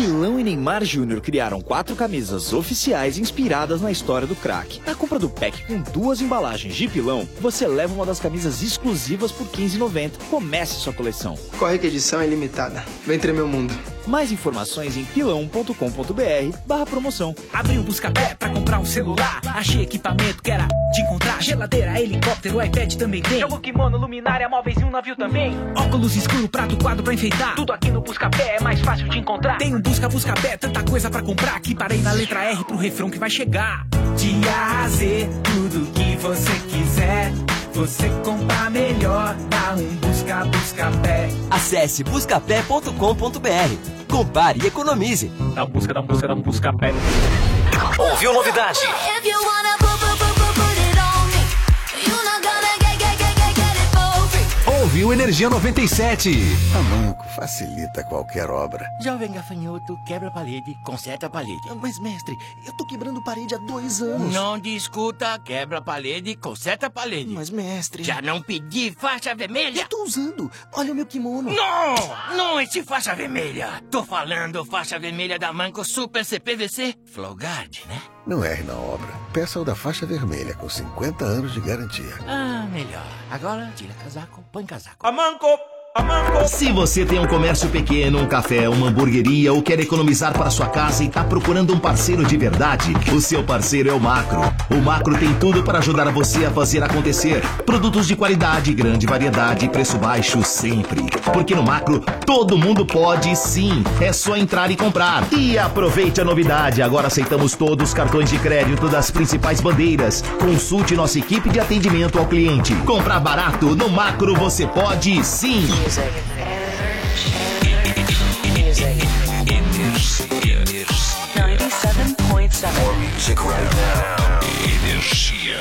Pilão e Neymar Júnior criaram quatro camisas oficiais inspiradas na história do craque. Na compra do pack com duas embalagens de pilão, você leva uma das camisas exclusivas por R$ 15,90. Comece sua coleção. Corre que a edição é limitada. Vem tremer o mundo. Mais informações em pilão.com.br barra promoção. Abri o Buscapé pra comprar um celular. Achei equipamento que era de encontrar. Geladeira, helicóptero, iPad também tem. Jogo kimono, luminária, móveis e um navio também. Óculos escuro, prato, quadro pra enfeitar. Tudo aqui no Buscapé é mais fácil de encontrar. Tem um Busca Buscapé, tanta coisa pra comprar. Que parei na letra R pro refrão que vai chegar. De A a Z, tudo que você quiser. Você compra melhor, dá um Busca Buscapé. Acesse buscapé.com.br. Compare e economize. Dá um busca, dá um busca, dá um Buscapé. Ouviu novidade? Ouviu Energia 97. A Manco facilita qualquer obra. Jovem gafanhoto, quebra a parede, conserta a parede. Mas, mestre, eu tô quebrando parede há dois anos. Não discuta, quebra a parede, conserta a parede. Mas, mestre. Já não pedi faixa vermelha? Eu tô usando. Olha o meu kimono. Não! Não esse faixa vermelha. Tô falando faixa vermelha da Manco Super CPVC Flowguard, né? Não erre na obra. Peça o da faixa vermelha com 50 anos de garantia. Ah, melhor. Agora, tira casaco, põe casaco. A Manco, a Manco. Se você tem um comércio pequeno, um café, uma hamburgueria ou quer economizar para sua casa e está procurando um parceiro de verdade, o seu parceiro é o Macro. O Macro tem tudo para ajudar você a fazer acontecer. Produtos de qualidade, grande variedade e preço baixo sempre. Porque no Macro todo mundo pode sim. É só entrar e comprar. E aproveite a novidade. Agora aceitamos todos os cartões de crédito das principais bandeiras. Consulte nossa equipe de atendimento ao cliente. Comprar barato no Macro você pode sim. Music. Music. Ninety-seven point seven. Music right now. Energia.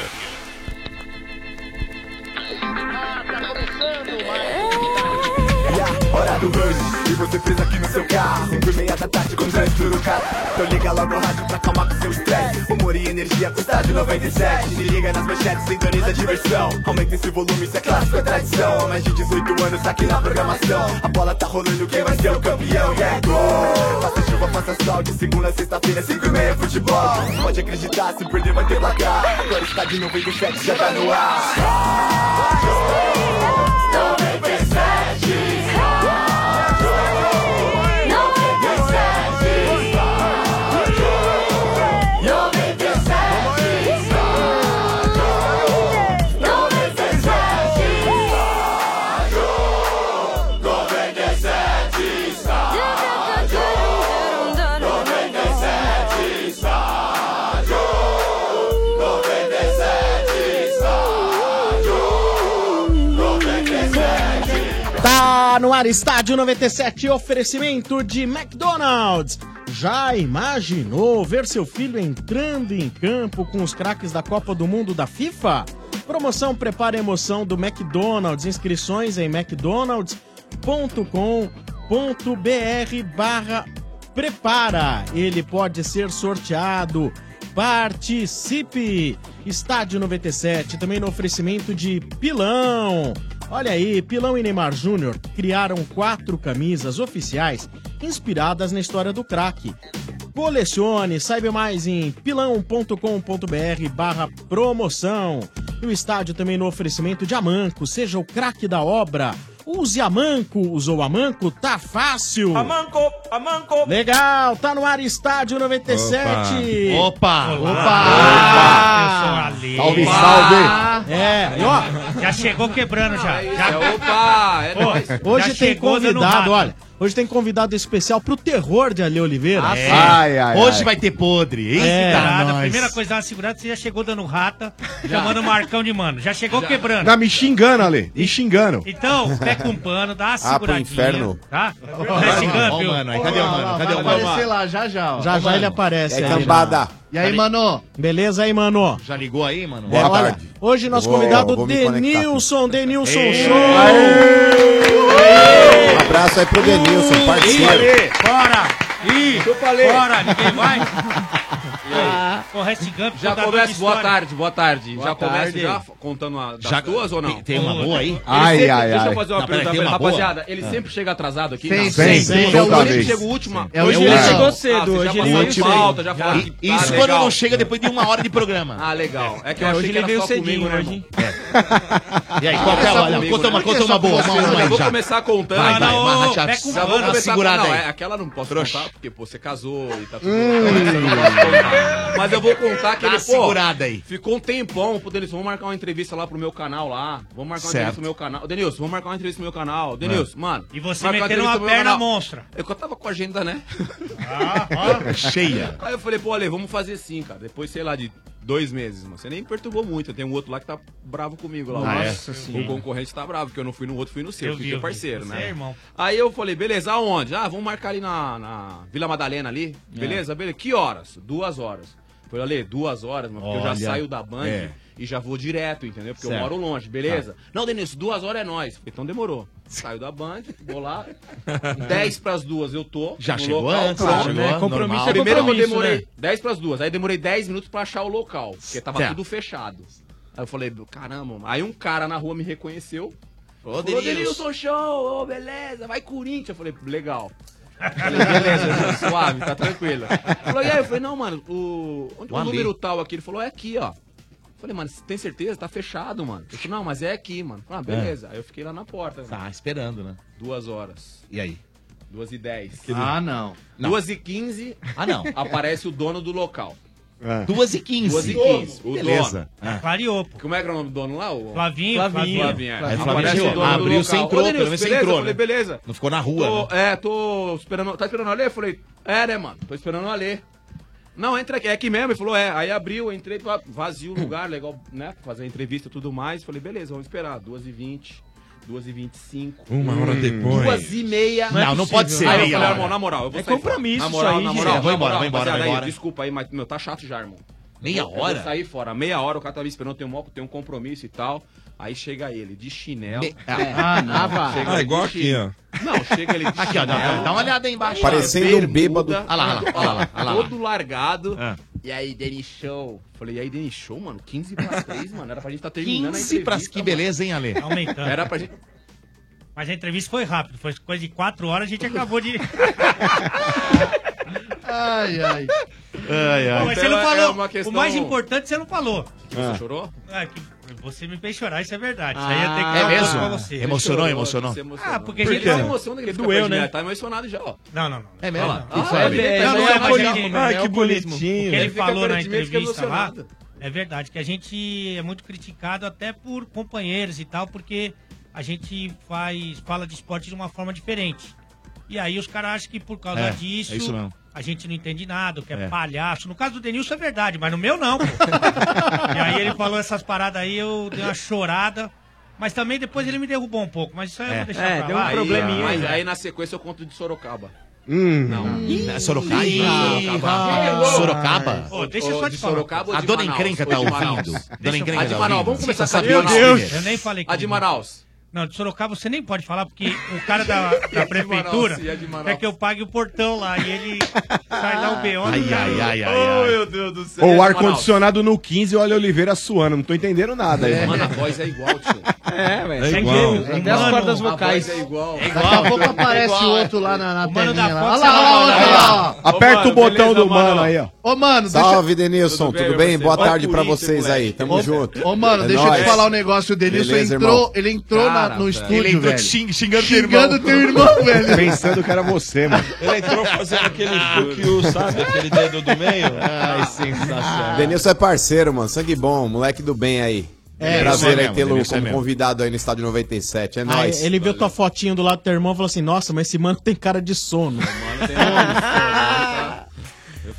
Ah, tá começando, mas... Um Hora do rush, e você presa aqui no seu carro. Cinco e meia da tarde com trânsito no carro. Então liga logo o rádio pra acalmar com seu estresse. Humor e energia com estádio 97 Se liga nas manchetes, sintoniza diversão. Aumenta esse volume, isso é clássico, é tradição. Há mais de 18 anos aqui na programação. A bola tá rolando, quem vai ser o campeão? E é gol! Faça chuva, faça sol, de segunda a sexta-feira, cinco e meia futebol. Pode acreditar, se perder vai ter placar. Agora está de 97, já tá no ar. 97 Tá no ar, Estádio 97, oferecimento de McDonald's. Já imaginou ver seu filho entrando em campo com os craques da Copa do Mundo da FIFA? Promoção Prepara Emoção do McDonald's. Inscrições em mcdonalds.com.br barra prepara. Ele pode ser sorteado. Participe! Estádio 97, também no oferecimento de Pilão. Olha aí, Pilão e Neymar Júnior criaram quatro camisas oficiais inspiradas na história do craque. Colecione, saiba mais em pilão.com.br barra promoção. E o estádio também no oferecimento de Amanco, seja o craque da obra. Use Amanco, usou Amanco, tá fácil. Amanco, Amanco. Legal, tá no ar Estádio 97. Opa! Opa! Salve, salve! É, e ó, Já chegou quebrando já. já. Opa! É Pô, hoje já tem convidado, rato. olha, hoje tem convidado especial pro terror de Ale Oliveira. Ah, É. sim. Hoje vai ter podre, hein? É, Nada, a nós. primeira coisa, dá uma segurada, você já chegou dando rata, chamando o Marcão de mano. Já chegou quebrando. Tá me xingando, Ale. Me xingando. Então, pega um pano, dá uma Ah, pro seguradinha. inferno. Tá? Não é xingando, Ó, viu? mano, aí, cadê o mano? Cadê o Vai mano? aparecer lá, já já. ó. Já já ele aparece aí, aí. cambada? E aí, mano? Beleza aí, mano? Já ligou aí, mano? É, Boa olha, tarde. hoje nosso vou- convidado vou me conectar. Denilson, Denilson. Show. Um abraço aí pro Denilson, parceiro. Bora! Ih, bora! Ninguém vai? Ah, Forrest Gump, Já começa, boa tarde, boa tarde. Boa já começa tarde. já contando a, das Já- duas ou não? tem- tem uma boa aí? Ele Ai, sempre- ai, Deixa ai. eu fazer uma Não, pergunta pra ele. boa? Rapaziada, ele Ah. sempre chega atrasado aqui? Toda Então, ele vez. chega o último. É, hoje ele chegou cedo, Ah, hoje ele veio cedo. pauta, já falou que- isso quando não chega depois de uma hora de programa. Ah, legal. É que É, eu achei hoje que ele veio cedinho né? E aí, qual que é a- olha, conta uma- conta uma boa, uma- Eu vou já. começar contando. Vai, vai. Já vou pano, começar segurada Não, aí. é, aquela não posso contar, porque, pô, você casou e tá tudo... Mas eu vou contar que Dá ele, pô... segurada aí. Ficou um tempão pro Denilson, vamos marcar uma entrevista lá pro meu canal lá. Vamos marcar uma Certo. entrevista no meu canal. Denilson, vamos marcar uma entrevista no meu canal. Denilson, mano. E você metendo entrevista uma meu perna canal. monstra. É que eu tava com a agenda, né? Cheia. Aí eu falei, pô, Ale, vamos fazer assim, cara. Depois, sei lá, de dois meses, mano. Você nem perturbou muito. Tem um outro lá que tá bravo comigo lá. Ah, é? Nossa senhora. O concorrente tá bravo, porque eu não fui no outro, fui no seu. Eu fui vi, vi. parceiro, Você né? é irmão. Aí eu falei, beleza, aonde? Ah, vamos marcar ali na, na Vila Madalena ali. É. Beleza, beleza. Que horas? Duas horas. Falei, Ale, duas horas, mano, porque eu já Olha, saio da Band é. E já vou direto, entendeu? Porque eu Certo. moro longe, beleza? Tá. Não, Denilson, duas horas é nós. Então demorou. Saio da Band, vou lá. Dez pras duas eu tô. Já chegou local, antes, já chegou, Né? Compromisso é Primeiro eu demorei né? 10 pras duas. Aí demorei 10 minutos pra achar o local, porque tava Certo. tudo fechado. Aí eu falei, caramba, aí um cara na rua me reconheceu. Ô, Falou, Denilson. Show, ô, beleza, vai Corinthians. Eu falei, legal. Falei, beleza, suave, tá tranquilo. Falou, e aí? Eu falei, não, mano, o, onde O número tal aqui? Ele falou, é aqui, ó. Eu Falei, mano, você tem certeza? Tá fechado, mano. Ele falou, não, mas é aqui, mano. Ah, beleza. Aí eu fiquei lá na porta. Tá, esperando, né? Duas horas. E aí? Duas e dez. Ah, não. Não. Duas e quinze. Ah, não. Aparece o dono do local. Duas e quinze. Duas e quinze. O Beleza. dono. Ah. Clareou, pô. Como é que era o nome do dono lá? O... Flavinho, Flavinho. Flavinho. é. Flavinho Aparece o dono do Abriu, você local. entrou, pelo menos você beleza? entrou, Eu falei, né? beleza. Não ficou na rua, Tô- né? É, tô esperando. Tá esperando o Alê? Eu falei, é, né, mano? Tô esperando o Alê. Não, entra aqui. É aqui mesmo. Ele falou, é. Aí abriu, entrei, pra- vazio o lugar, legal, né? Fazer a entrevista e tudo mais. Falei, beleza, vamos esperar. 2h20, 2h25. Uma hora depois. Duas e meia. Não, não pode ser Aí eu meia falei, irmão, na moral, eu vou É sair compromisso fora. Na moral, isso aí, na moral, É, vai embora, vai embora, rapaziada, vai aí, embora. Desculpa aí, mas, meu, tá chato já, irmão. Meia Eu vou hora? sair fora. Meia hora o cara tava esperando, tem um, tem um compromisso e tal. Aí chega ele de chinelo. Me- Ah, Ah, vai. Chega Ah, ele igual de aqui, chinelo. ó. Não, chega ele de Aqui, ó, dá, uma olhada aí embaixo. Parecendo um bêbado. Olha lá, olha lá, olha lá. Todo largado. Ah. E aí, Denis Show. Falei, e aí, Denis Show, mano? 15 para 3, mano. Era pra gente tá terminando 15 a entrevista. Que beleza, hein, Ale? Aumentando. Era pra gente... Mas a entrevista foi rápida, foi coisa de quatro horas, a gente acabou de. Ai, ai. Ai, ai. mas Então você não é falou. uma questão- O mais importante você não falou. Você chorou? Ah, que você me fez chorar, isso é verdade. Isso aí eu tenho que é mesmo? pra você. Emocionou, emocionou? você emocionou. Ah, porque a Ele gente. se Não, emociona, ele Doeu, né? Tá emocionado já, ó. não, não. É mesmo? Ah, Isso ah, é, é, tá não, não, isso é é, mas boni- ele- Ah, que O que bonitinho. ele falou na entrevista lá emocionado. é verdade, que a gente é muito criticado até por companheiros e tal, porque a gente faz, fala de esporte de uma forma diferente. E aí os caras acham que por causa É, disso é isso mesmo. A gente não entende nada, que é, É. palhaço. No caso do Denilson é verdade, mas no meu não. e aí ele falou essas paradas aí, eu dei uma chorada. Mas também depois ele me derrubou um pouco, mas isso aí eu vou deixar É, pra deu um lá. Aí, probleminha Mas aí. aí na sequência eu conto de Sorocaba. Hum. Não. É Sorocaba? Ih, Sorocaba? Sorocaba? Ô, deixa só de te falar. Sorocaba A dona encrenca tá ouvindo. Dona encrenca A de tá Manaus, ouvindo. vamos começar a sabe de onde Manaus. escrever. Eu nem falei A de. Manaus. Não, de Sorocaba você nem pode falar, porque o cara da, da prefeitura Manaus, e a de Manaus? quer que eu pague o portão lá e ele sai lá o B.O. Ai, ai, ai, ai, Oh, meu Deus do céu. Ou a o ar-condicionado no 15 e o Olha Oliveira suando. Não tô entendendo nada aí. Mano, a voz é igual, tio. É, velho. É Tem igual. até as cordas A vocais. voz é igual. Daqui a pouco aparece o outro lá na, na mano da telinha lá. Olha lá, olha lá, olha. Aperta o botão do mano. aí, ó. Ô, mano, deixa Salve, Denilson, Tudo bem? Boa tarde pra vocês aí, tamo junto. Ô, mano, É deixa eu te falar um negócio. O Denilson entrou, ele entrou na- no velho. estúdio, Ele entrou velho. xing- xingando teu Xingando irmão. teu irmão, velho. Pensando que era você, mano. Ele entrou fazendo aquele fuck you, sabe? Aquele dedo do meio. Ai, sensacional. Denilson é parceiro, mano. Sangue bom, moleque do bem aí. É, Prazer isso é aí mesmo, tê-lo Denilson é como mesmo. convidado aí no Estádio 97. É Aí nóis. ele viu tua fotinho do lado do teu irmão e falou assim: Nossa, mas esse mano tem cara de sono.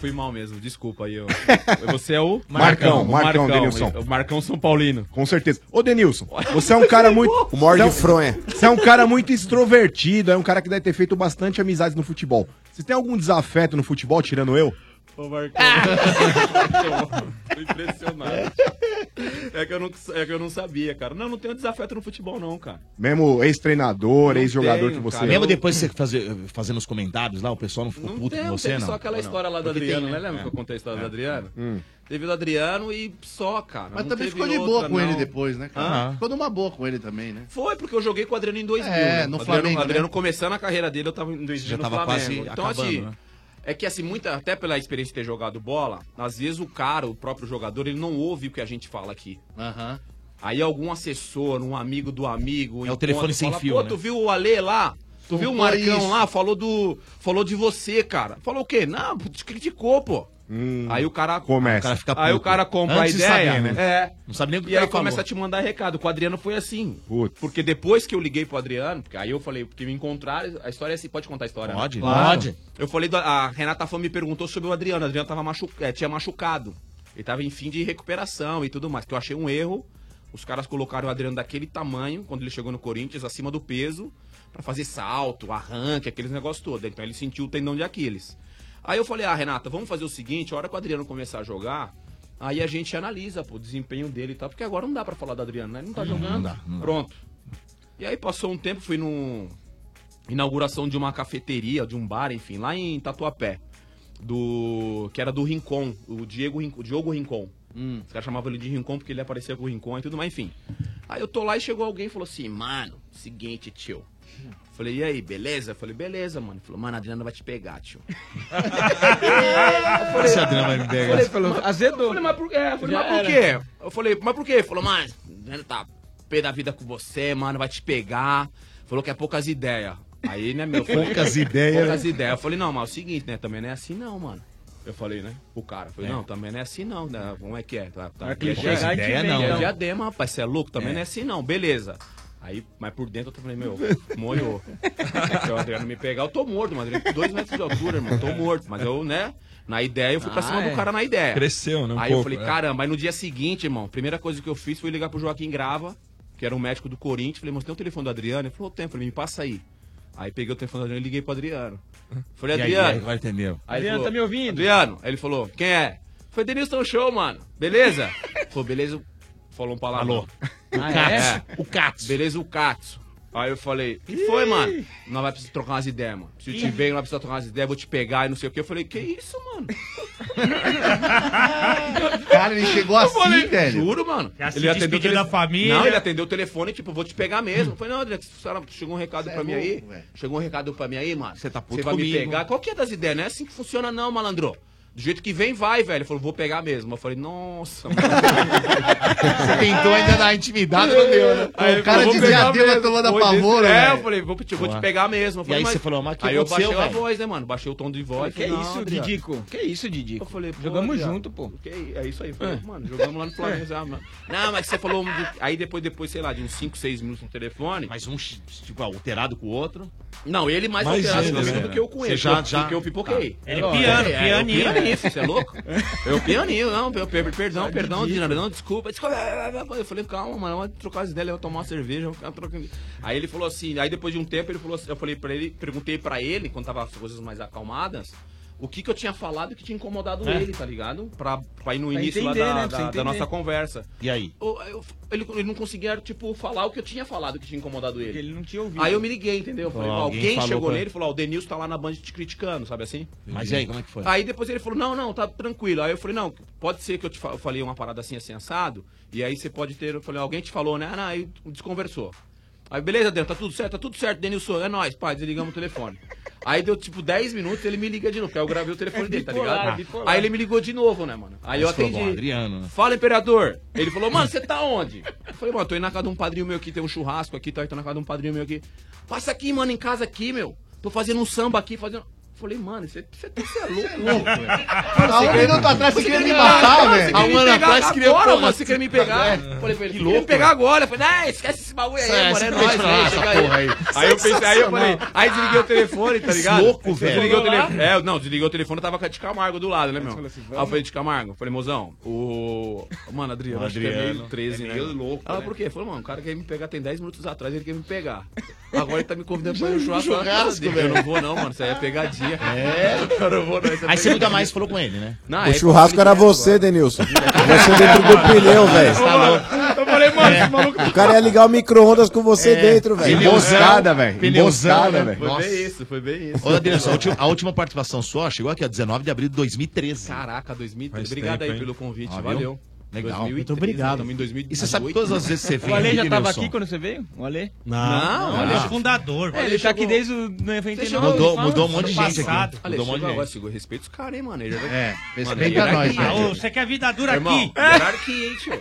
Fui mal mesmo, desculpa aí. Eu... Você é o Marcão, o Marcão, Denilson. O Marcão São Paulino. Com certeza. Ô, Denilson, você é um cara muito. O você é um- fronha. Você é um cara muito extrovertido, é um cara que deve ter feito bastante amizades no futebol. Você tem algum desafeto no futebol, tirando eu? Ô, Marcão. Tô impressionado. É que, eu não, é que eu não sabia, cara. Não, não tenho desafeto no futebol, não, cara. Mesmo ex-treinador, Não ex-jogador tenho, que você. cara. Mesmo eu- depois de você fazer, fazendo os comentários lá, o pessoal não ficou puto Tem, com você, teve não? só aquela Ou não? história lá do Porque Adriano, tem, né? né? Lembra É. que eu contei a história do É. Adriano? Hum. Teve do Adriano e só, cara. Mas Não também teve ficou de boa outra, com ele não. depois, né, cara? Hã? Ficou numa boa com ele também, né? Foi, porque eu joguei com o Adriano em 2000. É, né? no O Adriano, Flamengo, o Adriano né? começando a carreira dele, eu tava em 2000 Já no tava Flamengo. quase então, acabando, assim, né? É que assim, muita, até pela experiência de ter jogado bola, às vezes o cara, o próprio jogador, ele não ouve o que a gente fala aqui. Aham. Aí algum assessor, um amigo do amigo... É o telefone sem fala, fio, Pô, né? tu viu o Alê lá? Tu viu o Marcão isso. lá? Falou do... Falou de você, cara. Falou o quê? Não, te criticou, pô. Aí o cara... Começa. o cara Aí o cara compra Antes a ideia. saber, né? É. Não sabe nem o que E aí começa falou. a te mandar recado. Com o Adriano foi assim. Putz. Porque depois que eu liguei pro Adriano, porque aí eu falei, porque me encontraram, a história é assim, pode contar a história? né? Pode, Claro. pode. Eu falei, do- a Renata Fã me perguntou sobre o Adriano. O Adriano tava machu, é, tinha machucado. Ele tava em fim de recuperação e tudo mais. Que eu achei um erro. Os caras colocaram o Adriano daquele tamanho, quando ele chegou no Corinthians, acima do peso, pra fazer salto, arranque, aqueles negócios todos. Então ele sentiu o tendão de Aquiles. Aí eu falei, ah, Renata, vamos fazer o seguinte, a hora que o Adriano começar a jogar, aí a gente analisa pô, o desempenho dele e tal, porque agora não dá pra falar do Adriano, né? Ele não tá jogando. dá, não dá. Pronto. E aí passou um tempo, fui num inauguração de uma cafeteria, de um bar, enfim, lá em Tatuapé. Do. Que era do Rincon, o Diego Rincon, Diogo Rincon. Os caras chamavam ele de Rincon porque ele aparecia com o Rincon e tudo mais, enfim. Aí eu tô lá e chegou alguém e falou assim, mano, seguinte, tio. Falei, e aí, beleza? Eu falei, beleza, mano. Ele falou, mano, a Adriana vai te pegar, tio. Eu Esse Adriano vai me pegar. Falei, falou, azedou. Eu falei, mas por, é, eu falei, mas por quê? Eu falei, mas por quê? Ele falou, mano, Adriano tá pé da vida com você, mano, vai te pegar. Falou que é poucas ideias. Aí, né, meu? eu falei, Poucas ideias. Poucas ideias. Eu falei, não, mas é o seguinte, né? Também não é assim, não, mano. Eu falei, né? O cara. Eu falei, É. não, também não é assim, não. Né? Como é que é? Tá, tá, que é e te ideia não, é então. diadema, rapaz, você é louco? Também É. não é assim, não. Beleza. Aí, mas por dentro eu falei, meu, moiou. Se o Adriano me pegar, eu tô morto, mas Adriano dois metros de altura, irmão. Tô morto. Mas eu, né? Na ideia, eu fui pra Ah, cima é. do cara na ideia. Cresceu, né? Um Aí eu pouco, falei, é. caramba, aí no dia seguinte, irmão, primeira coisa que eu fiz foi ligar pro Joaquim Grava, que era um médico do Corinthians. Falei, mas tem o telefone do Adriano? Ele falou, tem. Falei, me passa aí. Aí peguei o telefone do Adriano e liguei pro Adriano. Falei, E aí, Adriano. aí, agora entendeu. Aí ele Adriano, falou, tá me ouvindo? Adriano. Aí ele falou, quem é? Foi Denilson Show, mano. Beleza? Falou, beleza. Falou um palavrão. Ah, é? É. O Katsu. Beleza, o Katsu. Aí eu falei, que foi, mano? Nós vai precisar trocar umas ideias, mano. Se eu te ver, nós vai precisar trocar umas ideias, vou te pegar e não sei o que. Eu falei, que isso, mano? Cara, ele chegou Eu assim, falei, velho. Juro, mano. Já se atendeu o despediu tele- da família. Não, ele atendeu o telefone, tipo, vou te pegar mesmo. Eu falei, não, André, senhora, chegou um recado Cê é pra mim louco, aí. velho. Chegou um recado pra mim aí, mano. Você tá puto Você vai me comigo. pegar. Qual que é das ideias? Não é assim que funciona, não, malandro. Do jeito que vem, vai, velho. Ele falou, vou pegar mesmo. Eu falei, nossa, mano. Você tentou ainda dar intimidade, não deu, né? Aí o cara diadema mesmo. tomando apavoro, desse- É, velho. eu falei, vou, te- vou te pegar mesmo. Eu E falei, aí mas- você falou, mas que Aí eu baixei a voz, né, mano? Baixei o tom de voz. Que falei, isso. Didico? Que isso, Didico? Eu falei, pô, Jogamos Adriano, junto, pô. Que, é isso aí. Falei, mano, jogamos lá no Flamengo. já, mano. Não, mas você falou. Aí depois, depois, sei lá, de uns 5, 6 minutos no telefone. Mas um, tipo, alterado com o outro. Não, ele mais Mais alterado né? do que eu com Você ele. já- porque eu- já- Porque eu pipoquei. Ele É, piano, é, pianinho. Pianinho, você é louco? Eu pianinho, não, per- per- perdão, perdão, Dina, não, desculpa, desculpa. Eu falei, calma, mano, vamos trocar as ideias, eu vou tomar uma cerveja, vou ficar trocando. Aí ele falou assim, aí depois de um tempo ele falou assim, eu falei pra ele, perguntei pra ele, quando tava as coisas mais acalmadas, o que que eu tinha falado que tinha incomodado É. ele, tá ligado? Pra, pra ir no Pra início entender, lá da, né? Da- da nossa conversa. E aí? O- eu- ele, ele não conseguia, tipo, falar o que eu tinha falado que tinha incomodado Porque ele. ele não tinha ouvido. Aí eu me liguei, entendeu? Eu falei, alguém alguém falou chegou pra- nele e falou, ó, o Denilson tá lá na Band te criticando, sabe assim? Mas e aí, como é que foi? Aí depois ele falou, não, não, tá tranquilo. Aí eu falei, não, pode ser que eu te fa- eu falei uma parada assim, assim, assado, e aí você pode ter, eu falei, alguém te falou, né? Ah, não, aí desconversou. Aí, beleza, Daniel, tá tudo certo, tá tudo certo, Denilson, é nóis, pai, desligamos o telefone. Aí deu tipo 10 minutos, ele me liga de novo, porque aí eu gravei o telefone dele, tá ligado? bipolar. Aí ele me ligou de novo, né, mano? Aí eu Mas falou, atendi. bom, Adriano, né? Fala, imperador. Ele falou, mano, você tá onde? Eu falei, mano, tô indo na casa de um padrinho meu aqui, tem um churrasco aqui, tá? Tô na casa de um padrinho meu aqui. Passa aqui, mano, em casa aqui, meu. Tô fazendo um samba aqui, fazendo. Falei, mano, você você tá você é louco. Há um minuto atrás você queria me matar, velho. Há um ano atrás queria agora, porra, você queria me pegar. É. Falei pra ele, Que queria louco, me pegar agora. Eu falei, não, esquece esse bagulho aí, É, mano, é você nóis, velho, aí. Aí eu pensei, aí eu falei, aí desliguei o telefone, tá ligado? louco, velho. Desliguei o telefone. É, não, desliguei o telefone, tava com a de Camargo do lado, né, meu? Aí eu falei de Camargo, falei, mozão, o. Mano, Adriano, acho que é meio Adriano. 13, É né? meio louco, Ela, né? por quê? Falou, mano, o cara quer me pegar tem 10 minutos atrás, ele quer me pegar. Agora ele tá me convidando pra ir churrasco. Churrasco, eu velho. não vou, não, mano. Isso aí é pegadinha. É. eu não vou, não. isso é Aí você nunca pegadinha. mais falou com ele, né? Não, O aí churrasco era você, Denilson. Você dentro do pneu, velho. Eu falei, mano, esse maluco. O cara ia ligar o micro-ondas com você É. dentro, velho. Emboscada, velho. Emboscada, Emboscada, velho. Foi Nossa. bem isso, foi bem isso. Ô, Adriano, a última, a última participação sua chegou aqui, a 19 de abril de 2013. Caraca, 2013. Faz Obrigado tempo, aí hein? pelo convite, Ah, viu? valeu. Legal. 2013, Muito obrigado. Estamos em 2018. E você sabe que todas as vezes você vem O Ale já aqui, tava Nilson? aqui quando você veio? O Ale? Não, Ele é fundador. É, ele tá aqui desde o 99. Mudou- mudou um monte de gente aqui. passado. Ale, Mudou um monte de agora, gente. chegou. Respeita os caras, hein, mano. Ele já- É, respeita hierarquia, nós, Ah, você quer vida dura Irmão, aqui? hierarquia, hein, tio?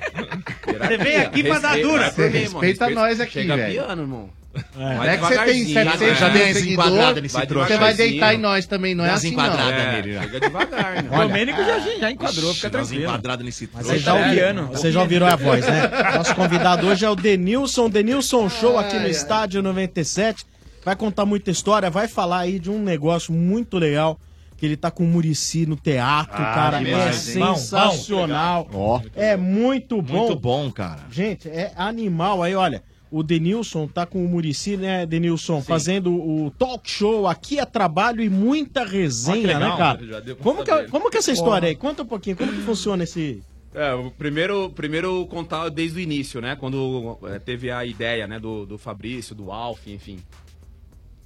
Você veio aqui pra dar dura. Respeita, nós aqui, Chega velho. piano, irmão. Vai é que você tem devagarzinho, 700 vai. mil Vai seguidores, desenquadrado nesse você vai deitar em nós também, não é assim desenquadrada não. nele já. Chega devagar, né? O Domênico já, já enquadrou, fica tranquilo. enquadrado nesse Mas trouxa. vocês já, ouviram, piano. vocês já ouviram a voz, né? Nosso convidado hoje é o Denilson. Denilson Show aqui no. Estádio 97. Vai contar muita história, vai falar aí de um negócio muito legal. Que ele tá com o Murici no teatro, Ah, cara. É demais, hein? sensacional. Ó. É muito bom. Muito bom, cara. Gente, é animal. Aí, olha, o Denilson tá com o Murici, né, Denilson? Fazendo o talk show. Aqui é trabalho e muita resenha, legal, né, cara? Como que, é- como que é essa história aí? Conta um pouquinho, como que funciona esse. É, primeiro, primeiro contar desde o início, né? Quando é, teve a ideia, né, do, do Fabrício, do Alf, enfim.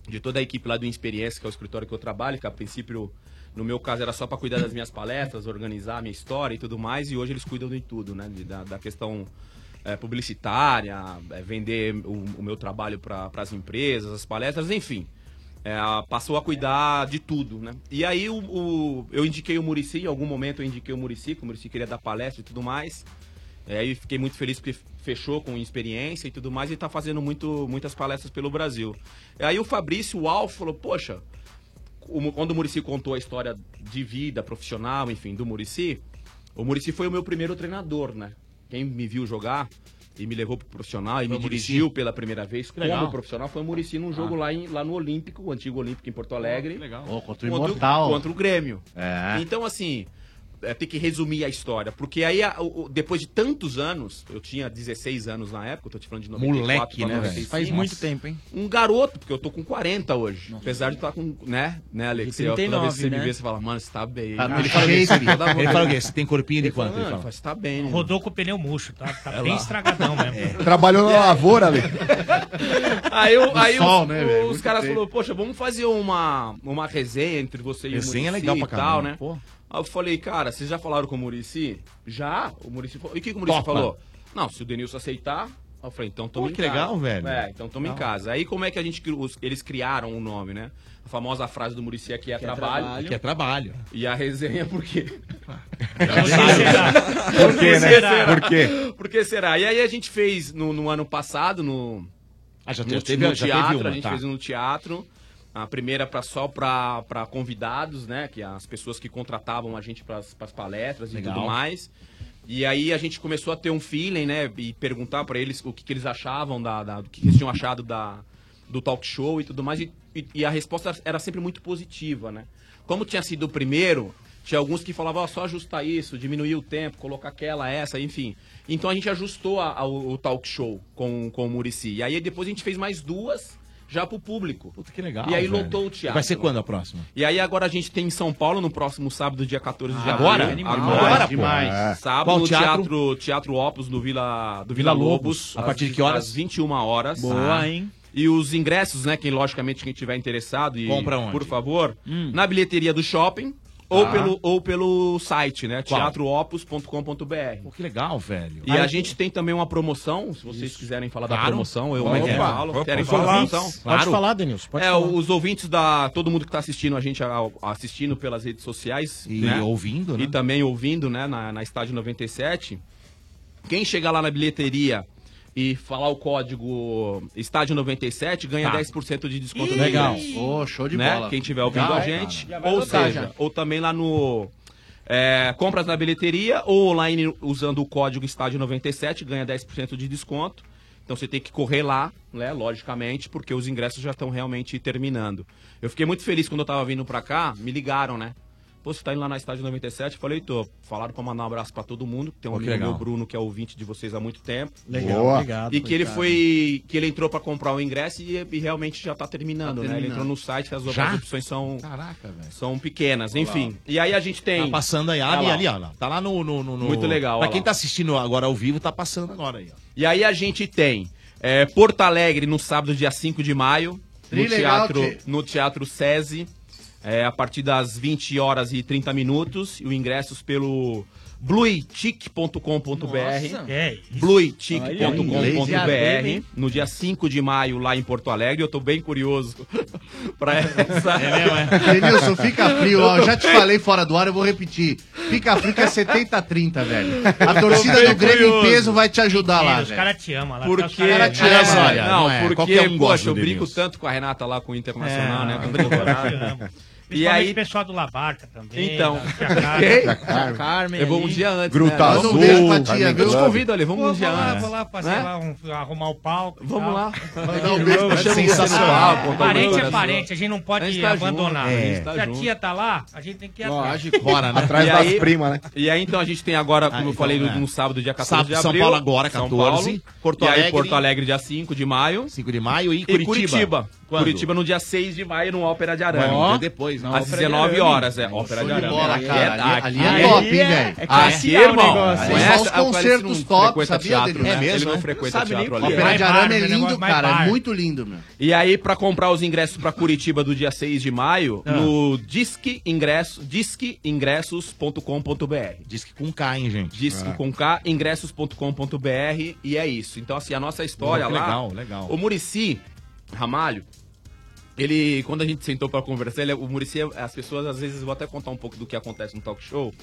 De toda a equipe lá do Experiência, que é o escritório que eu trabalho, que a princípio, no meu caso, era só para cuidar das minhas palestras, organizar a minha história e tudo mais, e hoje eles cuidam de tudo, né? da, da questão é, publicitária, é, vender o, o meu trabalho para as empresas, as palestras, enfim. É, passou a cuidar de tudo, né? E aí o, o- eu indiquei o Murici, em algum momento eu indiquei o Murici, que o Murici queria dar palestra e tudo mais. É, aí fiquei muito feliz porque fechou com experiência e tudo mais e tá fazendo muito, muitas palestras pelo Brasil. E aí o Fabrício, o Alf, falou, poxa, quando o Murici contou a história de vida profissional, enfim, do Murici, o Murici foi o meu primeiro treinador, né? Quem me viu jogar e me levou pro profissional e Foi me o Muricy? dirigiu pela primeira vez como legal. profissional foi o Murici num jogo Ah. lá, em- lá no Olímpico, o antigo Olímpico em Porto Alegre. legal. Ô, contra o Contra, contra o Grêmio. É. Então, assim, é, tem que resumir a história. Porque aí, a- o- depois de tantos anos, eu tinha 16 anos na época, eu tô te falando de 94 Moleque, né, velho? 95. Faz muito tempo, hein? Um garoto, porque eu tô com 40 hoje. Apesar de estar com, né, né, Alex? De Eu- Toda vez que você 39, me né? vê, você fala, mano, você tá bem. Tá no Ele fala Ele fala o quê? Você tem corpinho de Ele fala, quanto? Ele fala. você tá bem. né? Rodou com o pneu murcho, tá, tá bem estragadão mesmo. Trabalhou na lavoura ali. Aí, eu- aí sol, os, né, os Muito caras falaram, poxa, vamos fazer uma, uma resenha entre você e Resenha é o Muricy legal pra e tal, caramba, né? pô. Aí eu falei, cara, vocês já falaram com o Murici? Já? O Murici falou. E o que, que o Murici Topa. falou? Não, se o Denilson aceitar. Eu falei, então tamo Pô, em que casa. legal, velho. É, então tamo em casa. Aí como é que a gente os- eles criaram o nome, né? A famosa frase do Murici aqui é, trabalho. Aqui é trabalho. E a resenha por quê? Por quê, né? Por quê? Por que será? E aí a gente fez no, no ano passado, no, Ah, já no, teve, no já teatro, teve uma, a gente tá. fez no teatro. A primeira pra, só para convidados, né? Que as pessoas que contratavam a gente para as palestras e Legal. tudo mais. E aí a gente começou a ter um feeling, né? E perguntar pra eles o que, que eles achavam da, da- do que eles tinham achado da, do talk show e tudo mais. E, e- e a resposta era sempre muito positiva, né? Como tinha sido o primeiro, tinha alguns que falavam, ó, só ajustar isso, diminuir o tempo, colocar aquela, essa, enfim. Então a gente ajustou a- a- o, o talk show com, com o Murici. E aí depois a gente fez mais duas já pro público. Puta, que legal. E aí velho. lotou o teatro. Vai ser quando a próxima? E aí agora a gente tem em São Paulo, no próximo sábado, dia 14 de Agora? abril. Agora, pô. demais. É. Sábado, Qual no teatro? teatro? teatro, Opus, no Vila, do Vila Vila, Lobos. Lobos. A partir de que horas? Às 21 horas. Boa, Ah. hein? E os ingressos, né, quem logicamente quem tiver interessado e Compra onde? por favor, Hum. na bilheteria do shopping ou Tá. pelo ou pelo site, né, teatroopus.com.br. Pô, que legal, velho. E a gente tem também uma promoção, se vocês quiserem falar da Claro. promoção, eu que é? falo. Opa, Querem falar da falar. promoção? Pode falar, Denilson. Pode é, falar. os ouvintes da. Todo mundo que está assistindo a gente, a- assistindo pelas redes sociais. E né? ouvindo, né? E também ouvindo, né, na, na Estádio 97. Quem chegar lá na bilheteria e falar o código Estádio 97 ganha Tá. 10% de desconto Ih, legal. Ô, show de né? bola. Quem estiver ouvindo Legal, a gente. Já Ou seja, já. ou também lá no. é, compras na bilheteria ou online usando o código Estádio 97 ganha 10% de desconto. Então você tem que correr lá, né, logicamente, porque os ingressos já estão realmente terminando. Eu fiquei muito feliz quando eu tava vindo pra cá, me ligaram, né? Pô, você tá indo lá na Estádio 97? Eu falei, tô. Falaram pra mandar um abraço pra todo mundo. Tem um Pô, amigo meu. Bruno, que é ouvinte de vocês há muito tempo. Legal, Boa. obrigado, E que ele coitado. foi. Que ele entrou pra comprar o ingresso e, e realmente já tá terminando, Tá né? Ele entrou no site, as Já? outras opções são. Caraca, velho. São pequenas, enfim. E aí a gente tem. Tá passando aí, ali, lá, ali, ó. Tá lá no. no, no- no- Muito legal, Pra quem lá. tá assistindo agora ao vivo, tá passando agora aí, ó. E aí a gente tem é, Porto Alegre no sábado, dia 5 de maio, no Trilegal, teatro, no teatro SESI, é, a partir das 20 horas e 30 minutos, e o ingressos pelo bluetic.com.br. É isso. bluetic.com.br no dia 5 de maio lá em Porto Alegre. Eu tô bem curioso pra essa. Denilson, fica frio, ó. Já te falei fora do ar, eu vou repetir. Fica frio que é 70-30, velho. A torcida do Grêmio em curioso. peso vai te ajudar lá, Os caras te amam lá. Porque, os caras te é, amam. não, não é. porque, Qualquer um gosta poxa, eu brinco tanto com a Renata lá com o Internacional, É, né? Com o E Principalmente aí, o pessoal do Labarca também. Então, da Carmen. Carmen Eu vou um dia antes. Gruta né? Azul, um tia? Eu te convido ali, vamos Vou, um dia vou lá, antes. vou lá, passei Né? lá, um- arrumar o palco. Vamos lá. Mandar um beijo pra você. Sensacional, pô, Parente tá é bom. parente, a gente não pode A gente tá abandonar. junto, a gente tá Se a junto. tia tá lá, a gente tem que ir Lógico, atrás. bora, né? Atrás E das aí- primas, né? E aí, então, a gente tem agora, como Ah, eu então, falei, no, é. no sábado, dia 14 Sábado, de São abril. Paulo agora, São 14. Paulo. Porto Alegre. Porto Alegre, dia 5 de maio. 5 de maio e Curitiba. Curitiba. No dia 6 de maio, no Ópera de Arame. Ó. Depois, né? Às Ópera de 19 Arame. horas, é. Ópera de Arame. bola, Aqui cara. é- Ali- aqui ali é é- top, hein, velho? Aqui, comercial o irmão. negócio. São Conhece? os Ah, concertos não top, frequenta sabia, teatro, né? É mesmo, Ele não né? frequenta teatro é. Ópera Mais de Arame é lindo, cara. É muito lindo, meu. E aí, pra comprar os ingressos pra Curitiba do dia 6 de maio, no Disque Ingresso, disqueingressos.com.br. Diz que com K, hein, gente? Disque É. com K, ingressos.com.br e é isso. Então, assim, a nossa história lá. legal, legal. O Murici Ramalho, ele, quando a gente sentou pra conversar, ele, o Murici, as pessoas às vezes, vou até contar um pouco do que acontece no talk show.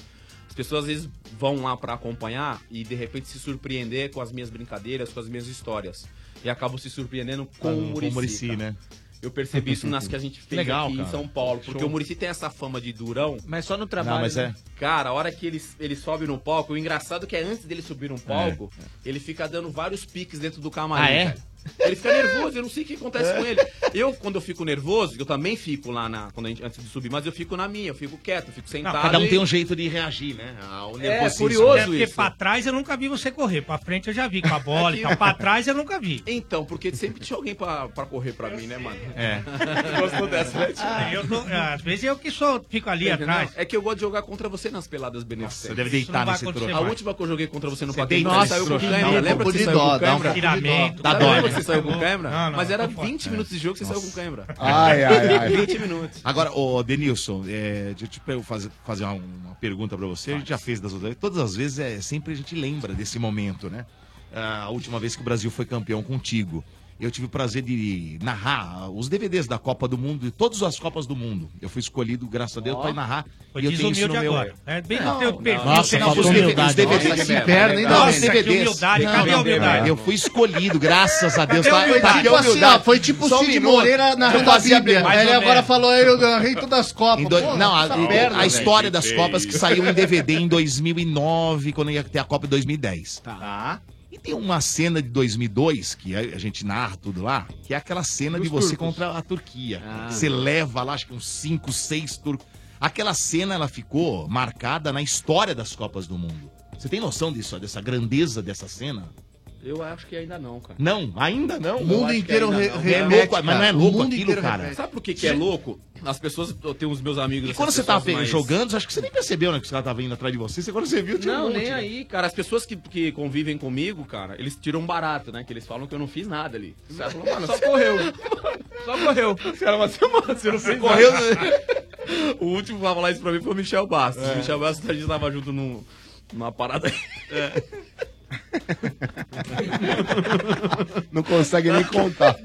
As pessoas às vezes vão lá pra acompanhar e de repente se surpreender com as minhas brincadeiras, com as minhas histórias. E acabam se surpreendendo com Ah, o com o Murici. Muricy, cara. né? Eu percebi isso nas que a gente fez Legal, aqui cara. em São Paulo. Porque Show. o Murici tem essa fama de durão. Mas só no trabalho. Não, mas né? é. Cara, a hora que ele, ele sobe no palco, o engraçado é que é antes dele subir no palco, ele fica dando vários piques dentro do camarim. Ah, é? velho. Ele fica nervoso, eu não sei o que acontece com ele. Eu, quando eu fico nervoso, eu também fico lá na, quando a gente, antes de subir, mas eu fico na minha, eu fico quieto, eu fico sentado. Cada um e- tem um jeito de reagir, né? Ao É, nervosismo. curioso É porque isso. pra trás eu nunca vi você correr. Pra frente eu já vi com a bola e tal. Pra trás eu nunca vi. Então, porque sempre tinha alguém pra, pra correr pra mim, né, mano? É. Gostou dessa, né? Ah, eu tô- às vezes eu que sou, fico ali Não, atrás. É que eu gosto de jogar contra você nas peladas Você beneficentes. deve Isso deitar não nesse troço. A última que eu joguei contra você no Você paquete, você nesse saiu com câmera. Dá um Lembra pouco que de você saiu dó, com dá um Lembra dó, que você saiu com? Não, não, Mas era tô fora. 20 minutos de jogo, você saiu com câmera. Ai, ai, ai. 20 minutos. Agora, ô Denilson, é, deixa eu fazer, fazer uma, uma pergunta pra você. A gente já fez das outras Todas as vezes, é, sempre a gente lembra desse momento, né? A última vez que o Brasil foi campeão contigo. Eu tive o prazer de narrar os DVDs da Copa do Mundo, de todas as Copas do Mundo. Eu fui escolhido, graças a Deus, para narrar. Foi e eu tenho isso no meu. agora. É bem Não, no teu não, perfil. Nossa, faltou os humildade. Os DVDs, Não, os DVDs. humildade, Não, cadê a não, humildade? Eu fui escolhido, graças a Deus. Cadê a Tá, tá Tipo assim, ó, foi tipo o um Cid. Moreira narrando Eu a Bíblia. ele agora falou, eu ganhei todas as Copas. Não, a, história das Copas que saiu em DVD em 2009, quando ia ter a Copa em 2010. Tá. Tem uma cena de 2002, que a gente narra tudo lá, que é aquela cena de você contra a Turquia. Você leva lá, acho que uns 5, 6 turcos. Aquela cena, ela ficou marcada na história das Copas do Mundo. Você tem noção disso, dessa grandeza dessa cena? Eu acho que ainda não, cara. Não, ainda não. O mundo inteiro re- não. É remete, louco, mas não é louco aquilo, cara. remete. Sabe por que, que é louco? As pessoas, eu tenho os meus amigos. E quando você tava mais- jogando, acho que você nem percebeu, né, que os caras estavam indo atrás de você. Você quando você viu, tinha um Não, monte, nem né? aí, cara. As pessoas que, que convivem comigo, cara, eles tiram barato, né? Que eles falam que eu não fiz nada ali. Os caras falam, mano, só correu. Só correu. Os caras falam assim, mano, você não fez correu, nada. O último que vai falar isso pra mim foi o Michel Bastos. O Michel Bastos, a gente tava junto num, numa parada aí. Não consegue nem contar.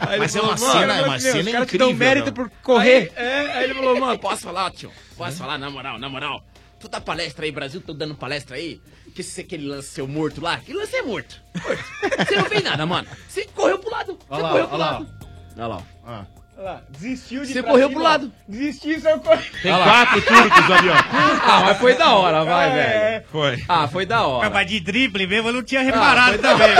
Aí ele Mas é falou, uma "Mano, cena, é uma Deus, cena os incrível. dão mérito por correr. Aí, é, aí ele falou, mano, posso falar, tio? Posso falar, na moral, na moral. Tu dá palestra aí, Brasil, tô dando palestra aí. Que esse aquele lance seu morto lá, aquele lance é morto. Morto. Você não fez nada, mano. Você correu pro lado. Você Olha lá, correu pro olha lá. lado. Olha lá. ó. Ah. Olha lá, desistiu de Você correu cima, pro lado. Desistiu, saiu correndo. Tem quatro turcos ali, ó. Ah, mas foi da hora, vai, É. velho. Foi. Ah, foi da hora. Mas de drible mesmo, eu não tinha reparado foi da também.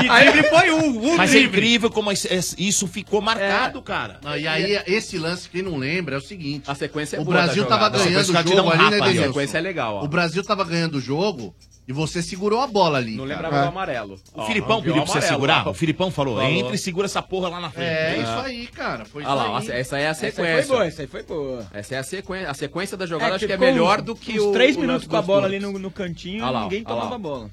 De drible foi um, um Mas é drible. incrível como isso ficou marcado, cara. Não, e aí, esse lance, quem não lembra, é o seguinte. A sequência é O boa da Brasil tava ganhando o um jogo ali, rapa né. Denilson? A sequência é legal, ó. O Brasil tava ganhando o jogo e você segurou a bola ali. Não cara. lembrava do amarelo. O Ó, Filipão pediu pra você amarelo, segurar? ó. O Filipão falou, Falou. entra e segura essa porra lá na frente. É, isso aí, cara. Foi Olha isso lá, aí. essa aí é a Essa aí sequência. foi boa, essa aí foi boa. Essa é a sequência. A sequência da jogada É, acho que é melhor do que uns o. três o minutos com a bola ali no, no cantinho Olha lá, ninguém lá. tomava a bola.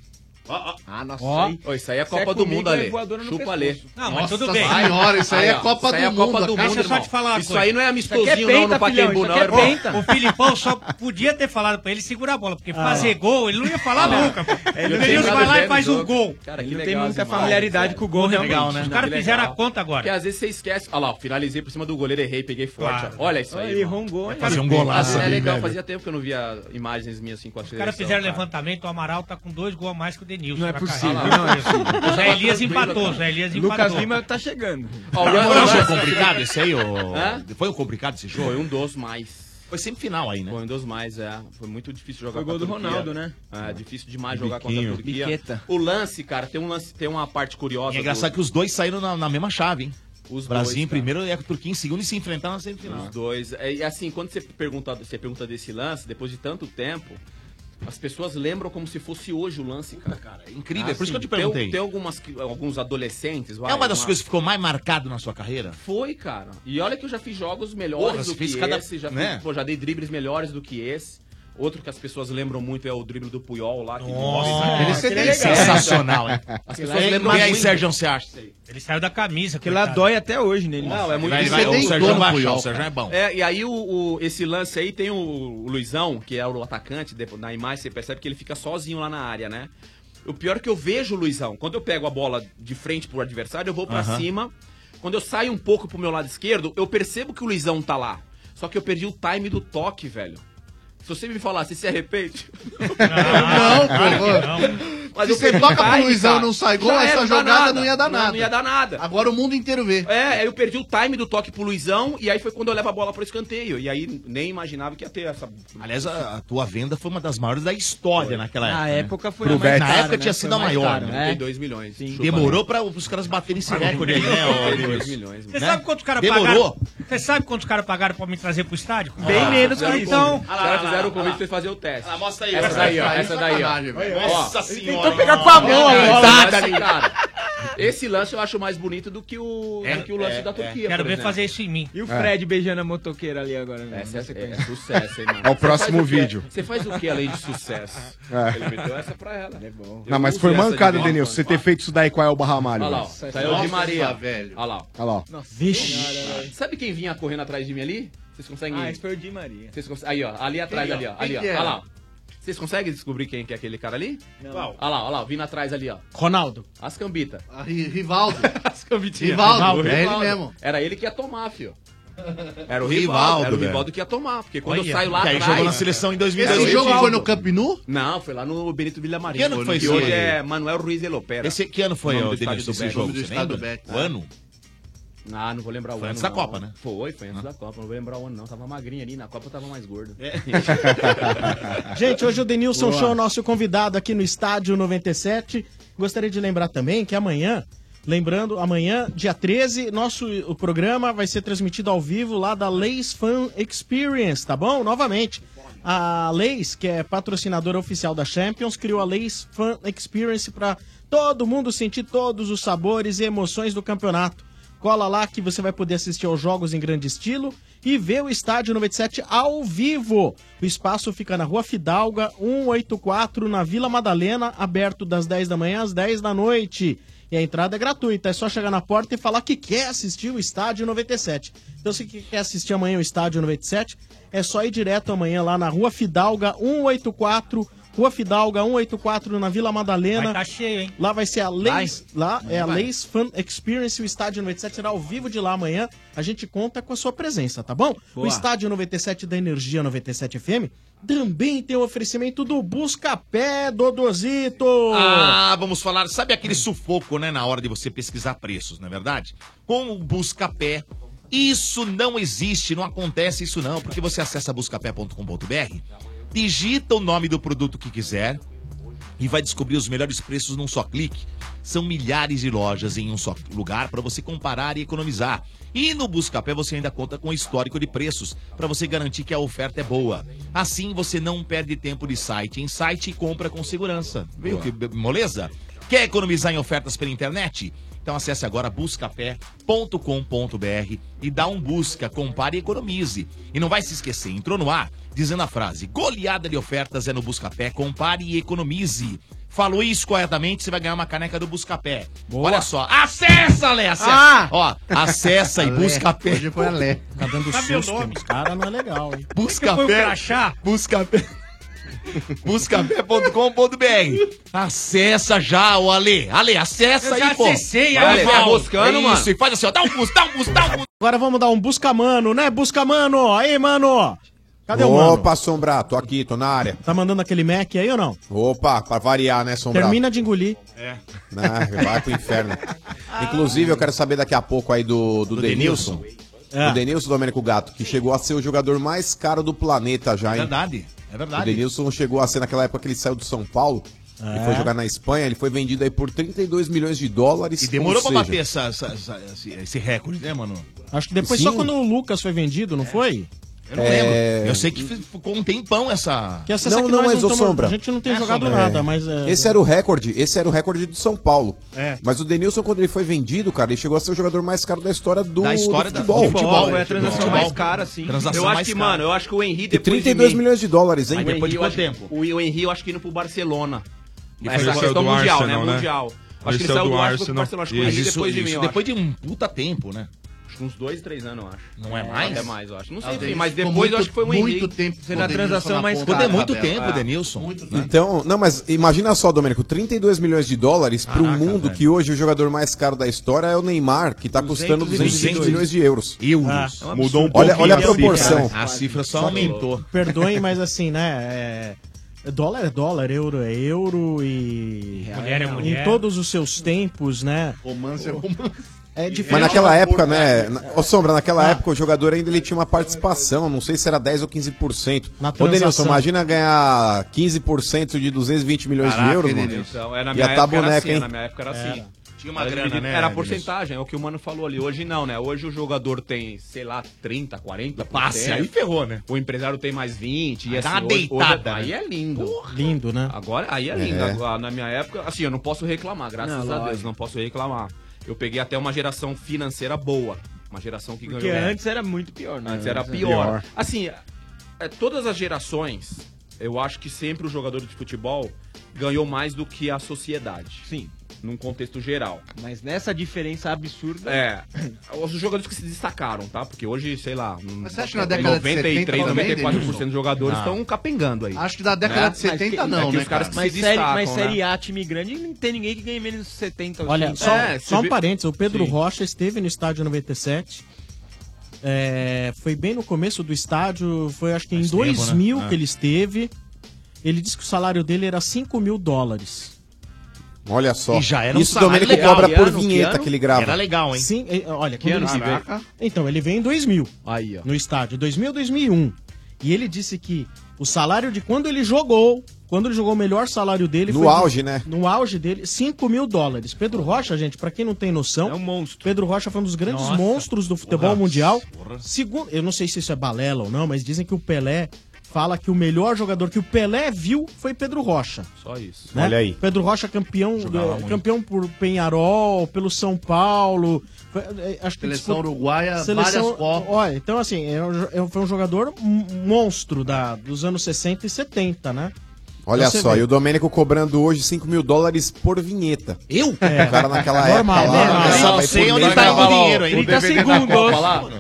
Ah, nossa, Ó, isso aí- Ó, isso aí é aí Copa do Mundo, é Ale. voadora no Chupa Ale. pescoço. Não, mas tudo Nossa bem. senhora, isso aí é ó, Copa isso aí do é Copa Mundo, do. Mundo, Deixa eu só te falar uma Isso coisa. aí não é Isso aqui é amistosinho, não, penta, no Paquembu, não, é irmão. penta. O Filipão só podia ter falado pra ele segurar a bola, porque fazer gol, ele não ia falar Ah nunca. pô. Ele vai lá e faz um gol. Cara, que Ele não legal, tem muita familiaridade com o gol, realmente. legal, né? Os caras fizeram a conta agora. Porque às vezes você esquece. Olha lá, ó, finalizei por cima do goleiro, errei, peguei forte. Ó. Olha isso aí. Errou um gol? Fazer um golaço vezes é ali, legal, fazia tempo que eu não via imagens minhas assim com a Os caras fizeram levantamento, o Amaral tá com dois gols a mais que o Denilson. Não é possível, carreira. não é possível. O Zé Elias empatou, o Zé Elias empatou. Lucas Lima tá chegando. Ó, o Não Lucas- foi complicado esse aí? Foi um complicado esse jogo? Foi um dos mais. Foi semifinal aí, né? Foi um dos mais, é. Foi muito difícil jogar Foi com a gol do Turquia. Ronaldo, né? É, difícil demais De jogar contra a biquinho. Turquia. Biqueta. O lance, cara, tem um lance, tem uma parte curiosa. E é engraçado do- que os dois saíram na, na mesma chave, hein? Os Brasil dois, em primeiro e a Turquia em segundo e se enfrentaram na semifinal. Os dois. É, E assim, quando você pergunta, você pergunta desse lance, depois de tanto tempo, as pessoas lembram como se fosse hoje o lance, cara. Cara, é incrível, é por isso que eu te tem- perguntei. Tem, algumas, que- alguns adolescentes. vai, É uma das coisas que ficou mais marcado na sua carreira? Foi, cara. E olha que eu já fiz jogos melhores Porra, do que cada- esse. Já, né? fiz- pô, já dei dribles melhores do que esse. Outro que as pessoas lembram muito é o drible do Puyol lá. Que Nossa, é é legal. sensacional, hein? As pessoas aí, lembram e aí, muito. Sérgio, você acha? Ele saiu da camisa. Porque lá dói até hoje nele. Não, é muito Vai, é o Sérgio achar, Puyol, o Sérgio é bom. É, e aí o, o- esse lance aí tem o, o Luizão, que é o atacante, depois, na imagem você percebe que ele fica sozinho lá na área, né? O pior é que eu vejo o Luizão. Quando eu pego a bola de frente pro adversário, eu vou pra Aham. cima. Quando eu saio um pouco pro meu lado esquerdo, eu percebo que o Luizão tá lá. Só que eu perdi o time do toque, velho. Se você me falar, você se arrepende? Não, pô. Mas Se você toca o pro Luizão cara. não sai gol, essa não jogada nada. não ia dar Não, nada. Não ia dar nada. Agora o mundo inteiro vê. É, aí eu perdi o time do toque pro Luizão e aí foi quando eu levo a bola pro escanteio. E aí nem imaginava que ia ter essa. Aliás, a, a tua venda foi uma das maiores da história naquela época. Na né? época foi Pro a. Na cara, época né? tinha Foi sido a maior, cara, né? né? 32 milhões. Chupa Demorou pra os caras baterem esse recorde aí, né? ô, 32 Denilson? milhões. Você Né? sabe quantos caras Demorou. pagaram? Você sabe quantos caras pagaram pra me trazer pro estádio? Bem Ah, menos que. Então, Os caras fizeram o convite pra você fazer o teste. Ah, mostra aí. Essa daí, ó. Essa daí. Ó, Nossa senhora. Tentou pegar com a mão a esse bola. lance, cara, esse lance eu acho mais bonito do que o, É, do que o lance é, da é. Turquia. quero ver fazer isso em mim. E o Fred beijando a motoqueira ali agora, né? Essa é, Essa é sucesso, hein, mano? É o próximo vídeo. Você faz o que além de sucesso? É. Ele meteu essa pra ela. É bom. Não, mas foi mancada, Denilson. Você ter feito isso daí com a Elba Ramalho. Olha lá. Saiu de Nossa, Maria. velho. Olha lá. Olha lá. Vixe. Sabe quem vinha correndo atrás de mim ali? Vocês conseguem. Ah, esse foi o Di Maria. Vocês cons- Aí, ó. Ali atrás, Quem, ali, ó? Ali, ó. Olha lá. Ó. Vocês conseguem descobrir quem que é aquele cara ali? Não. Olha lá, olha lá. Vindo atrás ali, ó. Ronaldo. As cambitas. A Ri- Rivaldo. As cambitinhas. Rivaldo, é ele mesmo. Era ele que ia tomar, fio. Era o Rivaldo, Rivaldo. Era o velho. Rivaldo que ia tomar. Porque quando Olha, eu saio lá que aí atrás... jogou na seleção em 2010. Esse jogo foi no Camp Nou? Não, foi lá no Benito Villamarim. Que ano foi que esse hoje aí? é Manuel Ruiz Elopera. Esse, que ano foi, O nome do Denilson, estádio esse do? Betis. Você Do lembra? do Betis. O ano? Ah, não vou lembrar o Foi ano. antes da não. Copa, né? Foi, foi antes da Copa. Não vou lembrar o ano, não. Tava magrinho ali. Na Copa eu tava mais gordo. Gente, hoje o Denilson Show é o nosso convidado aqui no Estádio 97. Gostaria de lembrar também que amanhã, lembrando, amanhã, dia 13, nosso o programa vai ser transmitido ao vivo lá da Leis Fan Experience, tá bom? Novamente. A Leis, que é patrocinadora oficial da Champions, criou a Leis Fan Experience para todo mundo sentir todos os sabores e emoções do campeonato. Cola lá que você vai poder assistir aos jogos em grande estilo e ver o Estádio 97 ao vivo. O espaço fica na Rua Fidalga, 184, na Vila Madalena, aberto das 10 da manhã às 10 da noite. E a entrada é gratuita, é só chegar na porta e falar que quer assistir o Estádio 97. Então, se quer assistir amanhã o Estádio 97, é só ir direto amanhã lá na Rua Fidalga, 184, Rua Fidalga, 184, na Vila Madalena. Vai tá cheio, hein? Lá vai ser a Leis, lá é a. Leis Fan Experience, o Estádio 97 será ao vivo de lá amanhã. A gente conta com a sua presença, tá bom? O Boa. Estádio 97 da Energia 97 FM também tem o oferecimento do Buscapé Dodozito. Ah, vamos falar. Sabe aquele sufoco, né, na hora de você pesquisar preços, não é verdade? Com o Buscapé, Isso não existe, não acontece isso não, porque você acessa buscapé.com.br, digita o nome do produto que quiser e vai descobrir os melhores preços num só clique. São milhares de lojas em um só lugar para você comparar e economizar. E no Buscapé você ainda conta com histórico de preços para você garantir que a oferta é boa. Assim você não perde tempo de site em site e compra com segurança. Viu que moleza? Quer economizar em ofertas pela internet? Então acesse agora buscapé.com.br e dá um busca, compare e economize. E não vai se esquecer, entrou no ar dizendo a frase: goleada de ofertas é no Buscapé, compare e economize. Falou isso corretamente, você vai ganhar uma caneca do Buscapé. Olha só, acessa, Lé, acessa. Ah! Ó, acessa e. Buscapé. Hoje foi Alé. Tá dando meu susto caras, não é legal, hein? Buscapé. Buscapé. Buscapé.com.br. Acessa já, ô Ale. Ale, acessa Eu aí, já pô. acessei, Ale, vai, tá buscando, é mano? Isso, e faz assim, ó. Dá um bus, dá um bus, dá um bus. Agora vamos dar um busca mano, né? Busca mano. Aí, mano. Cadê o mano? Opa, Sombra, tô aqui, tô na área. Tá mandando aquele Mac aí ou não? Opa, pra variar, né, Sombra? Termina de engolir. É. Né, vai pro inferno. Inclusive, eu quero saber daqui a pouco aí do, do, Do Denilson. É. O Denilson Domênico Gato, que chegou a ser o jogador mais caro do planeta já, hein? verdade, é O verdade. Denilson chegou a ser naquela época que ele saiu do São Paulo É. e foi jogar na Espanha. Ele foi vendido aí por 32 milhões de dólares. E demorou ou pra seja, bater essa, essa- essa- esse, recorde, né, mano? Acho que depois Sim. só quando o Lucas foi vendido, não foi? Eu não É. lembro. Eu sei que ficou um tempão essa. Que essa Não, que não, mas o tamo- Sombra. A gente não tem É, jogado Sombra. nada, É. mas. é, Esse era o recorde, esse era o recorde do São Paulo. É. Mas o Denilson, quando ele foi vendido, cara, ele chegou a ser o jogador mais caro da história do, Da história do da- futebol. do futebol, Foi a é, transação futebol. mais cara, sim. Transação eu acho mais que, cara. mano, eu acho que o Henry E depois 32 de mim- milhões de dólares, hein? Mas depois de o Henry, quanto eu acho- tempo? O, o eu acho que indo pro Barcelona. E Essa o questão do mundial, Arsenal, né? né? Mundial. Acho que ele saiu do Arsenal pro. Barcelona. Acho que o Henry Isso, depois mim, de um puta tempo, né? Acho que uns dois, três anos, eu acho. Não é mais? Até mais, eu acho. Não sei, Ah, enfim, mas depois muito- eu acho que foi o Henry. muito tempo Sendo a com o Denilson transação na mais é da muito tabela. tempo, É. Denilson. Muito tempo. Então, não, mas imagina só, Domênico, 32 milhões de dólares para um Caraca, mundo velho. que hoje o jogador mais caro da história é o Neymar, que tá custando 220 222 milhões de euros. Euros. Ah. Mudou um Olha, pouquinho olha a proporção. né? A cifra só aumentou. Perdoem, mas assim, né? É... Dólar é dólar, euro é euro e. Mulher é Em mulher. todos os seus tempos, né? Romance é romance. É diferente. Mas naquela época, né? na- Ô Sombra, naquela época o jogador ainda ele tinha uma participação, não sei se era 10 ou 15%. Na Ô Denilson, imagina ganhar 15% de 220 milhões Caraca, de euros, mano. Então, é, na minha tá época era boneca, assim, hein? na minha época era assim. Tinha uma Era grana, dividido- né? Era a porcentagem, é o que o Mano falou ali. Hoje não, né? Hoje o jogador tem, sei lá, 30, 40. Passe, aí ferrou, né? O empresário tem mais 20. E assim, dá hoje- deitada, hoje- aí né? é lindo. Lindo, né? Agora, aí é lindo. Agora, na minha época, assim, eu não posso reclamar, graças Não, a Deus, lógico. não posso reclamar. Eu peguei até uma geração financeira boa. Uma geração que ganhou. Porque antes era muito pior, né? Antes era pior. pior. Assim, é, todas as gerações, eu acho que sempre o jogador de futebol ganhou mais do que a sociedade. Sim. Num contexto geral. Mas nessa diferença absurda. É. Os jogadores que se destacaram, tá? Porque hoje, sei lá. Mas você acha que na década de 93, 70 também, 94% dos jogadores estão capengando aí. Acho que da década Né? de 70 Mas não, é que né, os caras cara? que Mas, se série, destacam, mas né? Série A, time grande, não tem ninguém que ganhe menos de 70. Olha, 80. só, É, só um vê- parênteses, o Pedro Sim. Rocha esteve no estádio 97. É, foi bem no começo do estádio, foi acho que em tempo, 2000 né? É. que ele esteve. Ele disse que o salário dele era 5 mil dólares. Olha só. E já era um Isso o Domênico legal. cobra Que por ano, que vinheta ano? que ele grava. Era legal, hein? Sim, é, olha, Que quando ano ele que veio? Então, ele veio em 2000 Aí, ó. no estádio, 2000, 2001. E ele disse que o salário de quando ele jogou, quando ele jogou o melhor salário dele No foi de- auge, né? No auge dele, 5 mil dólares. Pedro Rocha, gente, pra quem não tem noção, É um monstro. Pedro Rocha foi um dos grandes Nossa. monstros do futebol Porra. mundial. Porra. Segundo, eu não sei se isso é balela ou não, mas dizem que o Pelé fala que o melhor jogador que o Pelé viu foi Pedro Rocha. Só isso. né? Olha aí. Pedro Rocha campeão, eh, campeão por Penharol, pelo São Paulo. Foi, eh, acho que Seleção disputou- uruguaia, várias Copas. Olha, então assim, é é- foi um jogador monstro da, dos anos 60 e 70, né? Olha Você só, vê. e o Domênico cobrando hoje 5 mil dólares por vinheta. Eu? É. O cara naquela Normal, época lá, normal. ganhava Eu não aí sei onde tá o dinheiro aí. 30 segundos.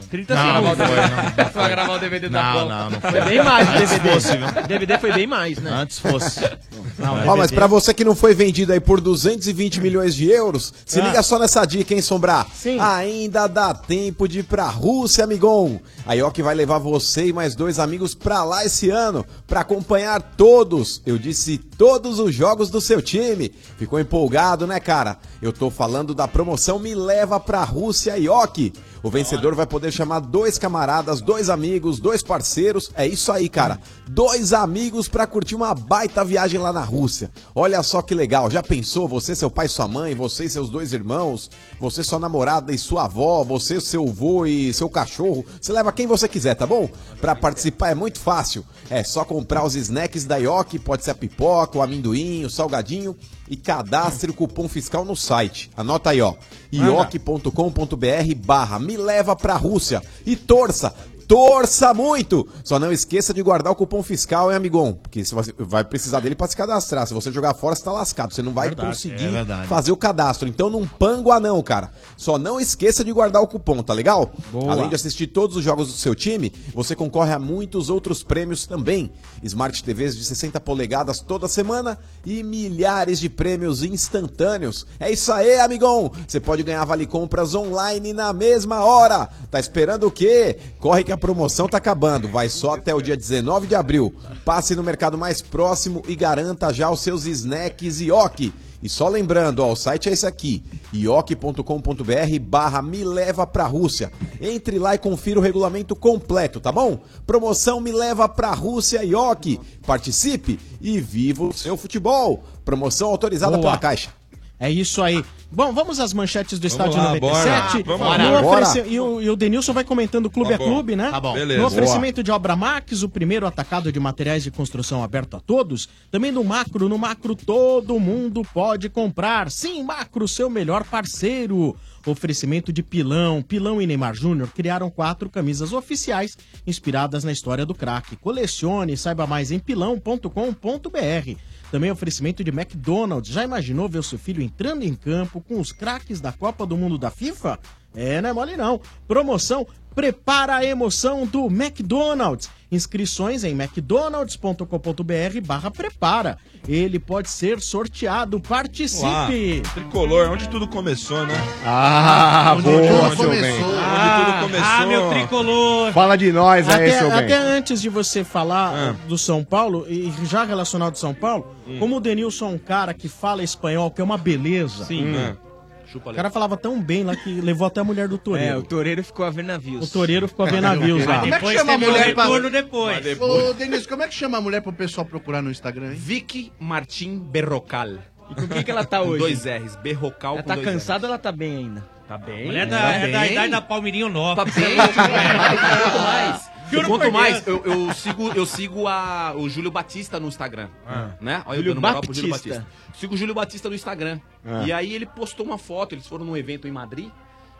30 Não, não segundos. foi, não. Gravar o DVD da Não, Copa. não, não Foi foi. bem mais o DVD. fosse, viu? DVD foi bem mais, né? Antes fosse. Não, Ó, mas pra você que não foi vendido aí por 220 milhões de euros, se Ah. liga só nessa dica, hein, Sombrar? Sim. Ainda dá tempo de ir pra Rússia, amigão. A IOC vai levar você e mais dois amigos pra lá esse ano, pra acompanhar todos, eu disse todos os jogos do seu time. Ficou empolgado, né, cara? Eu tô falando da promoção Me Leva pra Rússia IOC. O vencedor vai poder chamar dois camaradas, dois amigos, dois parceiros. É isso aí, cara. Dois amigos pra curtir uma baita viagem lá na Rússia. Olha só que legal. Já pensou você, seu pai, sua mãe, você e seus dois irmãos, você, sua namorada e sua avó, você, seu avô e seu cachorro. Você leva quem você quiser, tá bom? Pra participar é muito fácil. É só comprar os snacks da Yoki, pode ser a pipoca, o amendoim, o salgadinho e cadastre o cupom fiscal no site. Anota aí, ó. ioki.com.br barra me leva pra Rússia e torça. Torça muito! Só não esqueça de guardar o cupom fiscal, hein, amigão? Porque você vai precisar dele pra se cadastrar. Se você jogar fora, você tá lascado. Você não vai Verdade, conseguir é fazer o cadastro. Então não pangua não, cara. Só não esqueça de guardar o cupom, tá legal? Boa. Além de assistir todos os jogos do seu time, você concorre a muitos outros prêmios também. Smart TVs de 60 polegadas toda semana e milhares de prêmios instantâneos. É isso aí, amigão! Você pode ganhar vale compras online na mesma hora. Tá esperando o quê? Corre que a promoção tá acabando. Vai só até o dia 19 de abril. Passe no mercado mais próximo e garanta já os seus snacks Ioki. E só lembrando, ó, o site é esse aqui, ioki.com.br barra me leva pra Rússia. Entre lá e confira o regulamento completo, tá bom? Promoção me leva pra Rússia Ioki. Participe e viva o seu futebol. Promoção autorizada Boa. pela Caixa. É isso aí. Bom, vamos às manchetes do Estádio lá, 97. bora. Vamos lá. oferece-. E, o, e o Denilson vai comentando clube Tá a clube, né? Tá bom. Beleza. No oferecimento de Obra Max, o primeiro atacado de materiais de construção aberto a todos. Também no Macro. No Macro todo mundo pode comprar. Sim, Macro, seu melhor parceiro. Oferecimento de Pilão. Pilão e Neymar Júnior criaram quatro camisas oficiais inspiradas na história do craque. Colecione, saiba mais em pilão.com.br. Também oferecimento de McDonald's. Já imaginou ver o seu filho entrando em campo com os craques da Copa do Mundo da FIFA? É, não é mole não. Promoção Prepara a emoção do McDonald's. Inscrições em mcdonalds.com.br barra prepara. Ele pode ser sorteado. Participe! Lá, tricolor, onde tudo começou, né? Ah, Onde boa, tudo seu começou. bem. Onde tudo começou. Ah, meu tricolor. Fala de nós aí, Até, seu bem. até antes de você falar Ah. do São Paulo, e já relacionado ao São Paulo, Hum. como o Denilson é um cara que fala espanhol, que é uma beleza. Sim. Hum. O cara falava tão bem lá que levou até a mulher do Toreiro. É, o Toureiro ficou a ver navios. O Toureiro ficou a ver navios lá. Como é que Depois chama a mulher pra... retorno depois. Ô, Denise, como é que chama a mulher pro pessoal procurar no Instagram, hein? Vicky Martim Berrocal. E com quem que ela tá Com hoje? dois R's, Berrocal Ela com tá dois cansada ou ela tá bem ainda? Tá bem. Mulher da, tá é da bem. idade da Palmeirinho Nova. Tá bem, quanto mais. Por mais, eu, eu sigo, eu sigo a, o Júlio Batista no Instagram. Ah. Né? Olha, Júlio eu dando moral pro Júlio Batista. Batista. Sigo o Júlio Batista no Instagram. Ah. E aí ele postou uma foto, eles foram num evento em Madrid,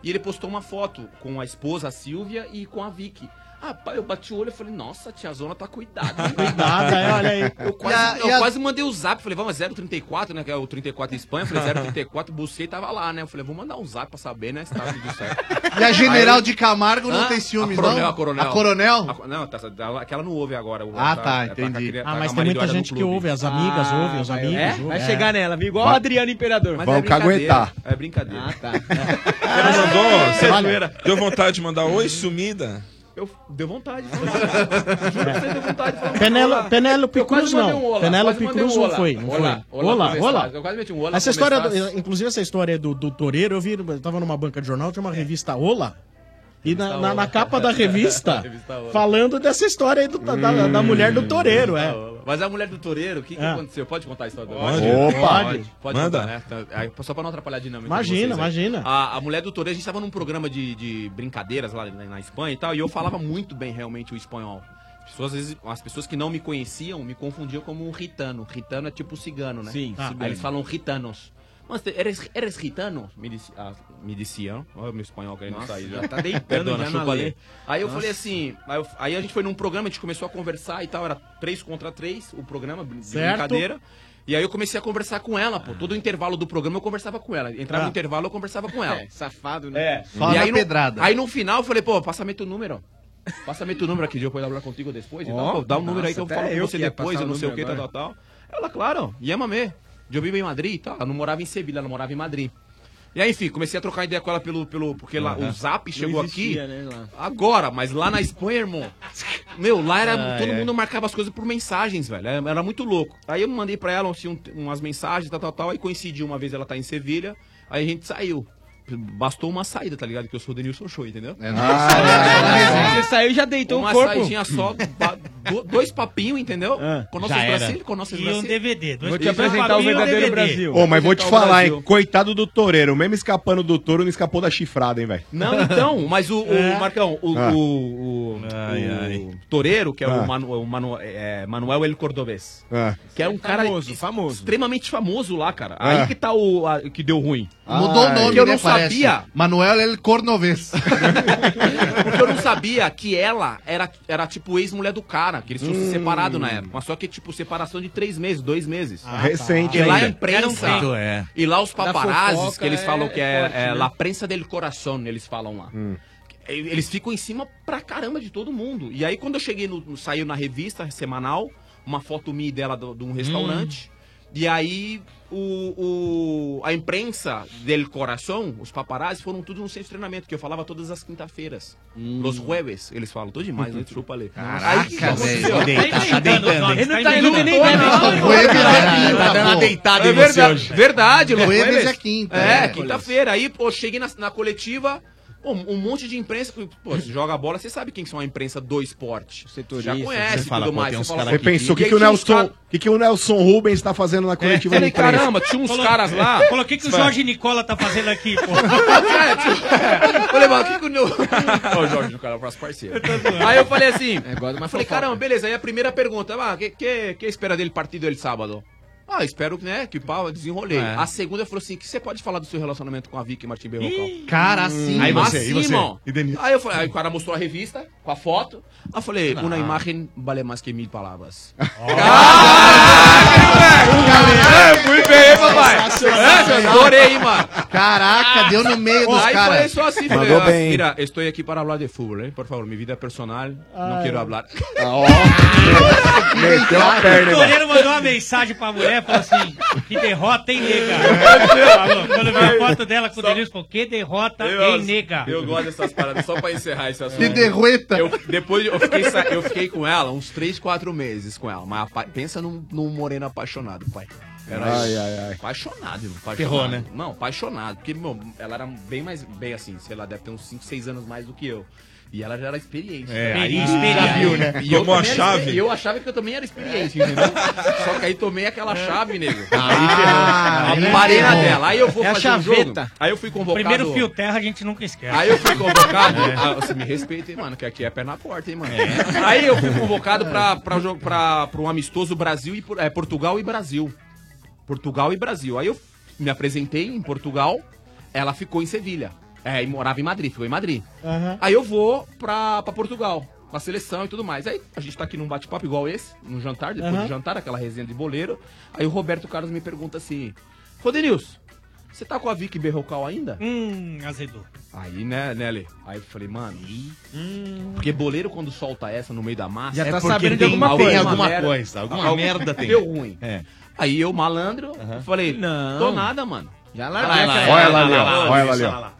e ele postou uma foto com a esposa, a Silvia, e com a Vicky. Ah, pai, eu bati o olho e falei, nossa, tia Zona tá cuidada. Cuidada, é, olha aí. Eu quase, a- eu a- quase mandei o zap, falei, vamos, 034, né? Que é o 34 em Espanha. Eu falei, 034, busquei e tava lá, né? Eu falei, vou mandar um zap pra saber, né? Se tá tudo certo. E a General Aí- de Camargo não Hã? tem ciúmes, a coronel, não? A coronel. A coronel? A- não, tá, ela- aquela não ouve agora. o- Ah, tá, tá, é, entendi. Ah, tá mas com a tem muita gente que ouve, as amigas Ah, ouvem, os vai- amigos. É? ouvem. Vai É. chegar nela? Igual Vai- o Adriano Imperador. Mas Vamos é caguetar. É brincadeira. Ah, tá. Você mandou? Você Olha. deu vontade de mandar oi, sumida? Eu deu vontade. Juro que você deu vontade. Penelo- Olá. Penélope Cruz não. um olá, Penélope Cruz um não olá. foi. Não Olá, foi. olá, Olá, olá. Eu quase meti um olá Essa história, do- inclusive essa história do, do Toureiro, eu vi, eu tava numa banca de jornal, tinha uma revista Ola. E na, na- na capa da revista, falando dessa história aí do- da, da- da mulher do Toureiro, é. Mas a mulher do Toureiro, o que, que Ah. aconteceu? Pode contar a história Pode. dela? Opa. Pode. Pode Manda. contar, né? Tá, Só pra não atrapalhar a dinâmica. Imagina, vocês imagina. A, a mulher do Toureiro, a gente tava num programa de, de brincadeiras lá na, na Espanha e tal, e eu falava muito bem realmente o espanhol. As pessoas, às vezes, as pessoas que não me conheciam me confundiam como um ritano. Ritano é tipo cigano, né? Sim, Ah, cigano. Aí eles falam ritanos. Mas eres, eres gitano? Me, disse, ah, me diziam. Olha o meu espanhol querendo Nossa, sair. já tá deitando Perdona, já na lei. Aí eu Nossa. falei assim, aí, eu- aí a gente foi num programa, a gente começou a conversar e tal, era três contra três o programa, Certo. brincadeira. E aí eu comecei a conversar com ela, pô. Todo o intervalo do programa eu conversava com ela. Entrava Ah. no intervalo, eu conversava com ela. É, safado, né? É. Só e na aí, no, pedrada. aí no final eu falei, pô, passa-me tu número. Passa-me número aqui, eu posso falar contigo depois. e tal. Pô, dá um número aí que eu nossa, falo com eu você depois, eu não sei o que, tal, tal, tal. Ela, claro, Yamame. Eu vivo em Madrid e tal. Ela não morava em Sevilha, ela morava em Madrid. E aí, enfim, comecei a trocar ideia com ela pelo. pelo porque lá, o zap chegou existia, aqui. né. Agora, mas lá na Espanha, irmão. Meu, lá era. Todo mundo marcava as coisas por mensagens, velho. Era, era muito louco. Aí eu mandei pra ela assim, um- umas mensagens, tal, tal, tal. Aí coincidiu uma vez ela tá em Sevilha. Aí a gente saiu. Bastou uma saída, tá ligado? Que eu sou o Denilson Show, entendeu? É, Ah, Você saiu e já deitou uma o corpo. saidinha só, do- dois papinhos, entendeu? com nossos bracinhos, com nossos E um. DVD. Dois Vou te apresentar o verdadeiro DVD. Brasil. Ô, mas vou te falar, hein? Coitado do toureiro. Mesmo escapando do touro, não escapou da chifrada, hein, velho? Não, então, mas o, o É. Marcão, o, Ah. o, o, Ai, o. Toreiro, que é Ah. o, Manu, o Manu- é, Manuel El Cordobês, Ah. que é um cara Famoso, famoso. extremamente famoso lá, cara. Ah. Aí que tá o a- que deu ruim. Mudou o nome, eu né, não. Sabia. Manuel El Cornoves. Porque eu não sabia que ela era, era tipo ex-mulher do cara, que eles tinham Hum. se separado na época. Mas só que, tipo, separação de três meses, dois meses. Recente E lá a ainda. imprensa. Muito, é. E lá os fofoca que eles é- falam que é é, forte, é né? La Prensa del Coração, eles falam lá. Hum. Eles ficam em cima pra caramba de todo mundo. E aí, quando eu cheguei, no, no- saiu na revista semanal, uma foto minha e dela do- de um restaurante. E aí, o, o- a imprensa del Coração, os paparazzi, foram tudo no centro de treinamento, que eu falava todas as quinta-feiras. Los jueves, eles falam. Tô demais, né? Desculpa ler. Aí, o que que aconteceu? Deita, tá deitando. Ele não tá indo nem deve. Jueves é Tá dando uma deitada É em você verdade, hoje. verdade, Los Jueves Jueves. é quinta, É, é. quinta-feira. Aí, pô, cheguei na, na coletiva, pô, um monte de imprensa. Pô, você joga bola, você sabe quem são a imprensa do esporte. Você já conhece Você fala, tudo pô, mais. tem uns fala, Você pensou, o que, que, o tinha uns Nelson, cara- o que, que o Nelson Rubens tá fazendo na coletiva Falei, de imprensa? caramba, tinha uns caras lá. Falou, o que, que o Jorge Nicola tá fazendo aqui, pô? É, tipo, é. Falei, mano, o que que o Neu... Ó, o Jorge, o cara é o próximo parceiro. Aí eu falei assim, É, uma falei, fofoca. caramba, beleza. Aí a primeira pergunta, ah, que, que, que espera dele partido ele sábado? Ah, espero que, né, que pau, desenrolei. É. A segunda falou assim, o que você pode falar do seu relacionamento com a Vicky Martin Berrocal? Cara, assim. Aí você, Assim, e você? irmão. E Denilson? Aí, eu falei, aí o cara mostrou a revista com a foto. Aí eu falei, uma imagem vale mais que mil palavras. É, muito bem, papai. É, adorei, mano. Caraca, deu no meio dos Aí falei caras. só assim, falei, Mandou ah, bem. mira, estou aqui para falar de futebol, hein? Por favor, minha vida é personal, não quero falar. Meteu a O perna, irmão. Toreiro mandou uma mensagem pra mulher, falou assim, que derrota, hein, nega? Quando viu a foto dela com o Denilson, falou, que derrota, hein, nega? Eu gosto dessas paradas, só pra encerrar esse assunto. Que derrota. Eu, depois eu fiquei, eu fiquei com ela uns 3, 4 meses com ela. Mas pensa num, num moreno apaixonado, pai. Era Ai, ai, ai. Apaixonado, irmão. Apaixonado. Ferrou, né? Não, apaixonado. Porque, meu, ela era bem mais, bem assim, sei lá, deve ter uns 5, 6 anos mais do que eu. E ela já era experiente. É, né? aí Experiente. já viu, né? E eu, Tomou a também era chave. eu achava que eu também era experiente, entendeu? Só que aí tomei aquela chave, nego. Ah, Aí parei na ferrou. dela. Aí eu vou É a fazer um jogo. chaveta. Aí eu fui convocado. Primeiro fio terra a gente nunca esquece. Aí eu fui convocado. Ah, você me respeita, hein, mano, que aqui é pé na porta, hein, mano. Aí eu fui convocado pra, pra, jogo, pra, pra um amistoso Brasil e é, Portugal e Brasil. Portugal e Brasil. Aí eu me apresentei em Portugal, ela ficou em Sevilha. É, e morava em Madrid, ficou em Madrid. Aí eu vou pra, pra Portugal, pra seleção e tudo mais. Aí a gente tá aqui num bate-papo igual esse, num jantar, depois Aham. do jantar, aquela resenha de boleiro. Aí o Roberto Carlos me pergunta assim: Rodenilson, você tá com a Vicky Berrocal ainda? Hum, azedou. Aí, né, né, Lê? Aí eu falei, mano, porque boleiro quando solta essa no meio da massa, Já é tá porque sabendo de tem alguma alguma coisa. alguma merda- coisa, alguma merda tem. Deu ruim. É. Aí eu, malandro, falei, Não. tô nada, mano. Já Olha larguei Olha ela ali, olha ó. lá, Olha ela ali, ó.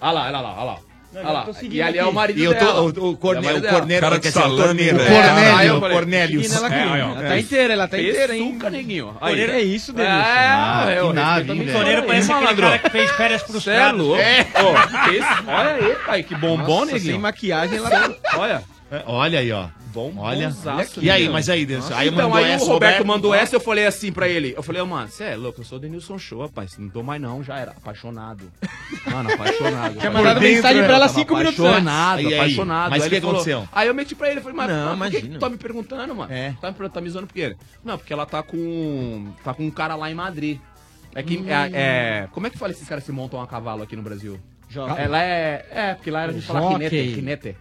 Olha lá, olha lá, olha lá. Não, Olha lá. E ali é o marido E eu tô, dela. o, o, É o corne, marido o dela. Cornélio, Cara de o salame, né? É, eu o Cornélio. Ela. É. Ela tá inteira, ela tá inteira, hein? Peçuca, neguinho. Aí. É isso, Denilson. É, Ah, eu que nave, O velho. Toreiro Aí, parece aquele malandro. cara que fez férias pros Cê é caras. louco. Ô, que isso? Olha aí, pai, que bombom, neguinho. sem maquiagem, ela tá... Olha. É, Olha aí, ó. Bom, Olha. E aí, mas aí, Denilson, aí então, aí o Roberto, Roberto, mandou essa, eu falei assim pra ele. Eu falei, ô, mano, você é louco, eu sou o Denilson Show, rapaz. Não tô mais não, já era. Apaixonado. Mano, apaixonado. Tinha mandado mensagem pra ela cinco minutos antes. Apaixonado, apaixonado. Mas o que aconteceu? Aí eu meti pra ele, falei, mas Não, por que tu tá me perguntando, mano? É. Tá, me, tá me zoando por quê? Não, porque ela tá com. tá com um cara lá em Madrid. É que. É, é- como é que fala esses caras que montam a cavalo aqui no Brasil? Jockey. Ela é. É, porque lá a gente fala Jockey. quinete. quinete.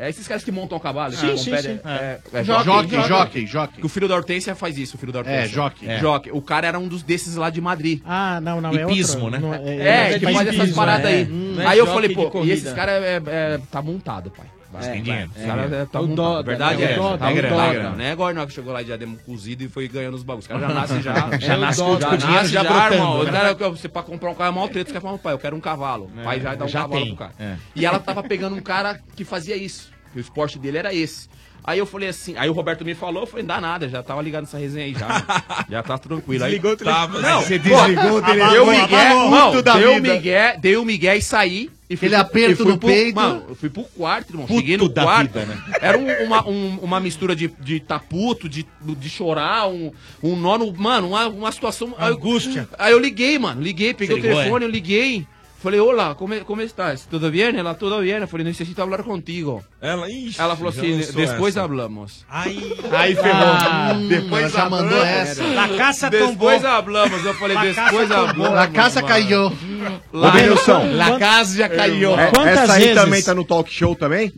É esses caras que montam a cavalo. Sim, que sim, sim. É, é, Jockey, jockey, jockey. que o filho da Hortência faz isso, o filho da Hortência. É, jockey. É. Jockey. O cara era um dos desses lá de Madrid. Ah, não, não, é Hipismo, outra. né? Não, É, que faz faz essas paradas é. aí. Hum, é aí eu jockey falei, pô, e esses caras é, é- tá montado, pai. Mas É, tem dinheiro. Esse cara é, tá O montado. Dota, Verdade né? é. O Dota, tá o grana, tá grana. Não é agora não que chegou lá de diadema cozido e foi ganhando os bagulhos. Os caras já nascem já. Já É o nasce com o dinheiro nasce já já, irmão. O né? cara, você pra comprar um carro é mal treta, você quer falar, pai, eu quero um cavalo. O pai já dá um já cavalo tem. pro cara. É. E ela tava pegando um cara que fazia isso. que o esporte dele era esse. Aí eu falei assim, aí o Roberto me falou, eu falei, não dá nada, já tava ligado nessa resenha aí já. mano. já tá tranquilo. Aí, Desligou o telefone. Não, você desligou o telefone. Deu migué, não, deu vida. migué, deu migué e saí. E Aquele pro- aperto fui no pro- peito. Mano, eu fui pro quarto, irmão. Puto Cheguei no da quarto. vida, né? Era um- uma, um- uma mistura de, de taputo, de, de chorar, um, um nó no. Mano, uma, uma situação. Angústia. Aí eu liguei, mano. Liguei, peguei Você o ligou, telefone, eu liguei. Falei, olá, como, como estás? Tudo bem? Ela, tudo bem. Eu falei, necessito falar contigo. Ela, ixi, Ela falou assim, depois essa. hablamos. Aí, Aí ferrou. Ah, ela já mandou essa. La casa Depois tombou. hablamos. Eu falei, La depois hablamos. La casa caiu. Lá, Denilson. La casa já caiu. É, Quantas essa aí vezes? também tá no talk show também?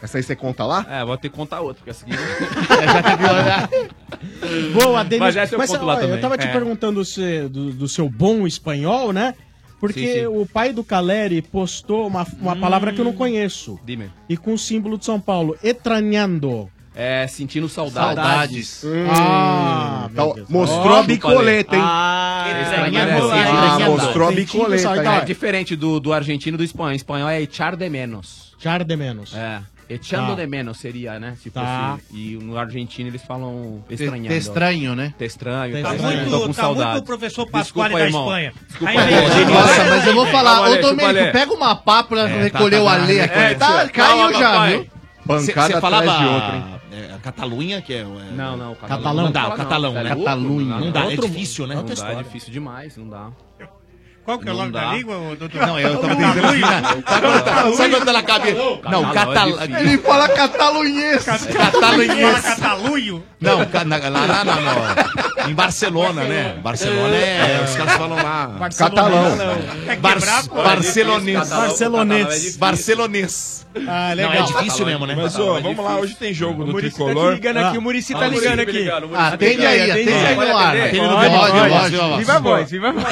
Essa aí você conta lá? É, vou ter que contar outra, porque essa aqui... Boa, Denis. Mas essa eu conto lá ó, eu também. tava te É. perguntando se- do, do seu bom espanhol, né? Porque Sim, sim. o pai do Caleri postou uma, uma palavra que eu não conheço. Dime. E com o símbolo de São Paulo. Etranhando. É, sentindo saudades. Saudades. Ah, Tá, meu Deus. mostrou Ó, a bicoleta, hein? Ah. Ah, mostrou a bicoleta. saudade. É diferente do, do argentino e do espanhol. Em espanhol é echar de menos. Char de menos. É. Echando Tá. de menos seria, né? Se Tá. fosse. E no argentino eles falam Te, estranhando. te estranho, né? Te estranho. Te tá, estranho. tô Muito, com tá saudade. muito o professor Pasquale da irmão. Espanha. Desculpa Aí aí. Nossa, mas eu vou falar, ô Domênico, pega uma pá pra É, recolher tá, o tá, Alê tá. aqui. É, tá, caiu já, papai. viu? Pancada atrás de outra, hein? é, Catalunha, que é... é- Não, não. Catalão. Não dá, o catalão, né? Catalunha. Não dá, é Outro- difícil, né? Não Outra dá, é difícil demais, não dá. Qual que é o nome da língua, doutor? Não, eu tava tentando. Sabe quando ela cabe? Não, Catalão. Ele fala catalunhês. Catalunhês. Catalunho? Não, na- lá, no- em Barcelona, né? Barcelona é, os caras falam lá. Catalão. É pô. barcelonês. Barcelonês. Barcelonês. Ah, Não, legal. é difícil mesmo, né? Mas, ó, vamos lá, hoje tem jogo do tá Tricolor. ligando aqui, o Murici tá Ah, ligando aqui. tá Atende aí, atende aí no ar. Atende no pode. Viva a voz, viva a voz.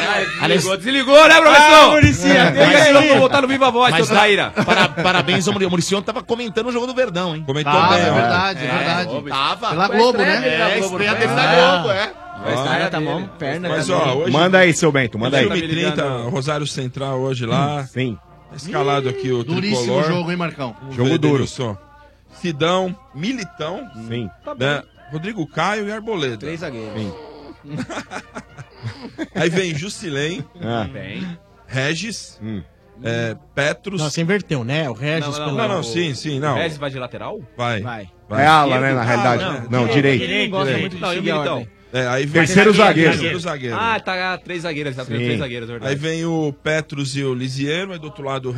Desligou, desligou, né, professor? Ah, Mas aí. eu vou botar no Viva Voz, seu traíra. para- parabéns ao. O Muricy ontem tava comentando o jogo do Verdão, hein? Comentou Ah, bem, é verdade, é verdade. Tava. Pela Globo, né? dele na É, Globo, estreia dele na Globo, é. Vai Cara, tá mão, perna. Mas, ó, hoje... Manda aí, seu Bento, manda aí. 1h30, Rosário Central hoje lá. Sim. Tá escalado aqui o Duríssimo Tricolor. jogo, hein, Marcão? Jogo duro. Denilson. Sidão, Militão, Sim. né? Rodrigo Caio e Arboleda. Três zagueiros. Sim. Aí vem Jusilém, Ah, Bem. Regis, hum. é, Petros. Não, você inverteu, né? O Regis Não, não, pelo... Não, não, sim, sim, não. O Regis vai de lateral? Vai. Vai. vai. É ala, né, na Ah, realidade. não, Não, direito. Não gosta direito. muito de Não. É, aí vem Terceiro zagueiro. Terceiro zagueiro. Ah, tá três zagueiros, tá três zagueiros, é verdade. Aí vem o Petros e o Lisiero, aí do outro lado o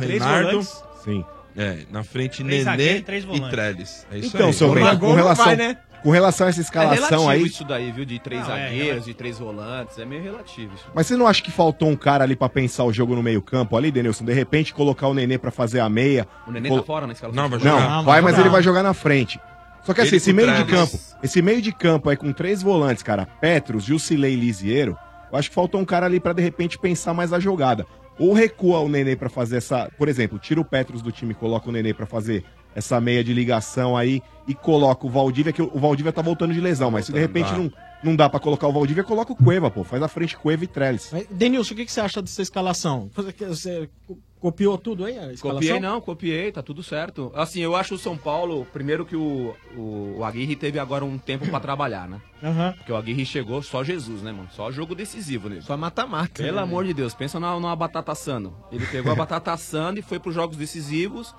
volantes. Sim. É, na frente Três Nenê zagueiros, três e. Trellis. É isso Então, aí. Magol com não relação, vai, né? Com relação a essa É escalação relativo aí, isso daí, viu? De três Não, é zagueiros, relativo. de três volantes, é meio relativo isso. Mas você não acha que faltou um cara ali pra pensar o jogo no meio-campo ali, Denilson? De repente colocar o Nenê pra fazer a meia. O Nenê Col- tá fora na escalação. Não, vai Não, jogar. vai, mas jogar. ele vai jogar na frente. Só que assim, Ele esse meio de campo, esse meio de campo aí com três volantes, cara, Petros, Jusilei e Lisiero, eu acho que faltou um cara ali pra de repente pensar mais a jogada. Ou recua o Nenê pra fazer essa, por exemplo, tira o Petros do time, e coloca o Nenê pra fazer essa meia de ligação aí e coloca o Valdívia, que o Valdívia tá voltando de lesão, mas se de repente não, não dá pra colocar o Valdívia, coloca o Cueva, pô, faz a frente Cueva e Trellis. Denilson, o que, que você acha dessa escalação? Você, você co- copiou tudo aí, a escalação? Copiei não, copiei, tá tudo certo. Assim, eu acho o São Paulo, primeiro que o, o, o Aguirre teve agora um tempo pra trabalhar, né? Aham. Porque o Aguirre chegou só Jesus, né, mano? Só jogo decisivo nele. Só mata-mata. Pelo né? amor de Deus, pensa numa, numa batata assando. Ele pegou a batata assando e foi pros jogos decisivos.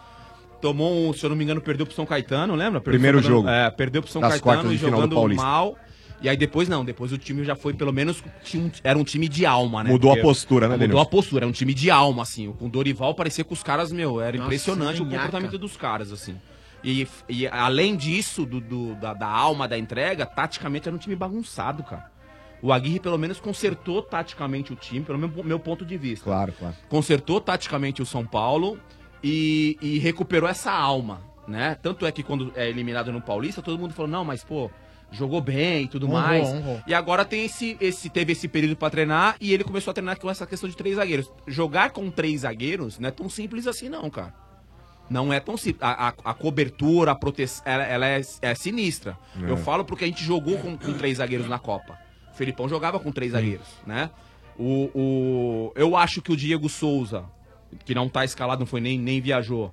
Tomou um, se eu não me engano, perdeu pro São Caetano, lembra? Perdeu Primeiro São- jogo. É, perdeu pro São Das Caetano e de final do jogando Paulista. mal. E aí depois não, depois o time já foi, pelo menos, tinha um- era um time de alma, né? Mudou a Porque- postura, né, Mudou Denilson? a postura, era um time de alma, assim. Com o Dorival parecia que os caras, meu, era Nossa, impressionante o comportamento dos caras, assim. E, e além disso, do, do- da, da alma da entrega, taticamente era um time bagunçado, cara. O Aguirre, pelo menos, consertou taticamente o time, pelo meu, meu ponto de vista. Claro, claro. Consertou taticamente o São Paulo e, e recuperou essa alma, né? Tanto é que quando é eliminado no Paulista, todo mundo falou, não, mas, pô, jogou bem e tudo Honrou, mais. honrou. E agora tem esse, esse, teve esse período pra treinar e ele começou a treinar com essa questão de três zagueiros. Jogar com três zagueiros não é tão simples assim, não, cara. Não é tão simples. A, a- a cobertura, a proteção, ela, ela é, é sinistra. É. Eu falo porque a gente jogou com, com três zagueiros na Copa. O Felipão jogava com três zagueiros, né? O, o, eu acho que o Diego Souza, que não tá escalado, não foi nem, nem viajou,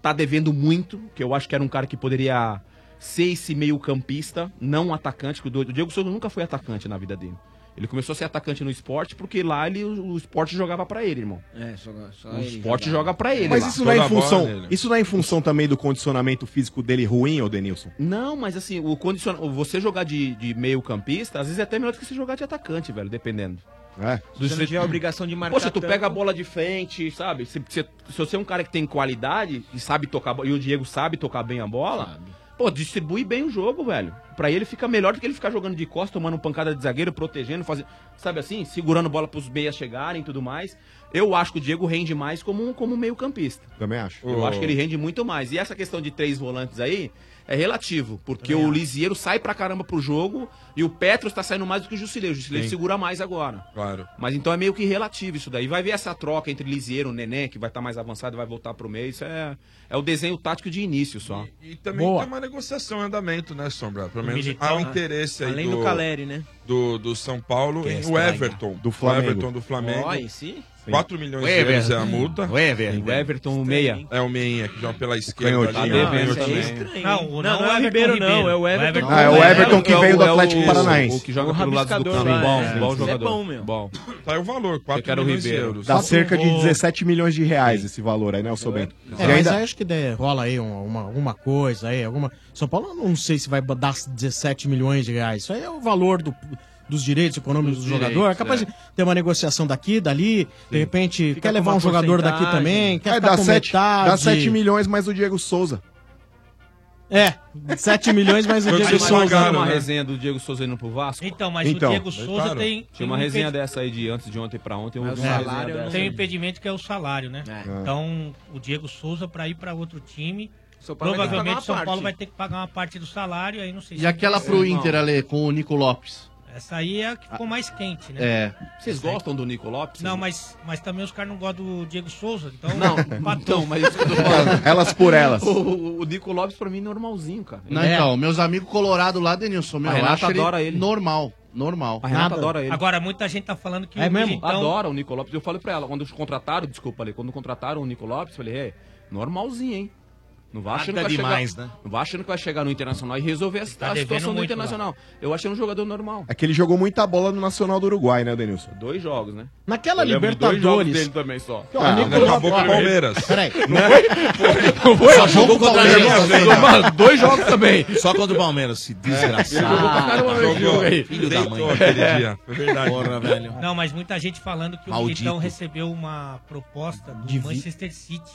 Tá devendo muito, que eu acho que era um cara que poderia ser esse meio campista, não um atacante, que o Diego Souza nunca foi atacante na vida dele. Ele começou a ser atacante no esporte porque lá ele, o esporte jogava pra ele, irmão. É, só, só O ele esporte jogava. joga pra ele. Mas lá. isso não, é em função, isso não é em função também do condicionamento físico dele ruim, ô Denilson? Não, mas assim, o condiciona... você jogar de, de meio campista, às vezes é até melhor do que você jogar de atacante, velho, dependendo. É. Se você não tiver a obrigação de marcar Poxa, tu tanto- pega a bola de frente, sabe? Se, se, se você é um cara que tem qualidade e sabe tocar, e o Diego sabe tocar bem a bola, pô, distribui bem o jogo, velho. Pra ele fica melhor do que ele ficar jogando de costas, tomando pancada de zagueiro, protegendo, fazendo, sabe assim? Segurando bola pros meias chegarem e tudo mais. Eu acho que o Diego rende mais como um como meio campista. Também acho. Eu acho que ele rende muito mais. E essa questão de três volantes aí é relativo, porque o Lisieiro sai pra caramba pro jogo e o Petros tá saindo mais do que o Jusileiro. O Jusileiro Sim. segura mais agora. Claro. Mas então é meio que relativo isso daí. Vai ver essa troca entre Lisieiro e o Neném, que vai estar mais avançado e vai voltar pro meio. Isso é, é o desenho tático de início só. E também tem uma negociação em andamento, né, Sombra? Pelo menos Militão, há um né? interesse aí Além do Caleri, né? Do, do São Paulo Que é em o estranho. Everton. Do Flamengo. O Everton do Flamengo. Ó, aí sim. 4 milhões de euros é a multa. O Everton. O Everton, o meia. É o meia, que joga pela esquerda. Tá devendo, é também. Não, o- Não, é o Ribeiro, não, é o Everton. Ah, é o Everton que É veio do é Atlético Paranaense. O que joga pelo lado do campo. Bom, é. bom Esse é jogador. bom, meu. Bom. Tá aí o valor, 4 quero o milhões de Ribeiro. euros. Dá cerca de o- 17 milhões de reais esse valor aí, né, o Bento? É, mas acho que rola aí uma, uma, alguma coisa aí, alguma. São Paulo eu não sei se vai dar 17 milhões de reais. Isso aí é o valor do- dos direitos econômicos Dos do jogador. É direitos, capaz é. de ter uma negociação daqui, dali, de repente Fica quer levar um jogador daqui também, quer É, ficar dá com 7, metade. dá 7 milhões mais o Diego Souza. É, 7 milhões mais o Mas Diego vocês Souza. pagaram né? uma resenha do Diego Souza indo pro Vasco? Então, mas o Diego Souza tem- tem Tinha uma um resenha impedi- dessa aí de antes de ontem pra ontem. Mas o salário tem um impedimento que é o salário, né? É. Então, o Diego Souza, pra ir pra outro time, provavelmente o São Paulo vai ter que pagar uma parte do salário, aí não sei E aquela pro Não. Inter, Ale, com o Nico Lopes? Essa aí é a que ficou mais quente, né? É. Vocês Essa aí- gostam do Nico Lopes? Não, mas, mas também os caras não gostam do Diego Souza, então... Não, então, mas isso que eu tô falando. Elas por elas. O, o, o Nico Lopes pra mim é normalzinho, cara. Não, então, meus amigos colorados lá, Denilson, meu, A eu Renata acho ele adora ele. normal, normal. A Renata adora ele. Agora, muita gente tá falando que É o mesmo? Militão... Adora o Nico Lopes. Eu falei pra ela, quando contrataram, desculpa ali, quando contrataram o Nico Lopes, eu falei, é, normalzinho, hein? Não vai achando que vai demais, chegar, né? Não vai achando que vai chegar no Internacional e resolver a, tá a situação do Internacional. Eu achei um jogador normal. É que ele jogou muita bola no Nacional do Uruguai, né, Denilson? Dois jogos, né? Naquela Eu de dois jogos Libertadores. dele também só. Ó, Nico acabou com o Palmeiras. Peraí. Não foi? Só jogou contra o Palmeiras. Dois jogos também. Só contra o Palmeiras, se desgraçado. Ele jogou pra caramba nesse Jogou. jogo aí. Filho da mãe. Dia. Foi verdade. Porra, velho. Não, mas muita gente falando que o. Militão recebeu uma proposta do Manchester City.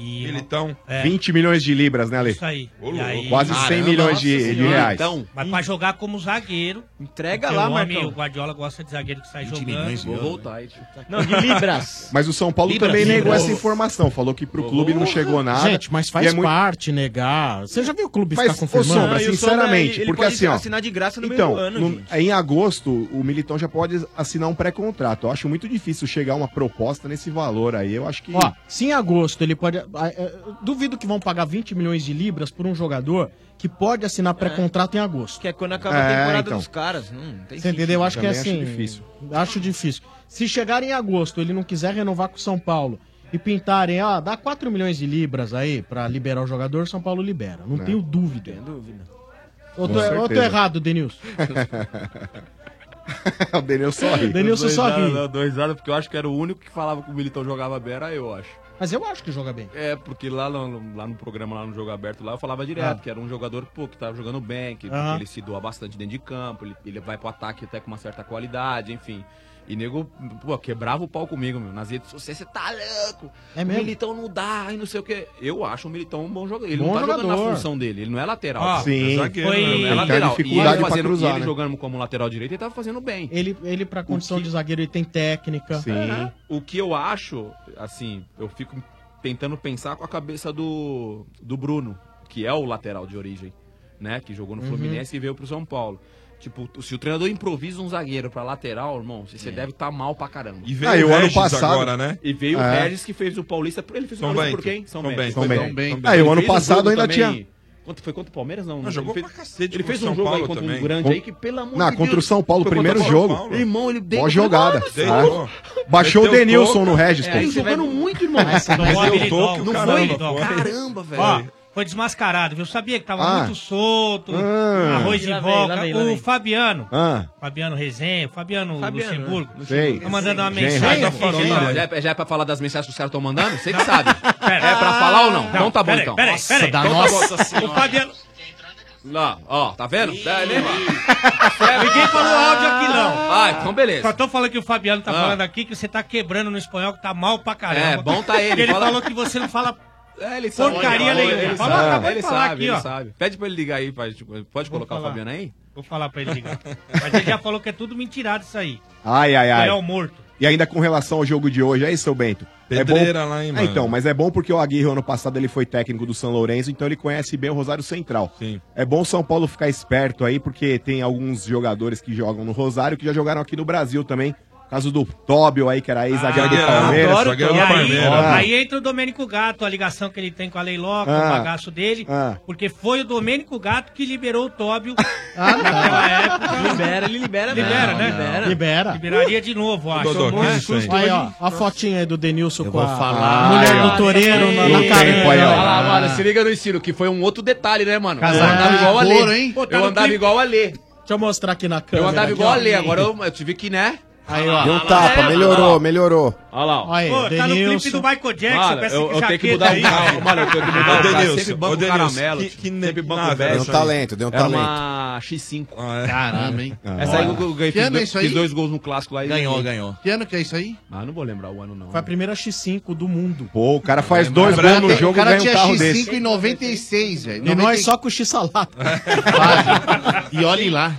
E Militão. É. 20 milhões de libras, né, Ale? Isso aí. Ô, aí- Quase 100 Caramba, milhões de, de reais. Então, Mas pra jogar como zagueiro. Entrega lá, o homem, Marcão. O Guardiola gosta de zagueiro que sai 20 jogando. milhões vou voltar. Não, de libras. Mas o São Paulo Libras, também negou essa informação. Falou que pro clube não chegou nada. Gente, mas faz é muito- parte negar. Você já viu o clube Mas, ficar ô, confirmando? Sombra, Não, o sinceramente, Sombra, ele porque pode assim, ó. assinar de graça no meio então, do ano, no- gente. em agosto, o Militão já pode assinar um pré-contrato. Eu acho muito difícil chegar uma proposta nesse valor aí. Eu acho que. Ó, se em agosto ele pode. Ah, é, Duvido que vão pagar 20 milhões de libras por um jogador que pode assinar pré-contrato em agosto. Que é quando acaba a É, temporada então. dos caras. Não, tem Você entendeu? Eu acho que é Também acho assim. difícil. Acho difícil. Se chegar em agosto ele não quiser renovar com o São Paulo e pintarem, ah, dá 4 milhões de libras aí pra liberar o jogador, São Paulo libera. Não É. tenho dúvida. Tem dúvida. Ou Com tô, ou tô certeza. errado, Denilson? o Denilson só ri. Denilson Dois só anos, ri. não, Dois anos, porque eu acho que era o único que falava que o Militão jogava bem, era eu, acho. Mas eu acho que joga bem. É, porque lá no, lá no programa, lá no Jogo Aberto, lá eu falava direto, Ah. que era um jogador pô, que tava jogando bem, que ele se doa bastante dentro de campo, ele, ele vai pro ataque até com uma certa qualidade, enfim. E nego, pô, quebrava o pau comigo, meu. Nas redes sociais, você tá louco. É o mesmo? Militão não dá, e não sei o quê. Eu acho o Militão um bom jogador. Ele Bom não tá jogando jogador. na função dele, ele não é lateral. Ó, Sim. É zagueiro, Foi- né? Ele não é Ele lateral. dificuldade e ele, fazendo, cruzar, e ele né? jogando como lateral direito, ele tava fazendo bem. Ele, ele pra condição que- de zagueiro, ele tem técnica. Sim. É. O que eu acho, assim, eu fico tentando pensar com a cabeça do, do Bruno, que é o lateral de origem, né? Que jogou no Uhum. Fluminense e veio pro São Paulo. Tipo, se o treinador improvisa um zagueiro pra lateral, irmão, você deve estar mal pra caramba. E veio Ah, o o ano Regis passado- agora, né? E veio o É. Regis que fez o Paulista. Ele fez o São Paulista Bento. por quem? São Bento. Bento. São Bento. São Bento. Ah, e o Ele ano fez um passado ainda também tinha. Contra, foi contra o Palmeiras, não? Mas jogou ele pra cacete Ele contra fez o um São jogo aí Paulo contra um também. grande Com- aí que, pelo amor Não, de contra o Deus, São Paulo, foi primeiro contra o São jogo. Paulo. Irmão, ele Boa jogada. Mano, Ah. Baixou o Meteu Denilson toco. no Regis, É, aí jogando muito, irmão. Mas não foi não. Caramba, velho. Foi desmascarado, viu? Eu sabia que tava Ah. muito solto, Ah. arroz de Lá vem, boca. lá vem, lá o. Fabiano, Ah. Fabiano Resenha, o Fabiano, Fabiano, Luxemburgo, né? Sei. tá mandando uma mensagem. gente. Já é, já é pra falar das mensagens que os caras estão mandando? Você que sabe. É pra falar ou não? Então tá bom, peraí, então. Peraí, Nossa, peraí. Então tá nossa bom. senhora. O Fabiano... Lá, ó, tá vendo? É, nem Ninguém falou áudio aqui, não. Ah, então beleza. Só tô falando que o Fabiano tá Ah. falando aqui que você tá quebrando no espanhol, que tá mal pra caramba. É, bom tá ele, ele fala- falou que você não fala É, ele sabe. porcaria Ele nenhuma. Ele Falou, sabe, acabou de ele falar sabe, aqui, ele ó. sabe. Pede pra ele ligar aí, pai. tipo, Pode colocar o falar. Fabiano aí? Vou falar pra ele ligar. Mas ele já falou que é tudo mentirado isso aí. Ai, ai, ai. Espanhol morto. E ainda com relação ao jogo de hoje, aí, seu Bento? Pedreira é bom... lá, hein, Ah, mano? então, mas é bom porque o Aguirre, ano passado, ele foi técnico do São Lourenço, então ele conhece bem o Rosário Central. Sim. É bom o São Paulo ficar esperto aí, porque tem alguns jogadores que jogam no Rosário que já jogaram aqui no Brasil também. Caso do Tóbio aí, que era ex-zagueiro do Ah, Palmeiras. adoro zagueiro do aí, Palmeiras. Ah. aí entra o Domênico Gato, a ligação que ele tem com a Leiloca, Ah. o bagaço dele, Ah. porque foi o Domênico Gato que liberou o Tóbio Ah, naquela época. Libera, ele libera Libera, mesmo, né? libera. Libera. Liberaria de novo, acho. Dodô, um isso, susto Aí, ó, a fotinha aí do Denilson com vou a falar. mulher Aí, do Toreiro na, na No cara. tempo aí, ó. Olha se liga no estilo, que foi um outro detalhe, né, mano? Eu andava igual a Lê. tá Eu andava igual a Lê. Deixa eu mostrar aqui na câmera. Eu andava igual a Lê, agora eu, eu tive que, né? Aí, ó. Deu um tapa, melhorou, melhorou. Olha lá, ó. Olha aí, Pô, tá no clipe do Michael Jackson, Mano, com essa eu, eu tenho que mudar aí. o carro. Mano, eu tenho que mudar Ô, o carro. Denilson, Sempre banco Denilson, caramelo. que- que sempre banco nave velho. Deu um talento, deu um Era talento. uma X5. Ah, é. Caramba, hein? Essa aí eu eu ganhei, Que fiz, ano é dois, isso aí? fiz dois gols no clássico lá. e Ganhou, ganhei. ganhou. Que ano que é isso aí? Ah, não vou lembrar o ano, não. Foi a primeira X5 do mundo. Pô, o cara faz O dois cara gols no tem- jogo O cara e ganha um tinha carro X5 desse. em 96, velho. E nós só com o X-salada. E olhe lá.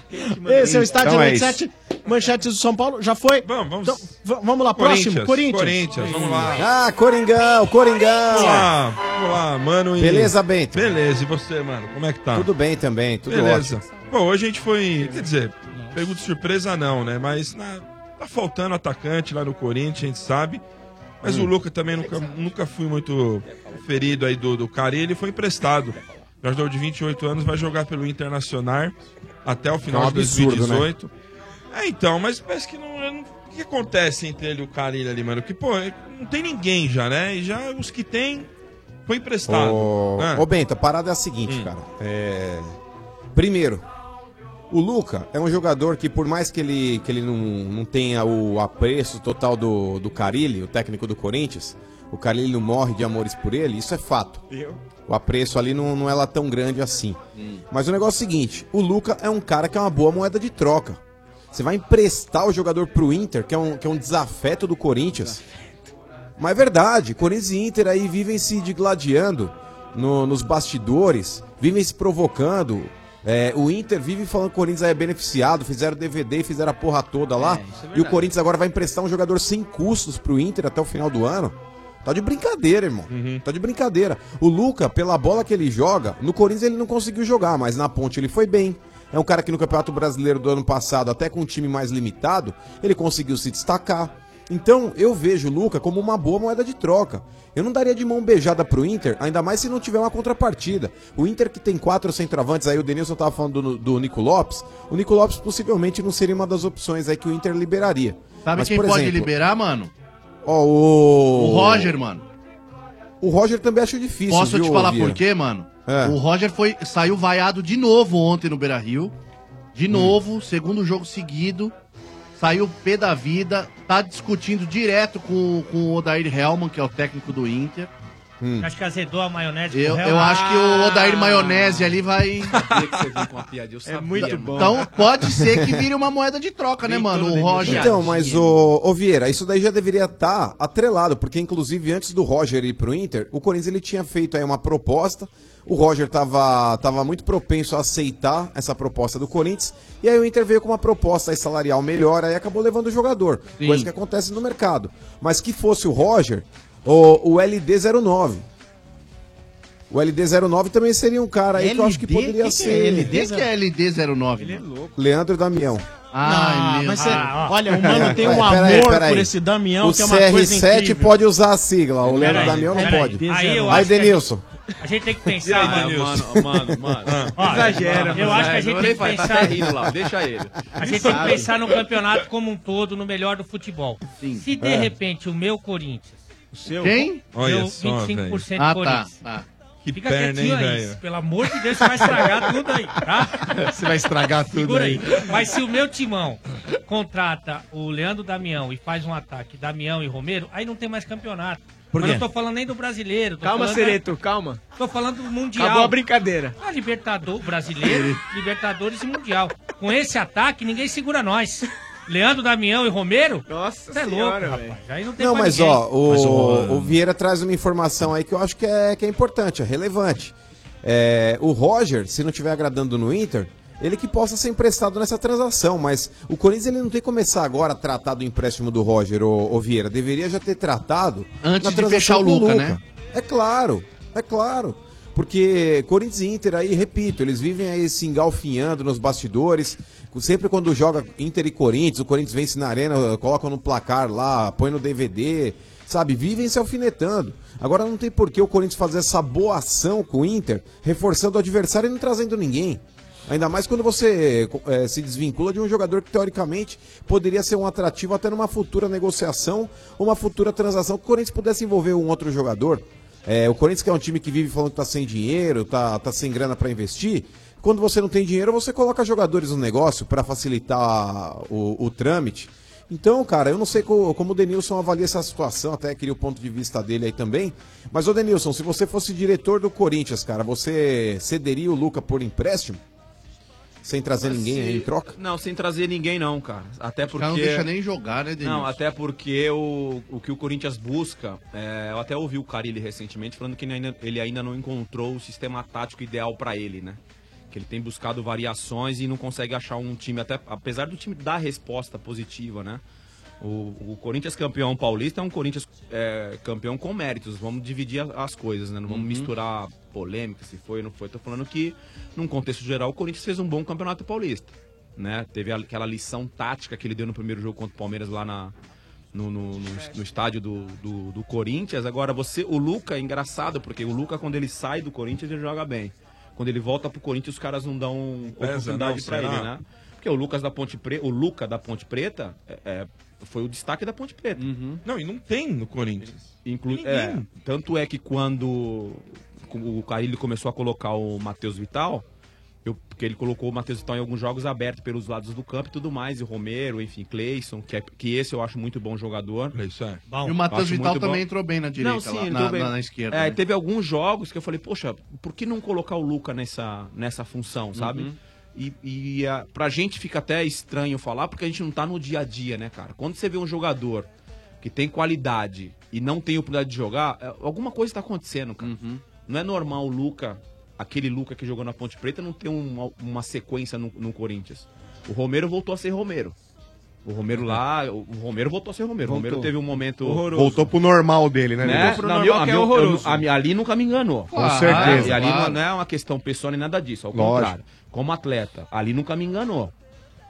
Esse é o Estádio Então é 97. Manchetes do São Paulo. Já foi? Vamos, vamos. Então, vamos lá, próximo. Corinthians. Corinthians, vamos lá. Ah, Coringão, Coringão. Vamos lá, vamos lá, mano. e- Beleza, Bento? Beleza, e você, mano? Como é que tá? Tudo bem também, tudo Beleza. ótimo. Bom, hoje a gente foi. Quer dizer, pego de surpresa não, né? Mas na- tá faltando atacante lá no Corinthians, a gente sabe. Mas Hum. o Luca também nunca, nunca fui muito ferido aí do, do cara. E ele foi emprestado. Jogador de 28 anos vai jogar pelo Internacional até o final É um de absurdo, 2018. É, então, mas parece que não, não- O que acontece entre ele e o Carilli ali, mano? Que, pô, não tem ninguém já, né? E já os que tem, foi emprestado. Ô, Ah. ô, Bento, a parada é a seguinte, Hum. cara. É... Primeiro, o Luca é um jogador que, por mais que ele, que ele não, não tenha o apreço total do, do Carilli, o técnico do Corinthians, o Carilli não morre de amores por ele, isso é fato. O apreço ali não, não é lá tão grande assim. Mas o negócio é o seguinte: o Luca é um cara que é uma boa moeda de troca. Você vai emprestar o jogador pro Inter, que é um, que é um desafeto do Corinthians. Mas é verdade, Corinthians e Inter aí vivem se digladiando no- nos bastidores, vivem se provocando. É, o Inter vive falando que o Corinthians é beneficiado, fizeram DVD, fizeram a porra toda lá. e o Corinthians agora vai emprestar um jogador sem custos pro Inter até o final do ano. Tá de brincadeira, irmão. Tá de brincadeira. O Luca, pela bola que ele joga, no Corinthians ele não conseguiu jogar, mas na ponte ele foi bem. É um cara que no Campeonato Brasileiro do ano passado, até com um time mais limitado, ele conseguiu se destacar. Então, eu vejo o Luca como uma boa moeda de troca. Eu não daria de mão beijada pro Inter, ainda mais se não tiver uma contrapartida. O Inter que tem quatro centroavantes, aí o Denilson tava falando do, do Nico Lopes. O Nico Lopes possivelmente não seria uma das opções aí que o Inter liberaria. Sabe Mas, quem por pode exemplo, liberar, mano? Ó, o... O Roger, mano. O Roger também acho difícil. Posso viu, te falar Vieira? por quê, mano? É. O Roger foi, saiu vaiado de novo ontem no Beira Rio. De Hum. novo, segundo jogo seguido. Saiu pé da vida. Tá discutindo direto com, com o Odair Helman, que é o técnico do Inter. Hum. Acho que azedou a maionese. Eu, o eu acho que o Odair Maionese ali vai. É muito bom. Então pode ser que vire uma moeda de troca, né, mano? O Roger. Então, mas o, ô Vieira, isso daí já deveria estar atrelado, porque inclusive antes do Roger ir pro Inter, o Corinthians ele tinha feito aí uma proposta, o Roger tava, tava muito propenso a aceitar essa proposta do Corinthians, e aí o Inter veio com uma proposta salarial melhor, aí acabou levando o jogador, Sim. coisa que acontece no mercado. Mas que fosse o Roger, o, o LD09. O LD09 também seria um cara aí que eu acho que LD? poderia Que que ser. é LD? que é LD09? Ele é louco. Leandro Damião. Ai, Não, meu mas cê- olha, o mano tem um É, peraí, amor peraí. por esse Damião, o que é uma coisa CR7 incrível. pode usar a sigla, o Leandro Damião não pode. Aí Aí, a Denilson. A gente tem que pensar, aí, mano. Denilson? Mano, mano. Ó, Exagera, Eu mano. acho que a gente tem que tá pensar. até rindo lá, deixa ele. A gente tem que pensar no campeonato como um todo, no melhor do futebol. Se de É. repente o meu Corinthians. O seu? Quem? Olha Meu só, 25% velho. Ah, tá, Corinthians. tá. Que Fica perna, hein, quietinho aí. velho? Pelo amor de Deus, você vai estragar tudo aí, tá? Você vai estragar tudo Segura aí. Mas se o meu timão contrata o Leandro Damião e faz um ataque Damião e Romero, aí não tem mais campeonato. Por Mas quê? não tô falando nem do brasileiro. tô Calma, Sereto, calma. Tô falando do Mundial. Acabou a brincadeira. Ah, Libertador, brasileiro, Libertadores e Mundial. Com esse ataque, ninguém segura nós. Leandro, Damião e Romero? Nossa é louco, senhora, rapaz. velho. Aí não tem Não, mas ninguém. ó, o, Mas o- o Vieira traz uma informação aí que eu acho que é, que é importante, é relevante. É, o Roger, se não estiver agradando no Inter, ele que possa ser emprestado nessa transação, mas o Corinthians ele não tem que começar agora a tratar do empréstimo do Roger, o, Vieira. Deveria já ter tratado Antes de fechar o com Luca, né? É claro, é claro. Porque Corinthians e Inter aí, repito, eles vivem aí se engalfinhando nos bastidores. Sempre quando joga Inter e Corinthians, o Corinthians vence na arena, coloca no placar lá, põe no DVD, sabe? Vivem se alfinetando. Agora não tem por que o Corinthians fazer essa boa ação com o Inter, reforçando o adversário e não trazendo ninguém. Ainda mais quando você eh, se desvincula de um jogador que teoricamente poderia ser um atrativo até numa futura negociação, uma futura transação que o Corinthians pudesse envolver um outro jogador. É, o Corinthians que é um time que vive falando que tá sem dinheiro, tá, tá sem grana para investir. Quando você não tem dinheiro, você coloca jogadores no negócio para facilitar o, o trâmite. Então, cara, eu não sei co- como o Denilson avalia essa situação, até queria o ponto de vista dele aí também. Mas, ô Denilson, se você fosse diretor do Corinthians, cara, você cederia o Luca por empréstimo? Sem trazer ninguém aí em troca? Não, sem trazer ninguém não, cara. Até porque... cara não deixa nem jogar, né, Denilson? Não, até porque o, o que o Corinthians busca... é, eu até ouvi o Carilli recentemente falando que ele ainda, ele ainda não encontrou o sistema tático ideal pra ele, né? Que ele tem buscado variações e não consegue achar um time, até apesar do time dar resposta positiva, né? O, o Corinthians campeão paulista é um Corinthians é, campeão com méritos. Vamos dividir as coisas, né? Não vamos Uhum. misturar polêmica, se foi ou não foi. Tô falando que, num contexto geral, o Corinthians fez um bom campeonato paulista. Né? Teve aquela lição tática que ele deu no primeiro jogo contra o Palmeiras lá na, no, no- no- no estádio do, do, do Corinthians. Agora, você, o Luca é engraçado, porque o Luca, quando ele sai do Corinthians, ele joga bem. Quando ele volta pro Corinthians, os caras não dão Pesa, oportunidade será? ele, né? Porque o Lucas da Ponte Preta, o Luca da Ponte Preta, é, é, foi o destaque da Ponte Preta. Não, e não tem no Corinthians. Inclu é, tanto é que quando o Carilli começou a colocar o Matheus Vital, eu, porque ele colocou o Matheus Vital em alguns jogos abertos pelos lados do campo e tudo mais, e o Romero, enfim, Cleison, que, é, que esse eu acho muito bom jogador. Isso é. E o Matheus Vital muito também bom. entrou bem na direita, Não, sim, lá, entrou na, bem. na- na esquerda. É, né? teve alguns jogos que eu falei, poxa, por que não colocar o Luca nessa, nessa função, sabe? Uhum. E, e a, pra gente fica até estranho falar, porque a gente não tá no dia a dia, né, cara? Quando você vê um jogador que tem qualidade e não tem oportunidade de jogar, é, alguma coisa tá acontecendo, cara. Uhum. Não é normal o Luca, aquele Luca que jogou na Ponte Preta, não ter uma, uma sequência no, no Corinthians. O Romero voltou a ser Romero. O Romero lá, o Romero voltou a ser Romero. O Romero teve um momento. Voltou pro normal dele, né? Né? Pro normal, é meu- horroroso. eu- a minha- ali nunca me enganou. Com certeza. E ali Claro. não, não é uma questão pessoal nem nada disso, ao Lógico. contrário. Como atleta, ali nunca me enganou.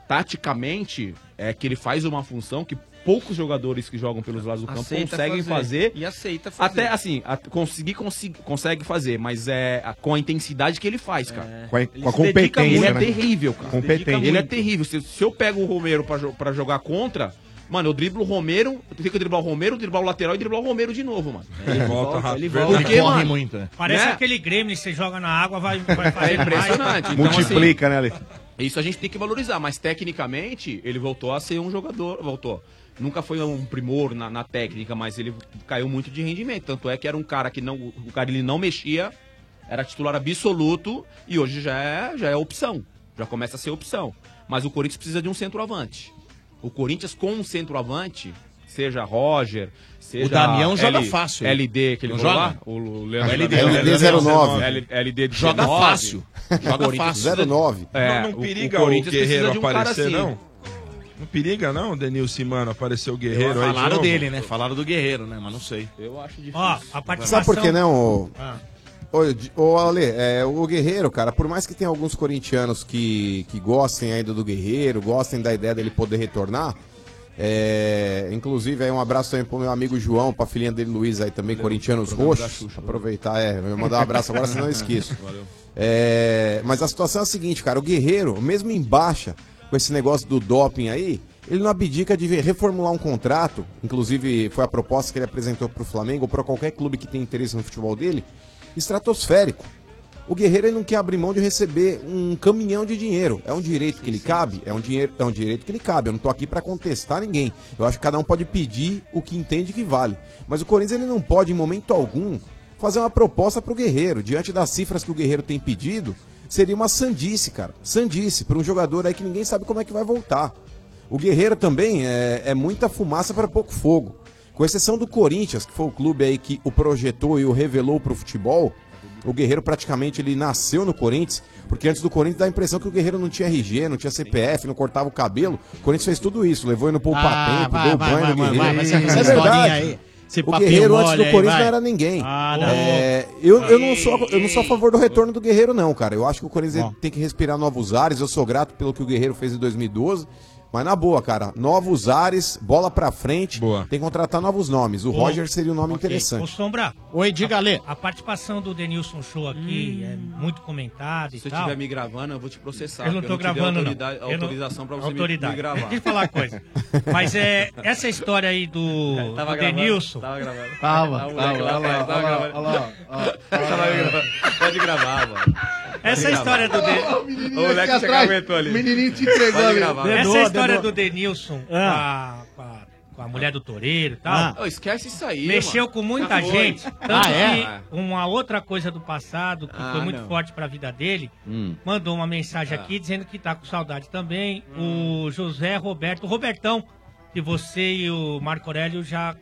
Taticamente, é que ele faz uma função que poucos jogadores que jogam pelos lados do campo Aceita conseguem fazer. fazer. E aceita fazer. Até assim, a- conseguir consi- consegue fazer, mas é a- com a intensidade que ele faz, cara. Com a- com a competência, muito. Ele é né? terrível, cara. Competência. Ele é terrível. Se, se eu pego o Romero pra jogar contra, mano, eu driblo o Romero, eu tenho que driblar o Romero, driblar o lateral e driblar o Romero de novo, mano. Ele volta rápido. Ele volta. Ele corre mano, muito, né? Parece né? aquele Grêmio que você joga na água, vai, vai fazer É impressionante. Então, Multiplica, né, Ale? Isso a gente tem que valorizar, mas tecnicamente ele voltou a ser um jogador, voltou. Nunca foi um primor na, na técnica, mas ele caiu muito de rendimento. Tanto é que era um cara que não, o cara ele não mexia, era titular absoluto e hoje já é, já é opção, já começa a ser opção. Mas o Corinthians precisa de um centroavante. O Corinthians com um centroavante, seja Roger, seja O Damião joga L- fácil. LD que ele joga? lá, o LD, LD, LD 09. L- LD de Joga 19. fácil. Joga Corinthians fácil. precisa- 09. É, não, o- não o periga o, Corinthians Guerreiro precisa de um cara aparecer, assim. não? Não periga, não, Denilson, mano, aparecer o Guerreiro aí de Falaram novo? dele, né? Falaram do Guerreiro, né? Mas não sei. Eu acho difícil. Ó, a participação... Sabe por que não, ô, Ah. ô, Di- ô Ale, é, o Guerreiro, cara, por mais que tenha alguns corintianos que, que gostem ainda do Guerreiro, gostem da ideia dele poder retornar, É, inclusive, aí um abraço também pro meu amigo João, pra filhinha dele Luiz aí também, corintianos programa da roxos. Xuxa, Aproveitar, é, eu vou mandar um abraço agora, senão eu esqueço. Valeu. É, mas a situação é a seguinte, cara, o Guerreiro, mesmo em baixa, com esse negócio do doping aí, ele não abdica de reformular um contrato, inclusive foi a proposta que ele apresentou pro Flamengo ou pra qualquer clube que tem interesse no futebol dele, estratosférico. O Guerreiro ele não quer abrir mão de receber um caminhão de dinheiro. É um direito que lhe cabe? É um, dinheiro, é um direito que lhe cabe. Eu não tô aqui pra contestar ninguém. Eu acho que cada um pode pedir o que entende que vale. Mas o Corinthians ele não pode, em momento algum, fazer uma proposta pro Guerreiro. Diante das cifras que o Guerreiro tem pedido, seria uma sandice, cara. Sandice para um jogador aí que ninguém sabe como é que vai voltar. O Guerreiro também é, é muita fumaça para pouco fogo. Com exceção do Corinthians, que foi o clube aí que o projetou e o revelou pro futebol, o Guerreiro praticamente ele nasceu no Corinthians, porque antes do Corinthians dá a impressão que o Guerreiro não tinha RG, não tinha CPF, não cortava o cabelo. O Corinthians fez tudo isso, levou ele no poupa Ah, tempo, vai, deu vai, banho vai, no vai, Guerreiro. vai, vai, essa é verdade. aí, esse o Guerreiro antes do Corinthians não era ninguém. Ah, não. É, eu, eu, não sou, eu não sou a favor do retorno do Guerreiro, não, cara. Eu acho que o Corinthians tem que respirar novos ares. Eu sou grato pelo que o Guerreiro fez em 2012. Mas na boa, cara, novos ares, bola pra frente. Tem que contratar novos nomes. O Roger seria um nome Ô, interessante. Sombra. Oi, diga, Lê. A, participação do Denilson Show aqui é muito comentada e Se você tal. estiver me gravando, eu vou te processar. Eu não tô te dei gravando, autoridade- não. Eu não- autorização pra você me- autoridade. me gravar. Deixa eu falar uma coisa. Mas é, essa história aí do, Tava do gravando, Denilson... tava gravando. Tava, Ah, o tava, moleque lá, olha lá, tava olha lá, gravando. olha lá, olha lá. Tava gravando. Pode gravar, mano. Essa Pode história do. Denilson... O moleque se ali. Pode gravar. Essa história do Denilson Ah. com, a, com a- a mulher do Toureiro e tal... Ah. Esquece isso aí, Mexeu mano. com muita Já foi. gente. Tanto Ah, é? que uma outra coisa do passado que Ah, foi muito não. forte pra vida dele, Hum. mandou uma mensagem aqui dizendo que tá com saudade também. O José Roberto, o Robertão, que você e o Marco Aurélio já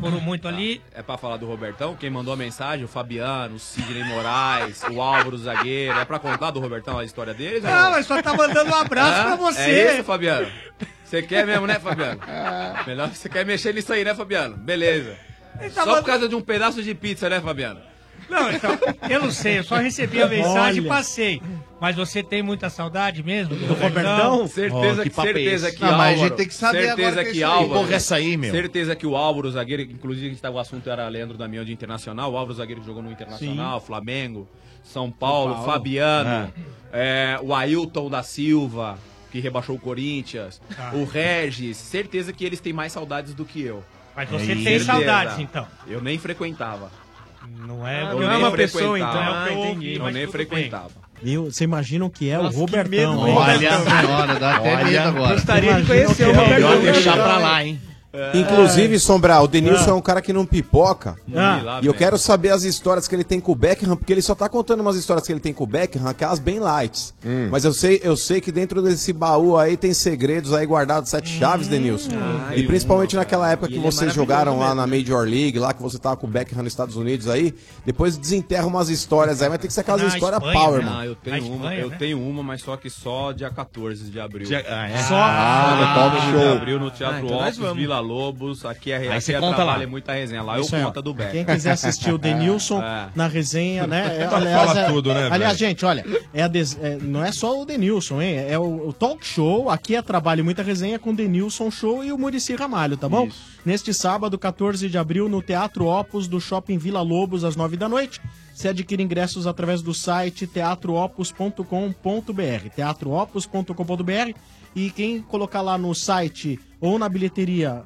foram muito ali. É pra falar do Robertão? Quem mandou a mensagem? O Fabiano, o Sidney Moraes, o Álvaro Zagueiro. É pra contar do Robertão a história deles? ou Não, mas só tá mandando um abraço pra você. É isso, Fabiano? Você quer mesmo, né, Fabiano? Melhor você quer mexer nisso aí, né, Fabiano? Beleza. tá Só por causa de um pedaço de pizza, né, Fabiano? Não, então, eu não sei, eu só recebi a mensagem e Olha. passei. Mas você tem muita saudade mesmo do, Certeza, que, certeza que Não, mas a gente Álvaro- tem que saber certeza agora que é. Álvaro, Que porra é essa aí, meu? Certeza que o Álvaro, o zagueiro, inclusive tava, o assunto era Leandro Damião de Internacional, o Álvaro, o zagueiro que jogou no Internacional, Flamengo, São Paulo, Paulo. Fabiano, é, o Ailton da Silva, que rebaixou o Corinthians, Ah. o Regis, certeza que eles têm mais saudades do que eu. Mas você Certeza. tem saudades, então. Eu nem frequentava. Não é, Eu não é uma pessoa, então. É Ah, ouvi, entendi. Eu nem bem. frequentava. Viu? Você imagina o que é Nossa, o Robertão, medo? Olha, senhora, dá até medo agora. Gostaria de conhecer o é o Robertão. Melhor deixar pra lá, hein? Inclusive, Sombra, o Denilson Ah. é um cara que não pipoca. Ah. E eu quero saber as histórias que ele tem com o Beckham, porque ele só tá contando umas histórias que ele tem com o Beckham, aquelas bem lights. Hum. Mas eu sei, eu sei que dentro desse baú aí tem segredos aí guardados, sete chaves, Denilson. e principalmente naquela época que é vocês jogaram lá na Major League, lá que você tava com o Beckham nos Estados Unidos aí, depois desenterra umas histórias aí, mas tem que ser aquelas Na histórias Espanha, power, né? mano. Ah, eu tenho uma, eu tenho uma, mas só que só dia 14 de abril. Dia- ah, é? Só Ah, dia no 14 talk de show. abril no Teatro Ah, então. Vila Lobos, aqui é, Aí aqui você é conta trabalho, lá. é muita resenha. Lá Isso eu aí, ó. conta do Beck. Quem quiser assistir o Denilson É. na resenha, né? É, Fala aliás, é- tudo, né, aliás, velho? gente, olha, é a des- é, não é só o Denilson, hein? É o, o talk show. Aqui é trabalho e muita resenha com o Denilson Show e o Murici Ramalho, tá bom? Neste sábado, 14 de abril, no Teatro Opus do Shopping Vila Lobos, às 9 da noite. Você adquire ingressos através do site teatroopus.com.br. teatroopus.com.br. E quem colocar lá no site ou na bilheteria,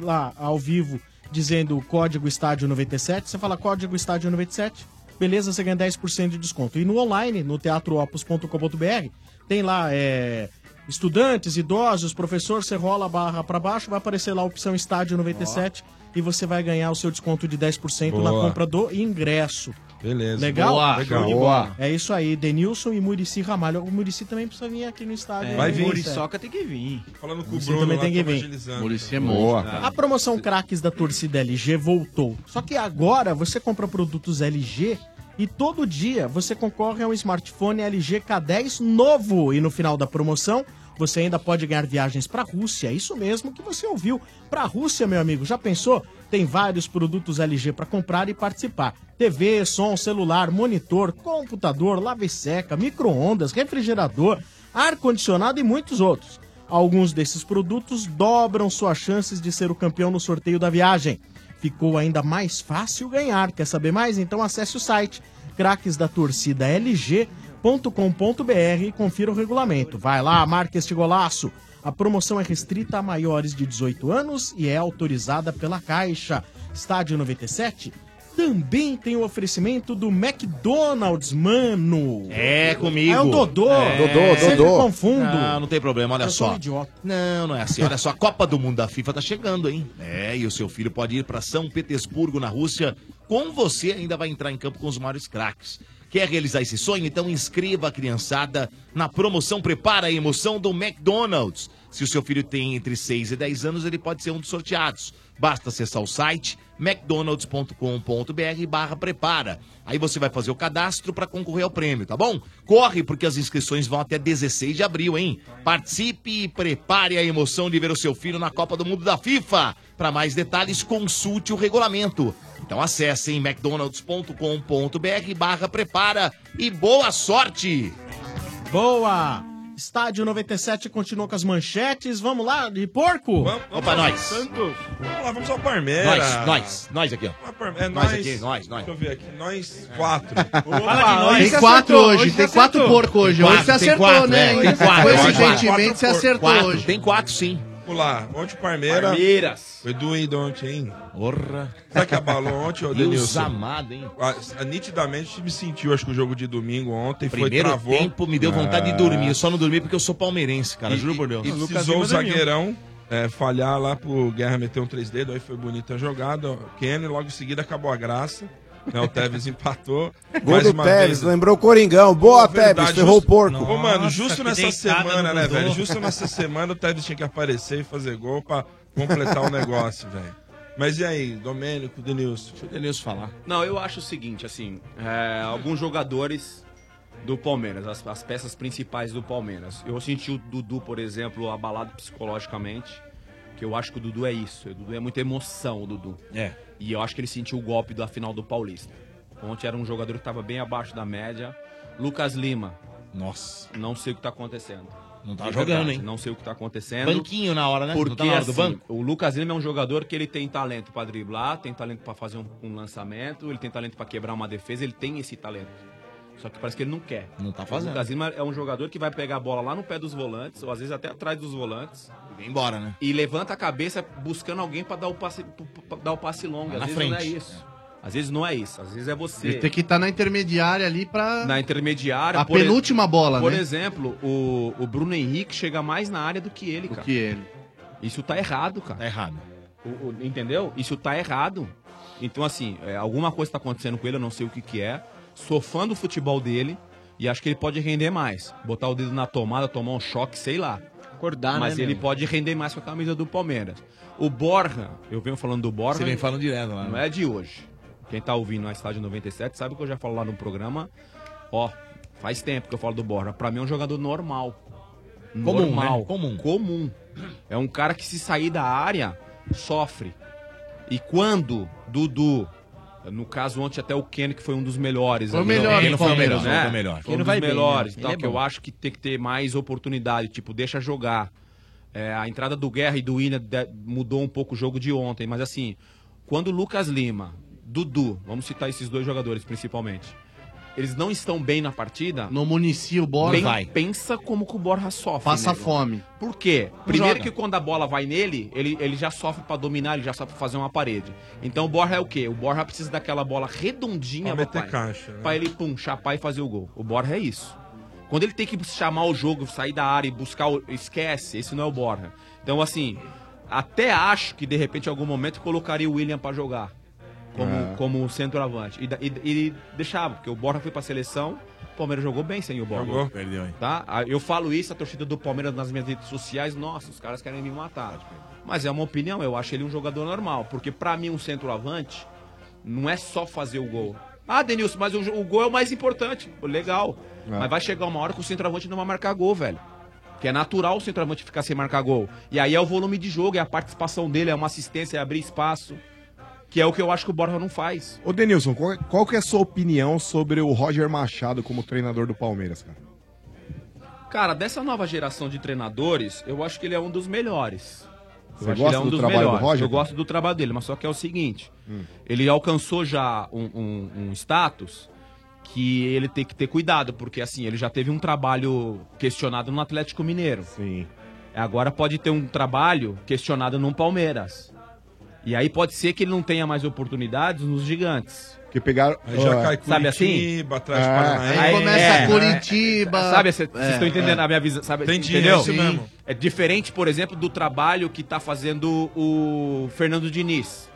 lá ao vivo, dizendo o código estádio 97, você fala código estádio 97, beleza, você ganha 10% de desconto. E no online, no teatroopus.com.br, tem lá é, estudantes, idosos, professor, você rola a barra pra baixo, vai aparecer lá a opção estádio 97 e você vai ganhar o seu desconto de 10% na Boa. compra do ingresso. Beleza. Legal? Boa. Legal. Bola. É isso aí, Denilson e Murici Ramalho. O Murici também precisa vir aqui no estádio. Vai né, vir. Muricy? Muriçoca tem que vir. Falando com o Bruno também lá, tem que vir. Muricy é Boa. A promoção craques da torcida LG voltou. Só que agora você compra produtos LG e todo dia você concorre a um smartphone LG K10 novo. E no final da promoção você ainda pode ganhar viagens para a Rússia. É Isso mesmo que você ouviu. Para a Rússia, meu amigo. Já pensou? Tem vários produtos LG para comprar e participar. TV, som, celular, monitor, computador, lave seca, micro-ondas, refrigerador, ar-condicionado e muitos outros. Alguns desses produtos dobram suas chances de ser o campeão no sorteio da viagem. Ficou ainda mais fácil ganhar. Quer saber mais? Então acesse o site craquesdatorcidaLG.com.br e confira o regulamento. Vai lá, marque este golaço. A promoção é restrita a maiores de 18 anos e é autorizada pela Caixa. Estádio 97 também tem o oferecimento do McDonald's, mano. É comigo. É o Dodô. É. Dodô, Sempre confundo. Não, não tem problema, olha Eu sou só. um idiota. Não, não é assim. Olha só, a Copa do Mundo da FIFA tá chegando, hein? É, e o seu filho pode ir para São Petersburgo, na Rússia, com você ainda vai entrar em campo com os maiores craques. Quer realizar esse sonho? Então inscreva a criançada na promoção Prepara a Emoção do McDonald's. Se o seu filho tem entre 6 e 10 anos, ele pode ser um dos sorteados. Basta acessar o site mcdonalds.com.br barra prepara. Aí você vai fazer o cadastro para concorrer ao prêmio, tá bom? Corre, porque as inscrições vão até 16 de abril, hein? Participe e prepare a emoção de ver o seu filho na Copa do Mundo da FIFA. Para mais detalhes, consulte o regulamento. Então acesse em mcdonalds.com.br barra prepara e boa sorte! Boa! Estádio 97 continua com as manchetes. Vamos lá, de porco? Vamos, Opa, nós. Santos. Vamos lá, vamos ao Parmeira. Nós, nós, nós aqui, ó. É Nós nós, aqui, nós, nós. Deixa eu ver aqui. Nós quatro. Tem quatro hoje, tem quatro porco hoje. Hoje você acertou, né? Coincidentemente, você acertou hoje. Tem quatro, sim. Vamos lá. Ontem o Parmeira. Palmeiras. Foi doído ontem, hein? Porra. Sabe que abalou ontem, ô E Denilson? amados, hein? Ah, ah, Nitidamente me sentiu, acho que o jogo de domingo ontem foi Primeiro travou. tempo me deu vontade de dormir. Eu só não dormi porque eu sou palmeirense, cara. E- juro por Deus. E precisou o zagueirão é, falhar lá pro Guerra meter um 3 dedos, aí foi bonita a jogada. O Kenny, logo em seguida acabou a graça. Né, o Tevez empatou. Gol do Tevez, vez- lembrou o Coringão. Boa, verdade, Tevez, ferrou o porco. Ô, mano, Nossa, justo nessa semana, né, velho? Justo nessa semana o Tevez tinha que aparecer e fazer gol pra completar o negócio, velho. Mas e aí, Domênico, Denilson? Deixa o Denilson falar. Não, eu acho o seguinte, assim, é, alguns jogadores do Palmeiras, as, as peças principais do Palmeiras. Eu senti o Dudu, por exemplo, abalado psicologicamente, que eu acho que o Dudu é isso. O Dudu é muita emoção, o Dudu. É. E eu acho que ele sentiu o golpe da final do Paulista. Ontem era um jogador que estava bem abaixo da média. Lucas Lima. Nossa. Não sei o que está acontecendo. Não tá jogando, verdade, hein? Não sei o que tá acontecendo. Banquinho na hora, né? Não Porque tá hora do assim, o Lucas Lima é um jogador que ele tem talento pra driblar, tem talento pra fazer um, um lançamento, ele tem talento pra quebrar uma defesa, ele tem esse talento. Só que parece que ele não quer. Não tá O fazendo. Lucas Lima é um jogador que vai pegar a bola lá no pé dos volantes, ou às vezes até atrás dos volantes. E vem embora, né? E levanta a cabeça buscando alguém pra dar o passe, pra dar o passe longo. Às na vezes não é frente. isso. Às vezes não é isso. Às vezes é você. Ele tem que estar na intermediária ali pra. Na intermediária. A por penúltima bola, Por né? exemplo, o, o Bruno Henrique chega mais na área do que ele, cara. que ele. Isso tá errado, cara. Tá errado. O- o- entendeu? Isso tá errado. Então, assim, é, alguma coisa tá acontecendo com ele, eu não sei o que que é. Sou fã do futebol dele e acho que ele pode render mais. Botar o dedo na tomada, tomar um choque, sei lá. Acordar, Mas né, ele meu? pode render mais com a camisa do Palmeiras. O Borja, eu venho falando do Borja. Você vem falando direto lá, Não né? é de hoje. Quem tá ouvindo na Estádio 97 sabe que eu já falo lá no programa. Ó, faz tempo que eu falo do Borja. Pra mim é um jogador normal. Comum, normal. né? Comum. Comum. É um cara que se sair da área, sofre. E quando Dudu, no caso ontem até o Kenny, que foi um dos melhores. Foi o melhor Ele do foi o melhor, foi né? o melhor. Foi um dos vai bem, né? melhores. Tal, é que eu acho que tem que ter mais oportunidade. Tipo, deixa jogar. É, a entrada do Guerra e do de- mudou um pouco o jogo de ontem, mas assim, quando o Lucas Lima, Dudu, vamos citar esses dois jogadores principalmente, eles não estão bem na partida. No municia o Borja. Vai. Pensa como que o Borja sofre. Passa nego. fome. Por quê? Primeiro joga. que quando a bola vai nele, ele, ele já sofre pra dominar, ele já sofre pra fazer uma parede. Então o Borja é o quê? O Borja precisa daquela bola redondinha, Pra papai, caixa, né? pra ele pum, chapar e fazer o gol. O Borja é isso. Quando ele tem que chamar o jogo, sair da área e buscar o... Esquece, esse não é o Borja. Então, assim, até acho que de repente em algum momento colocaria o William pra jogar. Como, É. como centroavante. E, e, e deixava, porque o Borja foi pra seleção, o Palmeiras jogou bem sem o Borja. Jogou. Perdeu, hein? Tá? Ah, Eu falo isso, a torcida do Palmeiras nas minhas redes sociais, nossa, os caras querem me matar. Mas é uma opinião, eu acho ele um jogador normal. Porque pra mim, um centroavante não é só fazer o gol. Ah, Denilson, mas o, o gol é o mais importante. Legal. É. Mas vai chegar uma hora que o centroavante não vai marcar gol, velho. Que é natural o centroavante ficar sem marcar gol. E aí é o volume de jogo, é a participação dele, é uma assistência, é abrir espaço. Que é o que eu acho que o Borja não faz. Ô, Denilson, qual, qual que é a sua opinião sobre o Roger Machado como treinador do Palmeiras, cara? Cara, dessa nova geração de treinadores, eu acho que ele é um dos melhores. Eu Você acho que gosta ele é um do dos trabalho do melhores. Roger? Eu gosto do trabalho dele, mas só que é o seguinte: Hum. ele alcançou já um, um- um status que ele tem que ter cuidado, porque assim, ele já teve um trabalho questionado no Atlético Mineiro. Sim. Agora pode ter um trabalho questionado no Palmeiras. E aí pode ser que ele não tenha mais oportunidades nos gigantes. Que pegaram. Aí já cai Sabe assim? Curitiba, É. Paranaense. Aí começa é, Curitiba. Sabe, vocês É, estão entendendo é. a minha visão? Sabe, Entendi, entendeu? é isso mesmo. É diferente, por exemplo, do trabalho que tá fazendo o Fernando Diniz.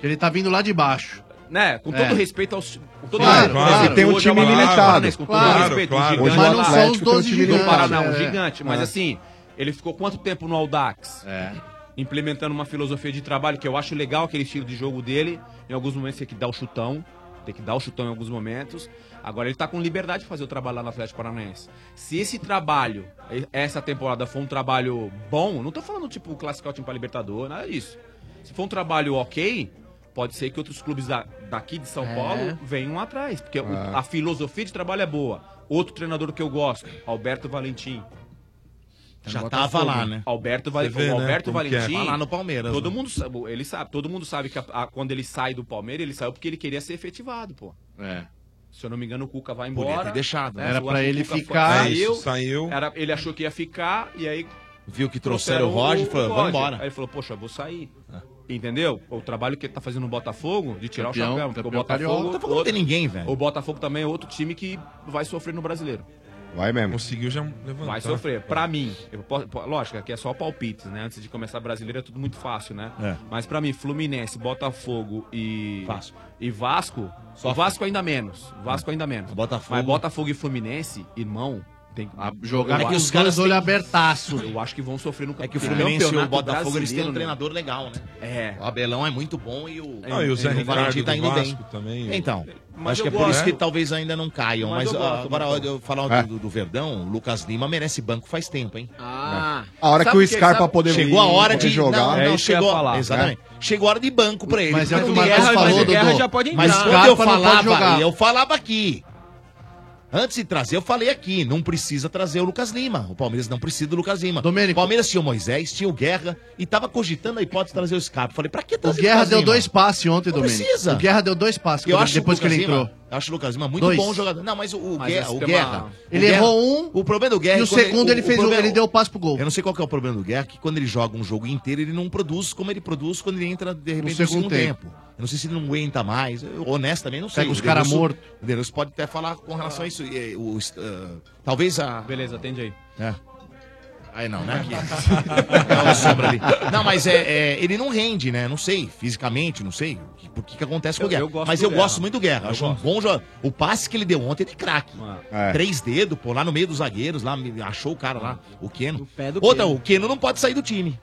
Que ele tá vindo lá de baixo. Né? Com É. todo respeito aos. Com todo Claro, respeito, claro. exemplo, Tem um é time limitado. Paranaense, Com todo Claro, respeito, claro. um gigante o Mas não são os Atlético tem um 12 time do gigantes. limitado. Paraná, um é. gigante. Mas É. assim, ele ficou quanto tempo no Aldax? É. Implementando uma filosofia de trabalho que eu acho legal, aquele estilo de jogo dele. Em alguns momentos tem que dar o chutão. Tem que dar o chutão em alguns momentos. Agora ele tá com liberdade de fazer o trabalho lá no Atlético Paranaense. Se esse trabalho, essa temporada, for um trabalho bom, não tô falando tipo classificar o time pra Libertador, nada disso. Se for um trabalho ok, pode ser que outros clubes da- daqui de São É. Paulo venham atrás. Porque É. a filosofia de trabalho é boa. Outro treinador que eu gosto, Alberto Valentim. Já Botafogo. tava lá, né? Alberto, vê, o né, Alberto como que é. Valentim. Tá lá no Palmeiras, Todo né? mundo sabe, ele sabe, todo mundo sabe que a- a- quando ele sai do Palmeiras, ele saiu porque ele queria ser efetivado, pô. É. Se eu não me engano, o Cuca vai Podia embora. ter deixado, né? Era o ele Cuca ficar. foi- Saiu, Isso, saiu. Era, ele achou que ia ficar e aí Viu que trouxeram o Roger e falou, vamos embora. Aí ele falou, poxa, vou sair. Entendeu? O trabalho que ele tá fazendo no Botafogo, de tirar Campeão, o chapéu. porque o Botafogo, carioca. Botafogo não tem ninguém, velho. O Botafogo também é outro time que vai sofrer no brasileiro. Vai mesmo. Conseguiu já levantar. Vai sofrer. Pra mim, eu posso- po- lógico, aqui é só palpites, né? Antes de começar brasileiro é tudo muito fácil, né? É. Mas pra mim, Fluminense, Botafogo e Vasco. e Vasco, Só o Vasco ainda menos. Vasco ainda menos. Botafogo. Mas Botafogo e Fluminense, irmão, tem que Jogar com acho- os caras olho abertaço. Eu acho que vão sofrer no É que o Fluminense e o Botafogo eles têm um né? treinador legal, né? É. O Abelão é muito bom e o, Não, e o Zé Valentim Ricardo tá do indo bem. também. Então, Mas acho que é por isso que talvez ainda não caiam. Mas Mas, eu gosto, agora eu falar É. do, do Verdão, o Lucas Lima merece banco faz tempo, hein? Ah. A hora Sabe que o que- Scarpa poder Chegou a hora de jogar. Não, É não, que ia chegou. falar. Exatamente. Chegou a hora de banco pra ele. Mas é o que o Quando Marcos Guerra- falou, mas- quando eu falava, jogar. eu falava aqui. Antes de trazer, eu falei aqui, não precisa trazer o Lucas Lima. O Palmeiras não precisa do Lucas Lima. Domênico. O Palmeiras tinha o Moisés, tinha o Guerra e tava cogitando a hipótese de trazer o Scarpa. Falei, pra que O trazer Guerra Lucas deu Lima? dois passes ontem, Não Domênico. precisa. O Guerra deu dois passes Eu acho depois o que ele Lima- entrou. Acho o Lucas Lima muito Dois. bom jogador. Não, mas o, o Mas Guerra, o é uma- Guerra. Ele o Guerra- errou um, O problema do Guerra E o é segundo ele, fez, o- problema- ele deu o passe pro gol. Eu não sei qual que é o problema do Guerra, que quando ele joga um jogo inteiro, ele não produz como ele produz quando ele entra, de repente, no segundo segundo tempo. tempo. Eu não sei se ele não aguenta mais. Eu, honestamente, não sei. Pega os O cara Denilson- morto. O Denilson pode até falar com relação a isso. E, o, ah, talvez a... Beleza, atende aí. É. Aí não, né? Aqui. É o sombra ali. Não, mas é, é, ele não rende, né? Não sei, fisicamente, não sei o que, por que, que acontece com o Guerra. eu mas eu Guerra. gosto muito do Guerra. Eu acho um gosto. bom jogador. O passe que ele deu ontem é de craque. É. Três dedos, pô, lá no meio dos zagueiros, lá, me- achou o cara lá, o Keno. pé do Outra, o Keno não pode sair do time.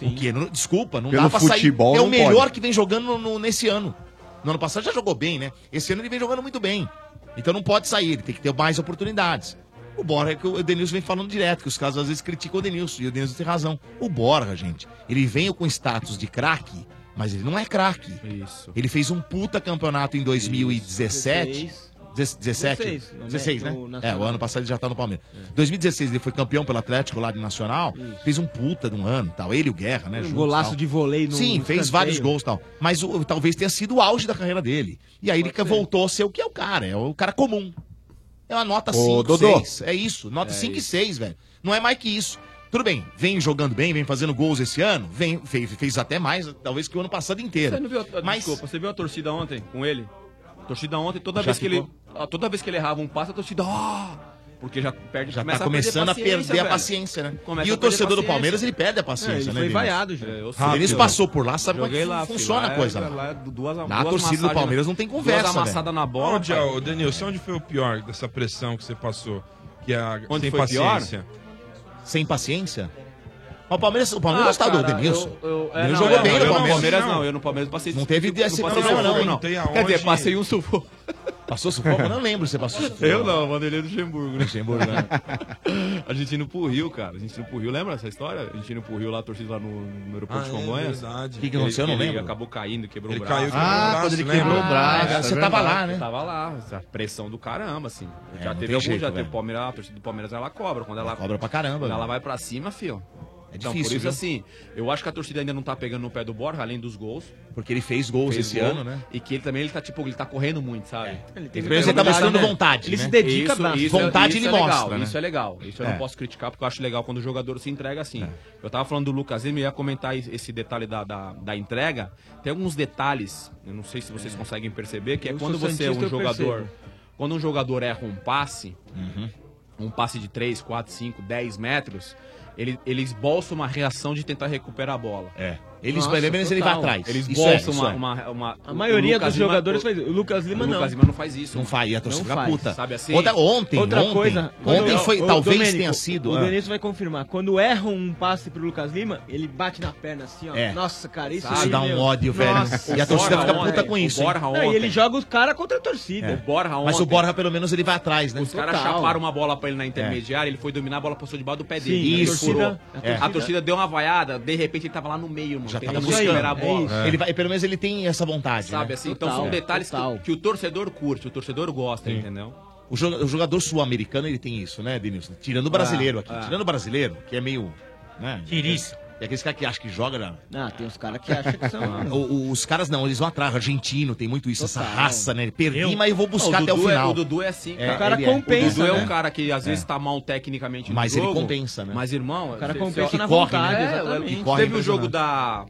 O Keno, desculpa, não Pelo dá pra sair. futebol, É o melhor pode. que vem jogando no- no- nesse ano. No ano passado já jogou bem, né? Esse ano ele vem jogando muito bem. Então não pode sair, ele tem que ter mais oportunidades. O Borja é que o Denilson vem falando direto, que os caras às vezes criticam o Denilson, e o Denilson tem razão. O Borja, gente, ele veio com status de craque, mas ele não é craque. Isso. Ele fez um puta campeonato em 2017. 17? 16, no 16, ne- né? É, o ano passado ele já tá no Palmeiras. 2016 ele foi campeão pelo Atlético lá de Nacional, fez um puta de um ano e tal. Ele e o Guerra, né? Um juntos, golaço tal. de vôlei no Sim, no fez vários gols e tal. Mas o- talvez tenha sido o auge da carreira dele. E aí ele voltou a ser o que é o cara, é o cara comum. É uma nota Ô, 5, Dodô. 6. É isso, nota 5 e 6, velho. Não é mais que isso. Tudo bem, vem jogando bem, vem fazendo gols esse ano, vem, fez, fez até mais, talvez que o ano passado inteiro. Você não viu, a- Mas- Desculpa, você viu a torcida ontem com ele? A torcida ontem, toda Já vez que ele. ficou? Toda vez que ele errava um passo, a torcida. "Ah!" Porque já perde Já começa tá começando a perder a velho. paciência, né? Começa e a o perder torcedor do. Palmeiras, ele perde a paciência, É, ele né? foi vaiado já. É, eu O Denis sei. passou por lá, sabe Joguei como é lá, funciona lá, a coisa. é, lá. lá é duas- Na duas torcida do Palmeiras não tem conversa, Duas velho. amassadas na bola. Onde, pai. ó, Denilson, onde foi o pior dessa pressão que você passou? Que é a Onde sem foi pior? paciência. Sem paciência? O Palmeiras, o Palmeiras Ah, do cara, Denilson. eu- eu- O é, Denilson não, jogou é, bem não, no Palmeiras. Não, eu no Palmeiras passei Não teve não esse passei problema, sufoco, Passou sufoco? Não lembro se você passou sufoco. Eu não, Vanderlei Luxemburgo. Luxemburgo, né? né? a gente indo pro Rio, cara. A gente indo pro Rio, lembra essa história? A gente indo pro Rio lá, torcido lá no, no aeroporto ah, de é Congonhas. É verdade. O que, que aconteceu? Eu não lembro. Ele acabou caindo, quebrou ele o braço. Caiu, quebrou ah, o braço, quando ele né? quebrou o braço. É você né? tava lá, né? Eu tava lá. A pressão do caramba, assim. É, já teve algum, já teve Palmeiras, a torcida do Palmeiras ela cobra. Quando ela, ela cobra pra caramba. Quando ela vai pra cima, fio. É então, difícil, por isso, assim, eu acho que a torcida ainda não tá pegando no pé do Borja, além dos gols. Porque ele fez gols fez esse gol, ano, né? E que ele também, ele tá, tipo, ele tá correndo muito, sabe? É. Ele, ele, ele tá, tá mostrando né? vontade. Ele né? se dedica isso, pra isso, é vontade, isso ele é mostra. Né? Isso é legal. Isso eu não é. posso criticar, porque eu acho legal quando o jogador se entrega assim. É. Eu tava falando do Lucas Lima, me ia comentar esse detalhe da, da, da, entrega. Tem alguns detalhes, eu não sei se vocês conseguem perceber, que eu é quando você é um jogador. Percebo. Quando um jogador erra um passe, uhum. um passe de 3, 4, 5, 10 metros ele, ele esboça uma reação de tentar recuperar a bola. É. Eles, Nossa, pelo menos ele vai atrás. Eles isso é, isso uma, é. uma, uma, A maioria dos jogadores faz isso. O Lucas Lima não. O Lucas Lima não faz isso. Não faz, e a torcida da puta. Sabe assim? Outra, ontem, Outra ontem, coisa. Ontem foi, o, talvez Domênico, tenha sido. O ah. Denilson vai confirmar. Quando erram um passe pro Lucas Lima, ele bate na perna assim, ó. É. Nossa, cara, isso, isso dá um ódio, velho. E a torcida fica puta com isso. E ele joga os caras contra a torcida. É. O Borra ontem. Mas o Borra, pelo menos, ele vai atrás, né? Os caras chaparam uma bola pra ele na intermediária, ele foi dominar a bola, passou debaixo do pé dele. Isso. É a torcida deu uma vaiada, de repente ele tava lá no meio, mano. Já tá, tá buscando. A bola. É. Ele vai, pelo menos ele tem essa vontade. Sabe, né? assim, então total, então são detalhes que, que, o torcedor curte, o torcedor gosta, Sim. entendeu? O jogador sul-americano ele tem isso, né, Denilson? Tirando o ah, brasileiro ah, aqui. Ah. Tirando o brasileiro, que é meio. Né? Tiriça. E aqueles caras que acham que joga. Né? Ah, tem os caras que acham que são. Ah, o, o, os caras não, eles vão atrás. Argentino, tem muito isso, essa raça, né? Perdi, eu... mas eu vou buscar o até o é- final. É, o Dudu é assim, é, cara. É, o cara compensa. É. O Dudu é um né? cara que às vezes tá mal tecnicamente mas jogo, ele compensa, né? Mas, irmão, o cara compensa que na corre, vontade, né? Corre Teve o né? jogo da.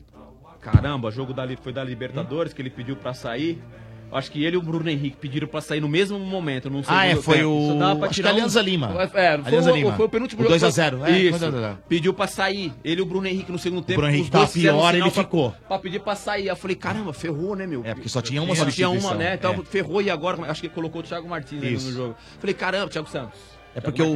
Caramba, o jogo da, foi da Libertadores, hum? que ele pediu pra sair. Acho que ele e o Bruno Henrique pediram pra sair no mesmo momento, não sei Ah, é, foi tempo. o. Acho que. Alianza Lima. É, foi, Alianza o, Lima. foi o penúltimo jogo. 2x0, é. Isso. Pediu pra sair. Ele e o Bruno Henrique no segundo tempo. O Bruno Henrique tava pior, ele pra, ficou. Pra pedir pra sair. Eu falei, caramba, ferrou, né, meu? É, porque só tinha uma Só tinha uma, né? Então, é. ferrou e agora. Acho que colocou o Thiago Martins né, no jogo. Falei, caramba, Thiago Santos. É porque o.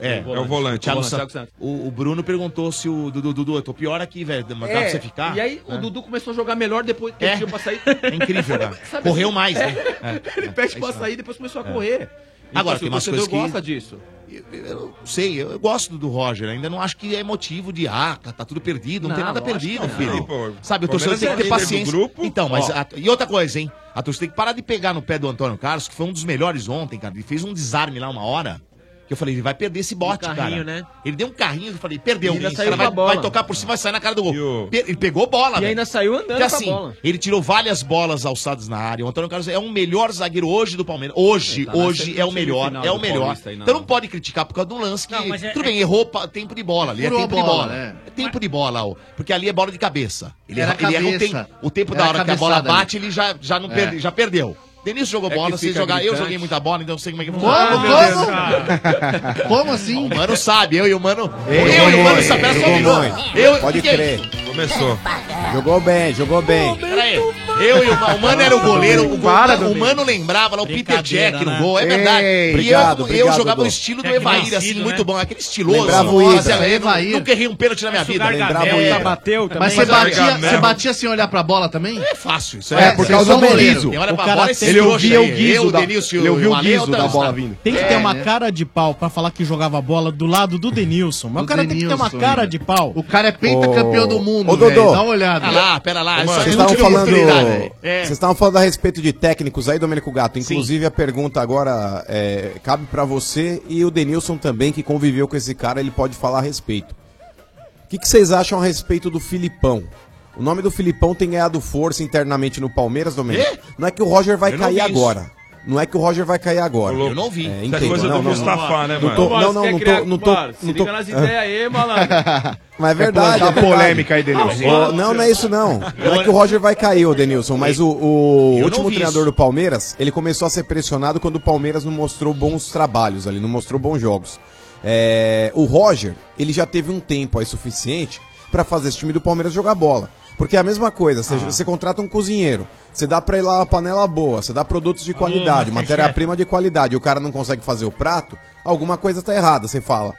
É, é o é volante. Thiago, o, volante, Santos. Santos. O, o, Bruno perguntou se o Dudu, Dudu, eu tô pior aqui, velho. Dá é, pra você ficar? E aí é. o Dudu começou a jogar melhor depois que é. pra sair. É incrível, cara. Sabe, Correu assim? mais, né? É. É. Ele pede é pra sair depois começou a correr. Agora, isso, tem umas coisas que... gosta disso. Eu, eu sei, eu, eu, gosto do Roger, né? ainda não acho que é motivo de ah, tá, tá tudo perdido, não, não tem nada perdido, filho. Sabe, o torcedor tem que ter paciência. Grupo, então, mas a, e outra coisa, hein? A torcida tem que parar de pegar no pé do Antônio Carlos, que foi um dos melhores ontem, cara. Ele fez um desarme lá uma hora. Que eu falei, ele vai perder esse bote, um carrinho, cara. Né? Ele deu um carrinho, eu falei, perdeu. E ainda saiu vai, bola. vai tocar por cima, vai sair na cara do gol. Ele pegou bola, E ainda saiu andando e, assim, bola. Ele tirou várias bolas alçadas na área. O Antônio Carlos é o um melhor zagueiro hoje do Palmeiras. Hoje, tá hoje é o melhor. É o melhor. Aí, então não pode criticar por causa do lance que. Não, é, tudo bem, errou tempo de bola ali. É tempo bola, de bola. Né? É tempo de bola, ó, porque ali é bola de cabeça. Ele, erra, cabeça. ele erra o, tempo, o tempo da hora que a bola bate, ele já, já, não é. perde, já perdeu. Denise jogou bola, é você jogar. Eu joguei muita bola, então eu sei como é que funciona. Como? Como? como assim? O mano sabe, eu e o mano. Ei, eu e o mano sabemos é só. Eu, Pode que crer. É Começou. Jogou bem, jogou bem. Peraí. Eu e o, o Mano era o goleiro. O, Para, tá- o, Mano lembrava lá o Peter Jack no gol, é verdade. Ei, e eu, obrigado, eu jogava no estilo do Evair, assim, né? muito bom. Aquele estiloso. Lembrava o Evair. Nunca errei um pênalti na minha vida. Lembrava o Bateu também. Mas você batia, você batia sem olhar pra bola também? É fácil. Isso é, por causa do Berizzo ele ouvia o guiso. Da, ele ouvia o guiso da bola vindo. Tem que é, ter uma né? cara de pau pra falar que jogava bola do lado do Denilson. Mas o cara tem que ter uma cara de pau. O cara é pentacampeão do mundo. Ô, Dodô. Dá uma olhada. Pera lá, pera lá. É vocês estavam falando. É. Vocês estavam falando a respeito de técnicos aí, Domênico Gato. Inclusive, a pergunta agora cabe pra você e o Denilson também, que conviveu com esse cara, ele pode falar a respeito. O que, vocês acham a respeito do Filipão? O nome do Filipão tem ganhado força internamente no Palmeiras, Domênico. Não é que o Roger vai cair agora. Não é que o Roger vai cair agora. Eu não vi. É, coisa não, do não, Mustafa, não, né, mano? Tô, não, não, não, tô, não tô. Mano, se liga nas ideias aí, malandro. Mas é, é verdade. Tá é polêmica aí, Denilson. Ah, não, não é isso não. Não é que o Roger vai cair, ô Denilson, mas o, o último treinador do Palmeiras, ele começou a ser pressionado quando o Palmeiras não mostrou bons trabalhos ali, não mostrou bons jogos. É, o Roger, ele já teve um tempo aí suficiente para fazer esse time do Palmeiras jogar bola. Porque é a mesma coisa, você, você contrata um cozinheiro, você dá pra ele lá uma panela boa, você dá produtos de qualidade, Masterchef. matéria-prima de qualidade, e o cara não consegue fazer o prato, alguma coisa tá errada. Você fala,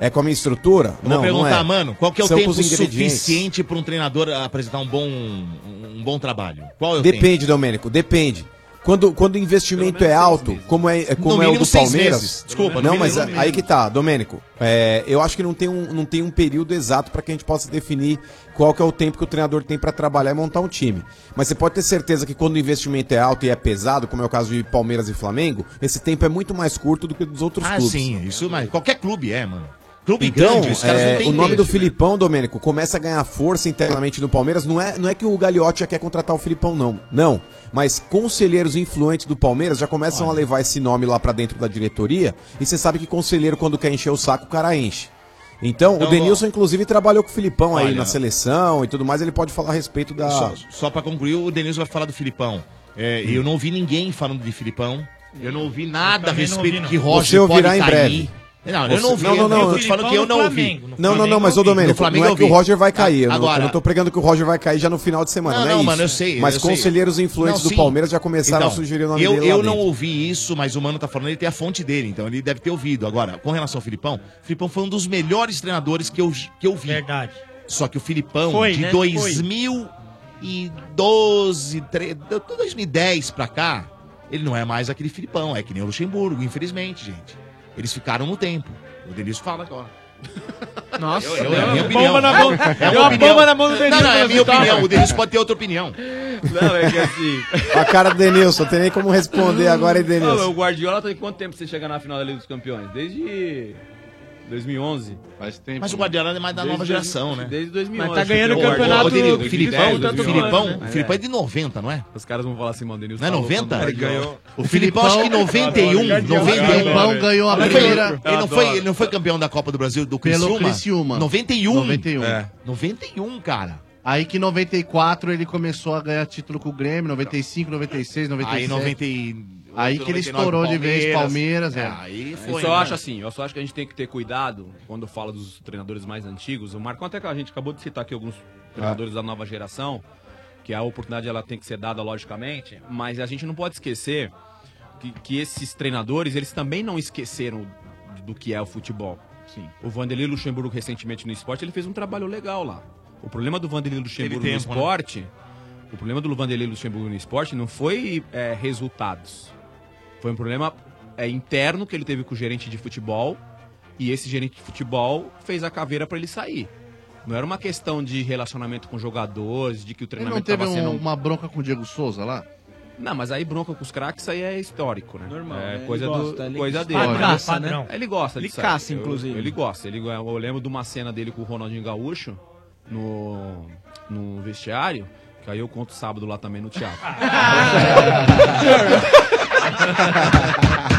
é com a minha estrutura? Eu vou perguntar, mano, qual que é o São tempo suficiente para um treinador apresentar um bom, um bom trabalho? Qual é o tempo? Depende, Domênico, depende. Quando, quando o investimento é alto, como é, é- como No é o do Palmeiras. meses. Desculpa, não, mas é- aí que tá, Domênico. É, eu acho que não tem, um, não tem um período exato para que a gente possa definir qual que é o tempo que o treinador tem para trabalhar e montar um time. Mas você pode ter certeza que quando o investimento é alto e é pesado, como é o caso de Palmeiras e Flamengo, esse tempo é muito mais curto do que dos outros Ah, clubes. sim, isso, mas qualquer clube é, mano. Clube Então, grande, os caras é, não têm o nome tempo, do né? Filipão, Domênico, começa a ganhar força internamente no Palmeiras. Não é, não é que o Gagliotti já quer contratar o Filipão, não. Não. Mas conselheiros influentes do Palmeiras já começam a levar esse nome lá pra dentro da diretoria. E você sabe que conselheiro, quando quer encher o saco, o cara enche. Então, Então, o Denilson, inclusive, trabalhou com o Filipão aí Olha. na seleção e tudo mais. Ele pode falar a respeito da. Só, só pra concluir, o Denilson vai falar do Filipão. É, Hum. Eu não ouvi ninguém falando de Filipão. Eu não ouvi nada a respeito ouvi, que. Roger Você ouvirá pode em breve. Não, eu não ouvi. não, não, não. Eu tô te falando que eu não ouvi. Não, não, não, mas ô Domênico, não é que o vi. Roger vai cair. Eu, não, Agora- eu não tô pregando que o Roger vai cair já no final de semana, Não, não, é mano, eu sei. Mas eu sei. conselheiros influentes Não, do. Palmeiras já começaram Então, a sugerir o nome eu, dele Eu não ouvi isso, mas o Mano tá falando, ele tem a fonte dele, então ele deve ter ouvido. Agora, com relação ao Filipão, o Filipão foi um dos melhores treinadores que eu, que eu vi. Verdade. Só que o Filipão, Foi, de né? 2012, tre- de 2010 pra cá, ele não é mais aquele Filipão, é que nem o Luxemburgo, infelizmente, gente. Eles ficaram no tempo. O Denilson fala agora. Nossa, Eu, eu, deu é a minha uma opinião. bomba na mão- É uma bomba na mão do Denilson Não, não, é a minha opinião. O Denilson pode ter outra opinião. Não, é que assim. A cara do Denilson, não tem nem como responder agora, hein, Não, o Denilson. Guardiola tem quanto tempo você chega na final da Liga dos Campeões? Desde 2011. Faz tempo. Mas o Guardiola é mais da nova geração, né? Desde 2011. Mas tá ganhando o campeonato Ô, o Filipão, o Filipão, né? o Filipão é de 90, não é? Os caras vão falar assim, mano, Denilson. Não é falou 90? quando Ele ganhou. O Filipão, acho que 91, 91. O Filipão ganhou a primeira- Ele não, foi, ele não foi campeão da Copa do Brasil do Pelo Criciúma? Criciúma. 91. 91. É. 91, cara. Aí que em 94 ele começou a ganhar título com o Grêmio, 95, 96, 97. Aí 90 e- Aí que ele 99 estourou de vez Palmeiras. É. É, aí Eu foi, só né? acho assim, eu só acho que a gente tem que ter cuidado quando fala dos treinadores mais antigos. O Marcão até que a gente acabou de citar aqui alguns treinadores da nova geração, que a oportunidade ela tem que ser dada logicamente, mas a gente não pode esquecer que, que esses treinadores, eles também não esqueceram do que é o futebol. Sim. O Vanderlei Luxemburgo recentemente no esporte, ele fez um trabalho legal lá. O problema do Vanderlei Luxemburgo Teve no tempo, né? esporte, o problema do Vanderlei Luxemburgo no esporte não foi é, resultados. Foi um problema é, interno que ele teve com o gerente de futebol e esse gerente de futebol fez a caveira pra ele sair. Não era uma questão de relacionamento com jogadores, de que o Ele treinamento não teve tava sendo um- uma bronca com o Diego Souza lá? não, mas aí bronca com os craques, isso aí é histórico, né? Normal, É né? Ele coisa, gosta, do, ele- coisa dele. Ele caça, né? Ele gosta Ele caça, Eu- inclusive. Ele gosta. Ele, eu lembro de uma cena dele com o Ronaldinho Gaúcho no, no vestiário, que aí eu conto sábado lá também no teatro.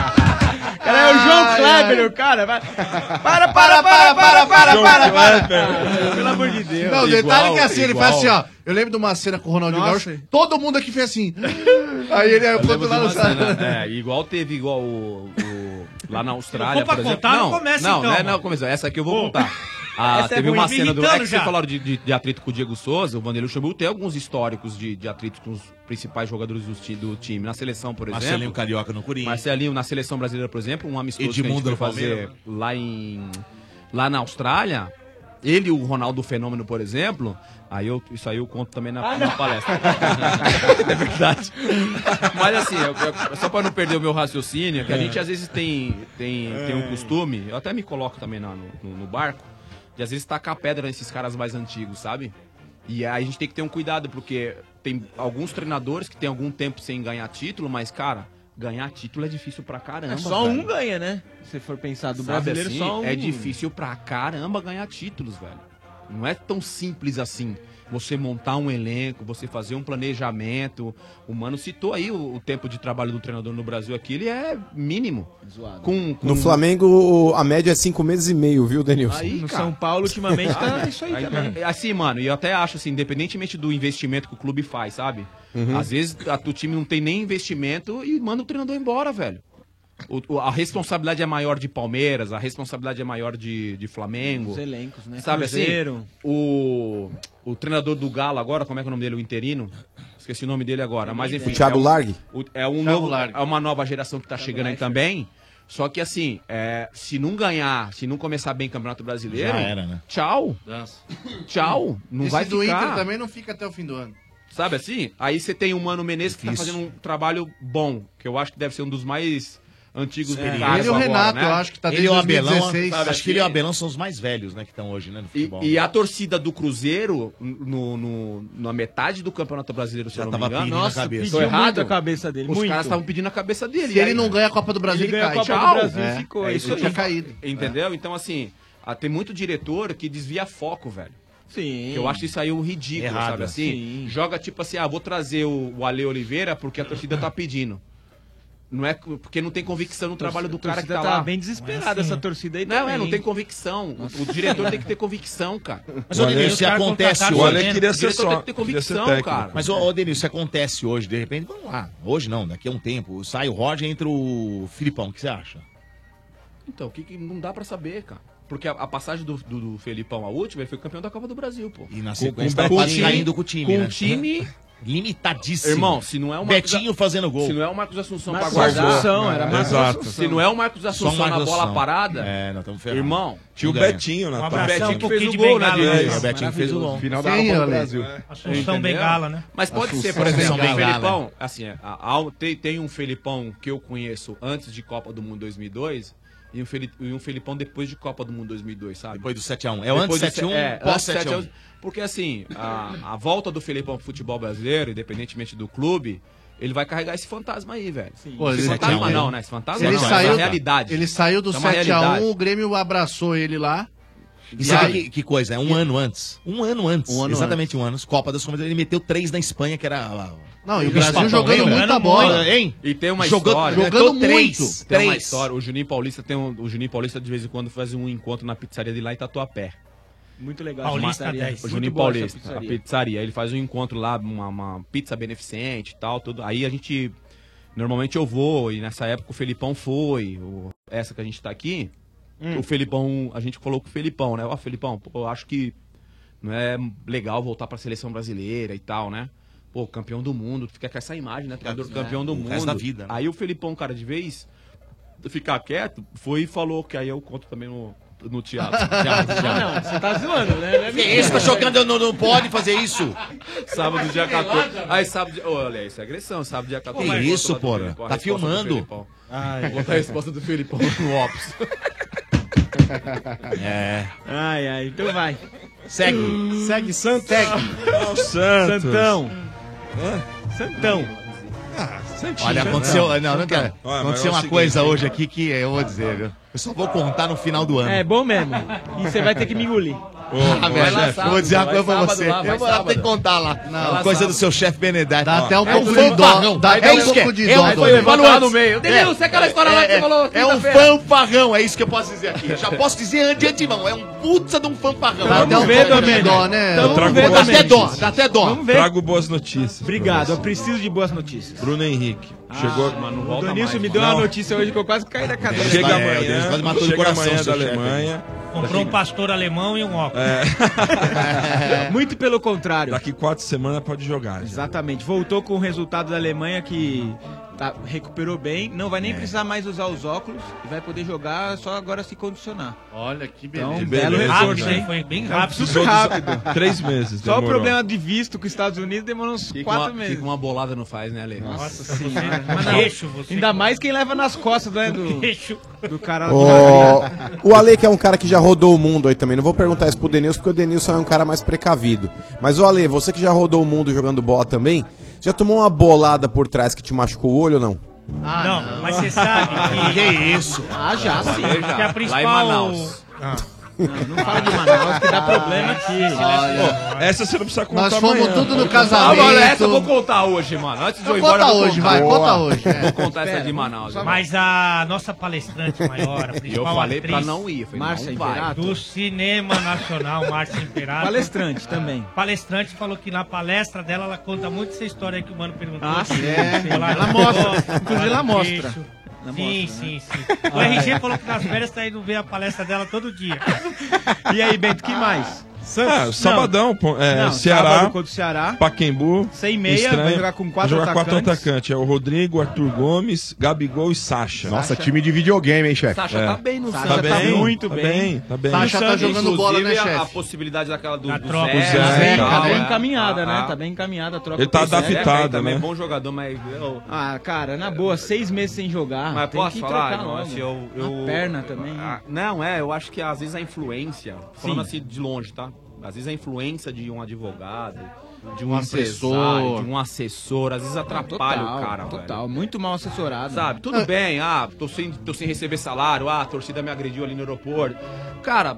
Cara, é o João Ai, Kleber, ai. o cara. Vai. Para, para, para, para, para, para, para, para. Pelo amor de Deus. Não, o detalhe é que assim, ele igual. faz assim, ó. Eu lembro de uma cena com o Ronaldinho Nossa. Gaúcho, todo mundo aqui fez assim. Aí ele, aí eu Eu lá no cena, é, igual teve igual o, o- lá na Austrália, for pra por exemplo. contar, não começa não, então, Não, é, mano. não, começou. Essa aqui eu vou Pô. contar. Ah, Essa é teve ruim. uma cena do. É que vocês falaram de, de, de atrito com o Diego Souza, o Vanderlei Luxemburgo tem alguns históricos de, de atrito com os principais jogadores do, ti- do time. Na seleção, por exemplo. Marcelinho Carioca no Corinthians. Marcelinho na seleção brasileira, por exemplo, um amistoso Edmundo que a gente foi fazer lá em lá na Austrália. Ele e o Ronaldo Fenômeno, por exemplo, aí eu, isso aí eu conto também na, na palestra. é verdade. Mas assim, eu- eu- só para não perder o meu raciocínio, que a É. gente às vezes tem, tem, tem um costume, eu até me coloco também na- no- no barco, de às vezes tacar pedra nesses caras mais antigos, sabe? E aí a gente tem que ter um cuidado, porque tem alguns treinadores que tem algum tempo sem ganhar título, mas, cara, ganhar título é difícil pra caramba. É só um ganha, né? Se for pensar do Sabe brasileiro, assim, só um. É difícil pra caramba ganhar títulos, velho. Não é tão simples assim. Você montar um elenco, você fazer um planejamento. O Mano citou aí o, o tempo de trabalho do treinador no Brasil aqui, ele é mínimo. Com, com- No Flamengo, a média é cinco meses e meio, viu, Denilson? Aí, No cara. São Paulo, ultimamente, tá isso aí também. é Assim, mano, e eu até acho assim, independentemente do investimento que o clube faz, sabe? Uhum. Às vezes a, o time não tem nem investimento e manda o treinador embora, velho. O- a responsabilidade é maior de Palmeiras, a responsabilidade é maior de, de Flamengo. Os elencos, né? Sabe Cruzeiro. assim? O, o treinador do Galo agora, como é que é o nome dele? O interino? Esqueci o nome dele agora. Mas enfim. O Thiago é um- Largue? o- é, um Thiago novo, Largue. é uma nova geração que tá chegando aí também. Só que assim, é, se não ganhar, se não começar bem o Campeonato Brasileiro, Já era, né? tchau. Dança. Tchau. Não Esse vai do ficar. Inter também não fica até o fim do ano. Sabe assim? Aí você tem o Mano Menezes que tá Difícil. fazendo um trabalho bom, que eu acho que deve ser um dos mais antigos É, Carlos ele e o agora, Renato, né? eu acho que tá desde ele e o Abelão, 2016, sabe, acho assim? que ele e o Abelão são os mais velhos, né, que estão hoje, né, no E, futebol. e a torcida do Cruzeiro, no, no- na metade do Campeonato Brasileiro, se Já eu não me engano, pedindo a nossa, cabeça. pediu errado. muito a cabeça dele, Os muito. caras estavam pedindo a cabeça dele. Se E ele aí- não ganha a Copa do Brasil, Ele ele, cai. Copa do Tchau. Brasil, É, ficou. é Ele isso aí. tinha caído. Entendeu? Então, assim, ah, tem muito diretor que desvia foco, velho. Sim. Que eu acho isso aí um ridículo, Errado, sabe assim? Joga tipo assim, ah, vou trazer o, o Ale Oliveira porque a torcida tá pedindo. Não é porque não tem convicção no trabalho do cara que tá tá lá. bem desesperada, essa torcida aí Não, é, também. não tem convicção. O, o diretor tem que ter convicção, cara. Mas, ô, Denilson, se acontece hoje... O diretor tem que ter convicção, cara. Mas, ô, Denilson, se acontece hoje, de repente, vamos lá. Hoje não, daqui a um tempo. Sai o Roger e entra o Filipão. O que você acha? Então, o que, que não dá pra saber, cara? Porque a, a passagem do, do, do Felipão, a última, ele foi campeão da Copa do Brasil, pô. E na Com- sequência com tá o quase time- caindo com o time, Com né? o time... Limitadíssimo. Irmão, se não é o Marcos Betinho A- fazendo gol. Se não é o Marcos Assunção pra Marcos guardar. Assunção, era Marcos Exato. Assunção. Se não é o Marcos Assunção o Marcos na bola Assunção. parada. É, nós estamos ferrados. Irmão. Tinha o. Betinho na Um tabela. abração Betinho que fez o gol, né, né? O Betinho fez o gol. Final da Sim, Copa do. Brasil. Assunção? Bengala, né? Mas pode Assunção ser, por exemplo, o. Felipão, assim, é, a- a- tem, tem um Felipão que eu conheço antes de Copa do Mundo 2002 e um, Feli- Felipão depois de Copa do Mundo 2002, sabe? Depois do 7x1. É o antes Depois do 7x1, se- é, pós antes 7x1. 7x1. Porque assim, a, a volta do Felipão pro futebol brasileiro, independentemente do clube, ele vai carregar esse fantasma aí, velho. Pô, esse ele- fantasma não, né? Esse fantasma Ele não, essa saiu, é a realidade. ele saiu do É uma 7x1, realidade. o Grêmio abraçou ele lá. E sabe aí- que, que coisa? É um ano antes. Um ano antes. Um ano exatamente um ano. Copa das Confederações. Ele meteu três na Espanha, que era. Não, e o Brasil papão, jogando lembra? muita bola. Hein? E tem uma Jogou- história. jogando Meteu três. muito. Tem uma Três. história. O Juninho Paulista tem um, o Juninho Paulista de vez em quando faz um encontro na pizzaria de lá em Tatuapé. Muito legal. Paulista essa pizzaria. 10. O Juninho Paulista, a pizzaria. pizzaria. Ele faz um encontro lá, uma, uma pizza beneficente e tal, tudo. Aí a gente. Normalmente eu vou, e nessa época o Felipão foi. o- essa que a gente tá aqui. Hum. O Felipão, a gente falou com o Felipão, né? Ó, Felipão, pô, eu acho que não é legal voltar pra seleção brasileira e tal, né? Pô, campeão do mundo, tu fica com essa imagem, né? Treinador É, campeão do o mundo. da vida, né? Aí o Felipão, cara, de vez ficar quieto, foi e falou, que aí eu conto também no, no teatro. teatro, teatro. Não, não, você tá zoando, né? Não é Que isso? Tá jogando? Não, não pode fazer isso. Sábado, dia 14. Aí, sábado, dia... Olha, isso é agressão. Sábado, dia 14. Que isso, porra? Tá filmando. Ai, Vou botar a resposta do Felipão no Ops. É. Ai, ai, então vai. Segue. Segue Santos. Ó, o Santos. Santão. Santão. Olha, aconteceu. Não, não. Olha, mas Aconteceu é uma seguinte, coisa hoje aqui que eu vou dizer, viu? Eu só vou contar no final do ano. É bom mesmo. E você vai ter que me engolir. Ô, Ah, velho, eu vou dizer uma coisa pra sábado você. lá, vai eu vou lá ter sábado. que contar lá. Não, Uma coisa do seu chefe Benedetti. Dá até um é pouco um de dó. fanfarrão. Dá até É um isso que pouco é. de É dó. um- foi falando lá no meio. Denilson, é aquela história lá que você falou É um fanfarrão, é isso que eu posso dizer aqui. Já posso dizer de antemão, é um puta de um fanfarrão. Dá até um ver, pouco de dó, né? Dá até dó, dá até dó. Vamos ver. Trago boas notícias. Obrigado, eu preciso de boas notícias. Bruno Henrique. Chegou. Mano, não O volta Denilson mais, me mano. deu Não. uma notícia hoje que eu quase caí da cadeira. Chega É, amanhã. Deus quase matou chega coração amanhã da Alemanha. Comprou um pastor alemão e um óculos. Muito pelo contrário. Daqui quatro semanas pode jogar. já. Exatamente. Voltou com o resultado da Alemanha que tá- recuperou bem. Não vai nem precisar mais usar os óculos e vai poder jogar só agora se condicionar. Olha que Então, beleza. belo beleza, reforço, Rápido, hein? Foi bem Então, rápido. super rápido. Três meses. Só o demorou. problema de visto com os Estados Unidos demorou uns O que que quatro uma, meses. que que uma bolada não faz, né, Ale? Nossa senhora. Não, Deixa você. ainda mais quem leva nas costas né, do, do cara do Ó, o Ale, que é um cara que já rodou o mundo aí também. Não vou perguntar isso pro Denilson, porque o Denilson é um cara mais precavido. Mas, o Ale, você que já rodou o mundo jogando bola também, já tomou uma bolada por trás que te machucou o olho ou não? não, mas você sabe que. Que isso? Ah, já sim. Que a já. principal. Lá em Manaus. Não fala de Manaus que dá problema aqui. Pô, essa você não precisa contar Nós fomos amanhã. tudo no Ah, casamento. mano, essa eu vou contar hoje, mano. Antes de eu ir embora, conta eu vou hoje, contar. vai, Boa. conta hoje. é. Vou contar essa de Manaus. Mas a nossa palestrante maior, a E eu principal falei atriz pra não ir. Falei, Márcia não vai. Imperato. do cinema nacional, Márcia Imperato. Palestrante também. Palestrante falou que na palestra dela ela conta muito essa história aí que o mano perguntou. Ah, sim. É, ela, Ela mostra. Inclusive, ela mostra. Ela Sim, mostra, sim, sim. O RG falou que nas férias tá indo ver a palestra dela todo dia. E aí, Bento, que mais? Santos. É, sabadão, é, Não, Ceará, contra o Ceará. Paquembu. Sem meia, estranho, vai jogar com quatro jogar atacantes. quatro atacantes. É o Rodrigo, Arthur Gomes, Gabigol e Sacha. Nossa, Sacha. time de videogame, hein, chefe? Sacha é. tá bem no Sacha, Sacha tá, tá, bem, muito tá bem. bem. Tá bem. Sacha tá jogando bola, né, chefe? A possibilidade daquela do, do troca, Zé. Zé, Zé tá bem encaminhada, ah, né? Tá bem encaminhada a troca. Ele tá adaptado, né? É bom jogador, mas... Ah, cara, na boa, seis meses sem jogar. Mas posso falar? Nossa, eu... A perna também. Ah, não, é, eu acho que às vezes a influência, falando assim de longe, tá? Às vezes a influência de um advogado, de um, um assessor, de um assessor, às vezes atrapalha total, o cara, Total, velho. muito mal assessorado. Sabe, tudo bem, ah, tô sem, tô sem receber salário, ah, a torcida me agrediu ali no aeroporto. Cara,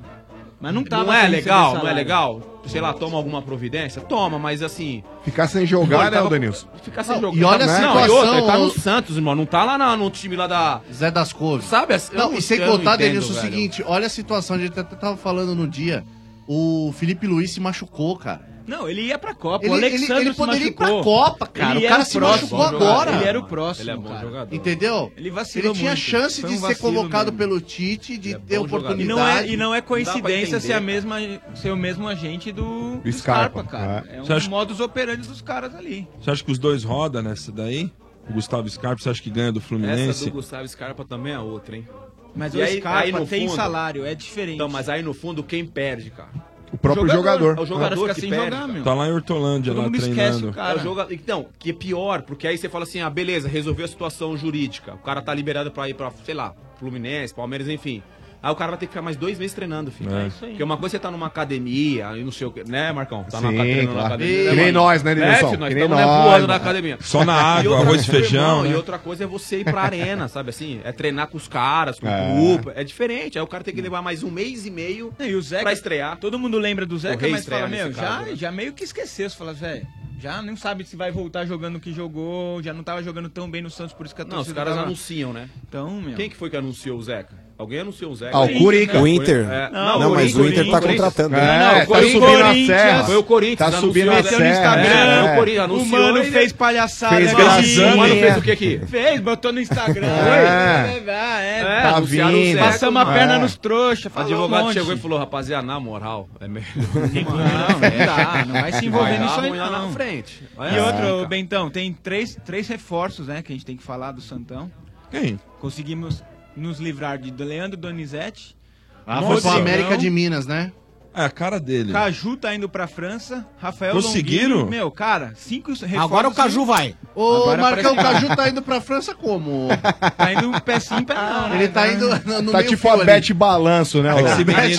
mas não tava Não é legal, não é legal. Sei lá, toma alguma providência? Toma, mas assim. Ficar sem jogar, né, Denilson? Ficar sem jogar. E olha não, situação, e outra, ele tá no Santos, irmão. Não tá lá na, no time lá da. Zé das Cores, Sabe? Não, não, e sem contar, Denilson, o seguinte: olha a situação. A gente até tava falando no dia o Felipe Luiz se machucou, cara. Não, ele ia pra Copa. Ele, o Alexandre ele, ele poderia machucou. ir pra Copa, cara. Ele o cara o se próximo, machucou agora. Ele era o próximo. Ele é bom cara. jogador. Entendeu? Ele vacilou. Ele tinha muito. chance um de ser colocado mesmo. pelo Tite, de é ter é- oportunidade. E não, é, e não é, coincidência não ser, a mesma, ser o mesmo agente do, do Scarpa, cara. Né? É, é um dos acha... modos operantes dos caras ali. Você acha que os dois rodam nessa daí? O Gustavo Scarpa, você acha que ganha do Fluminense? Essa do Gustavo Scarpa também é outra, hein? Mas e o aí, Scarpa aí no tem fundo, salário, é diferente. Então, mas aí no fundo, quem perde, cara? O próprio jogador. jogador. É o jogador que sem perde, jogar, meu. Tá lá em Hortolândia, Todo lá treinando. Esquece, é joga... Então, que é pior, porque aí você fala assim, ah, beleza, resolveu a situação jurídica. O cara tá liberado pra ir pra, sei lá, Fluminense, Palmeiras, enfim. Aí o cara vai ter que ficar mais dois meses treinando, filho. É, é isso aí. Porque uma coisa é você tá numa academia, aí não sei o que, né, Marcão? Tá Sim, na academia, Que nem nós, né, Lidenson? É, nós estamos né, na academia. Só na água, arroz e feijão. Irmão, né? E outra coisa é você ir pra arena, sabe assim? É treinar com os caras, com o é. grupo. É diferente. Aí o cara tem que levar mais um mês e meio e o Zeca, pra estrear. Todo mundo lembra do Zeca, mas fala, meu, já, né? já meio que esqueceu. Você fala, velho já não sabe se vai voltar jogando o que jogou, já não estava jogando tão bem no Santos, por isso que a Não, os caras tava... anunciam, né? Então, meu... Quem que foi que anunciou o Zeca? Alguém anunciou o Zé. Ah, o Curica. Né? O Inter. É, não, não o mas o Inter tá contratando. É, não, foi tá o Corinthians. Né? É, é, tá foi o Corinthians. Tá subindo a serra. Tá no Instagram. É, o Corinthians anunciou. O Mano ele... fez palhaçada. Fez. O Mano fez o que aqui? Fez, botou no Instagram. É, é, é, é, tá vindo. Passamos a perna nos trouxas. O advogado um chegou e falou, rapaziada, na moral, é melhor. Não, não dá. Não vai se envolver nisso aí não. na frente. E outro, Bentão, tem três reforços, né, que a gente tem que falar do Santão. Quem? Conseguimos nos livrar de Leandro Donizete. Ah, foi pra América de Minas, né? É a cara dele. Caju tá indo pra França. Rafael Conseguiram? Meu, cara, cinco reforços. Agora o Caju vai. Ô, Agora Marcão, o Caju tá indo pra França como? tá indo um pé sim, pé não. Né? Ele tá indo no, no Tá tipo a Bete Balanço, né? Tá esse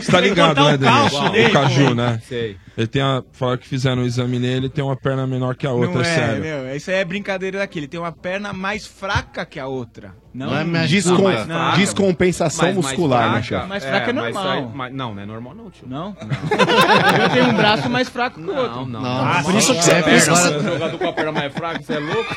você tá ligado, né, O, Caju, né? Sei. Ele tem a. Fala que fizeram o um exame nele, ele tem uma perna menor que a outra, não é, sério. Meu, isso aí é brincadeira daqui. Ele tem uma perna mais fraca que a outra. Não, não é descom... mais fraca, descompensação mais, muscular, mais fraca, né, Mais fraca é, é normal. Mais, não, não é normal não, tio. Não? não. Eu tenho um braço mais fraco que o outro. Não, não. por isso que você é perna. jogador com a perna mais fraca, você é louco?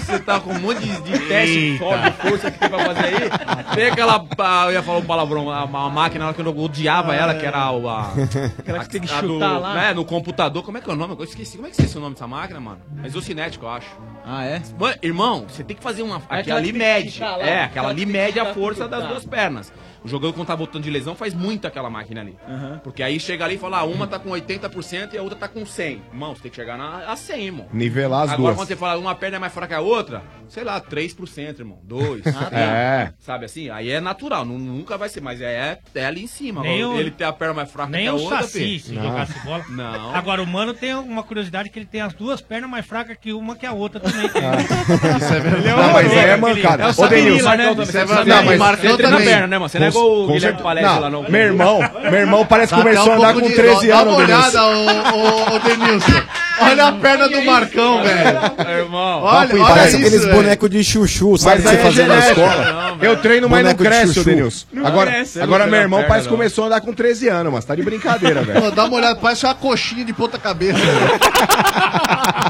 Você tá com um monte de, de teste, de força que tem pra fazer aí. Tem aquela, eu ia falar um palavrão, uma máquina que eu odiava ela, que era o... A, aquela que tem que chutar lá. É, no computador, como é que é o nome? Eu esqueci, como é que é o nome dessa máquina, mano? Mas o cinético, eu acho. Ah, é? Mano, irmão, você tem que fazer uma. Aquela, ali mede. É, aquela ali mede a força das duas pernas. O jogador quando tá voltando de lesão faz muito aquela máquina ali. Uhum. Porque aí chega ali e fala, ah, uma tá com 80% e a outra tá com 100%. Irmão, você tem que chegar na, a 100, irmão. Nivelar as Agora, duas. Agora quando você fala uma perna é mais fraca que a outra, sei lá, 3%, irmão. 2%. Ah, tá. é. Sabe assim? Aí é natural, não, nunca vai ser, mas é, é, é ali em cima. Nem o, ele tem a perna mais fraca que a outra. Nem o Saci, se jogasse bola. Não. Agora o Mano tem uma curiosidade que ele tem as duas pernas mais fracas que uma que a outra também. Ah. Isso é verdade. É não, mas é mancada. É o Saci, né? Isso é verdade. Não, mas você treina a perna, né, mano? Você não é o Guilherme Palestra não, lá não. Meu irmão, meu irmão parece tá que começou a andar com 13 anos. Dá uma olhada, ô Denilson. Olha a perna do Marcão, velho. Irmão, olha, olha parece isso, aqueles bonecos de chuchu, sabe? Mas que você fazia é na escola. eu treino, mas não cresce, Denilson. Agora, é, agora meu irmão parece que começou a andar com 13 anos, mas tá de brincadeira, velho. Dá uma olhada, parece uma coxinha de ponta cabeça.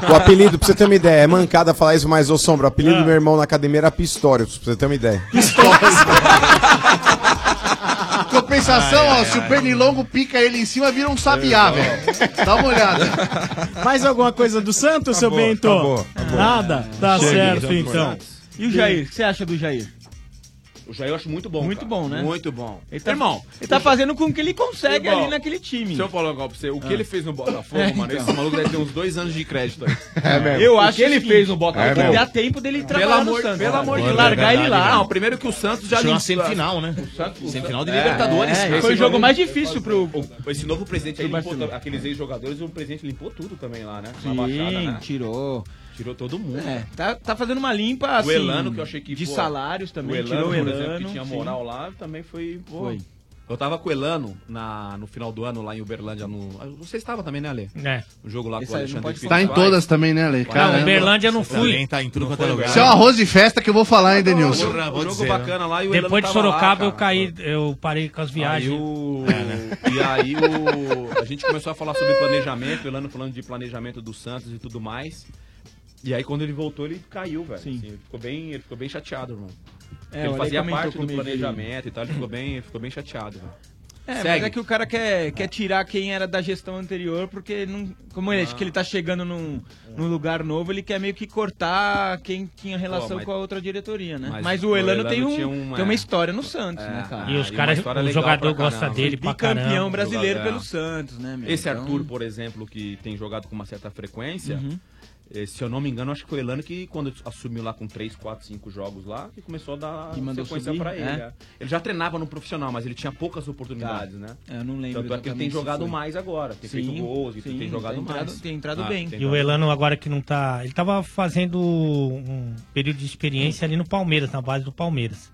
O apelido, pra você ter uma ideia, é mancada falar isso, mas ô Sombra, o apelido do ah. meu irmão na academia era Pistórios, pra você ter uma ideia. Pistórios. Compensação, ai, ó, ai, se ai. o pernilongo pica ele em cima, vira um sabiá, velho. É, tá Dá uma olhada. Mais alguma coisa do Santos, acabou, seu Bento? Acabou, acabou. Nada? Tá certo, então. E o Jair? O que você acha do Jair? O Jair eu acho muito bom. Muito cara. bom, né? Muito bom. Ele tá, Irmão, ele tá fazendo com que ele consegue Irmão, ali naquele time. Se eu falar pra você, o que Ah. ele fez no Botafogo, É, mano, então. esse maluco deve ter uns dois anos de crédito aí. É mesmo. Eu O acho que ele seguinte, fez no Botafogo, mesmo. dá tempo dele Pelo trabalhar no amor, Santos, pelo amor de é largar ele lá. Não, primeiro que o Santos já limpa- semifinal, né? O Santos, Semifinal de É, Libertadores. é, Foi o jogo mais difícil pro. Esse novo presidente aí limpou aqueles ex-jogadores, o presidente limpou tudo também lá, né? Sim, né? tirou. Tirou todo mundo. É, tá, tá fazendo uma limpa assim. o Elano, que eu achei que. De pô, salários também, o Elano, tirou o por Elano. exemplo, que tinha sim. moral lá, também foi. pô. Foi. Eu tava com o Elano na, no final do ano lá em Uberlândia. No, você estava também, né, Ale? É. No jogo lá Esse com o aí Alexandre Pires Tá em todas também, né, Ale? Não. Uberlândia eu não fui. Também tá em tudo quanto é foi, lugar. Isso é um arroz de festa que eu vou falar, hein, Denilson? Porra, jogo dizer, bacana lá e o Depois de Elano tava lá, Sorocaba eu cara. caí, eu parei com as Aí viagens. o... E aí o... a gente começou a falar sobre planejamento, o Elano falando de planejamento do Santos e tudo mais. E aí quando ele voltou, ele caiu, velho. Sim. Assim, ele, ficou bem, ele ficou bem chateado, irmão. É, ele fazia parte do planejamento e tal, ele ficou bem, ele ficou bem chateado, velho. É, mas Segue. é que o cara quer, quer tirar quem era da gestão anterior, porque não, como ele, Ah. acho que ele tá chegando num, num lugar novo, ele quer meio que cortar quem tinha relação mas- com a outra diretoria, né? Mas, mas o o Elano, Elano tem, um, tinha um, tem uma é. história no Santos, É, né, cara? E os uma caras, o jogador gosta caramba. dele pra Bicampeão caramba. brasileiro Jogador, pelo é. Santos, né, meu? Esse Então- Arthur, por exemplo, que tem jogado com uma certa frequência, Uhum. Eh, se eu não me engano, acho que foi o Elano que, quando assumiu lá com 3, 4, 5 jogos lá, que começou a dar Que mandou sequência subir, pra ele. é? é. Ele já treinava no profissional, mas ele tinha poucas oportunidades, Tá. né? É, eu não lembro Tanto é que ele tem jogado foi. mais agora, tem Sim, feito gols, e sim, tem jogado tem entrado- mais. tem entrado Ah, bem. tem E o Elano agora que não tá. Ele tava fazendo um período de experiência ali no Palmeiras, na base do Palmeiras.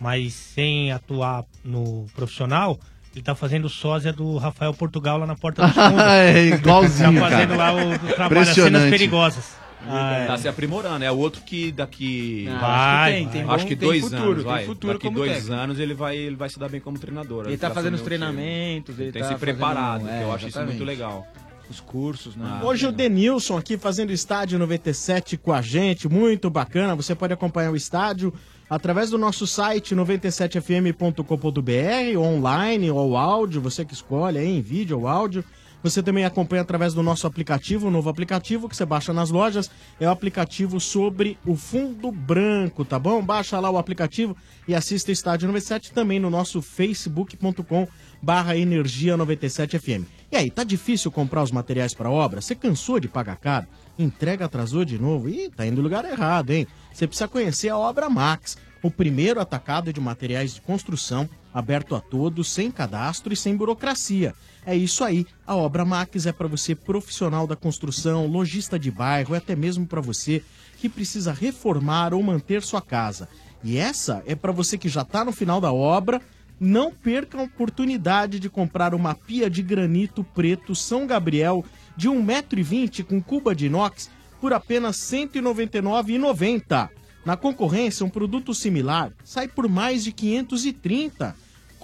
Mas sem atuar no profissional, ele tá fazendo sósia do Rafael Portugal lá na Porta dos Fundos. É, igualzinho, Tá fazendo cara. lá o, o trabalho as cenas perigosas. Ah, Tá se aprimorando, é o outro que daqui. Ah, Vai, acho que tem, tem, acho que dois futuro, anos, tem vai. futuro daqui dois técnico. anos ele vai, ele vai se dar bem como treinador. Ele tá vai fazendo os treinamentos, ele tem tá se preparado, fazendo- que eu é, acho isso muito legal. Os cursos, né? Ah, Hoje o Denilson aqui fazendo estádio 97 com a gente, muito bacana. Você pode acompanhar o estádio através do nosso site 97fm.com.br, online ou áudio, você que escolhe em vídeo ou áudio. Você também acompanha através do nosso aplicativo, o novo aplicativo que você baixa nas lojas. É o aplicativo sobre o fundo branco, tá bom? Baixa lá o aplicativo e assista Estádio 97 também no nosso facebook.com barra energia 97 FM. E aí, tá difícil comprar os materiais para obra? Você cansou de pagar caro? Entrega atrasou de novo? Ih, tá indo no lugar errado, hein? Você precisa conhecer a Obra Max, o primeiro atacado de materiais de construção, aberto a todos, sem cadastro e sem burocracia. É isso aí, a Obra Max é para você profissional da construção, lojista de bairro, é até mesmo para você que precisa reformar ou manter sua casa. E essa é para você que já está no final da obra, não perca a oportunidade de comprar uma pia de granito preto São Gabriel de 1,20m com cuba de inox por apenas R$ 199,90. Na concorrência, um produto similar sai por mais de 530.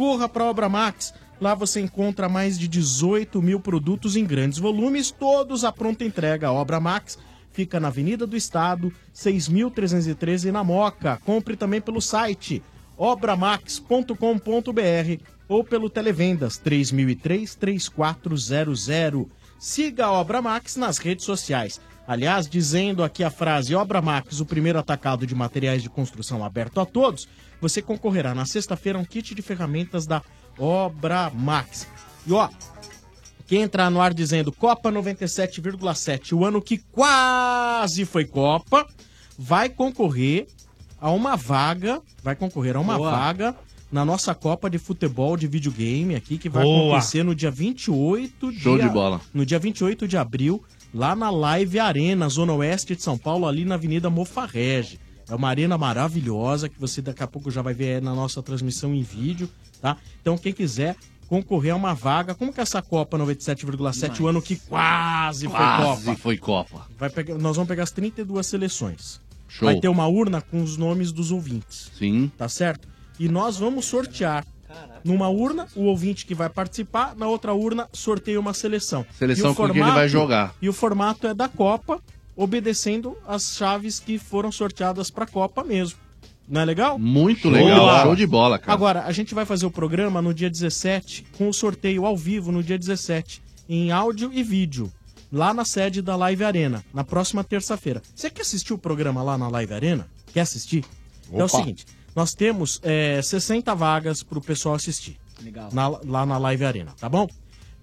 Corra para a Obra Max. Lá você encontra mais de 18 mil produtos em grandes volumes, todos à pronta entrega. A Obra Max fica na Avenida do Estado, 6.313 na Moca. Compre também pelo site obramax.com.br ou pelo Televendas 3003-3400. Siga a Obra Max nas redes sociais. Aliás, dizendo aqui a frase Obra Max, o primeiro atacado de materiais de construção aberto a todos, você concorrerá na sexta-feira a um kit de ferramentas da Obra Max. E ó, quem entrar no ar dizendo Copa 97,7, o ano que quase foi Copa, vai concorrer a uma vaga, vai concorrer a uma Boa. vaga na nossa Copa de Futebol de videogame aqui, que vai Boa. acontecer no dia 28 Show dia- de bola. No dia 28 de abril, lá na Live Arena, Zona Oeste de São Paulo, ali na Avenida Mofarrege. É uma arena maravilhosa que você daqui a pouco já vai ver na nossa transmissão em vídeo, tá? Então quem quiser concorrer a uma vaga, como que é essa Copa 97,7, o ano que quase foi Quase Copa? foi Copa. Vai pegar- nós vamos pegar as 32 seleções. Show. Vai ter uma urna com os nomes dos ouvintes. Sim. Tá certo? E nós vamos sortear. Numa urna, o ouvinte que vai participar, na outra urna, sorteia uma seleção. Seleção E o com que ele vai jogar. E o formato é da Copa, obedecendo as chaves que foram sorteadas pra Copa mesmo. Não é legal? Muito legal, show de bola, cara. Agora, a gente vai fazer o programa no dia 17, com o sorteio ao vivo no dia 17, em áudio e vídeo, lá na sede da Live Arena, na próxima terça-feira. Você quer assistir o programa lá na Live Arena? Quer assistir? Então é o seguinte, Nós temos é, 60 vagas pro pessoal assistir. Legal. Na- lá na Live Arena, tá bom?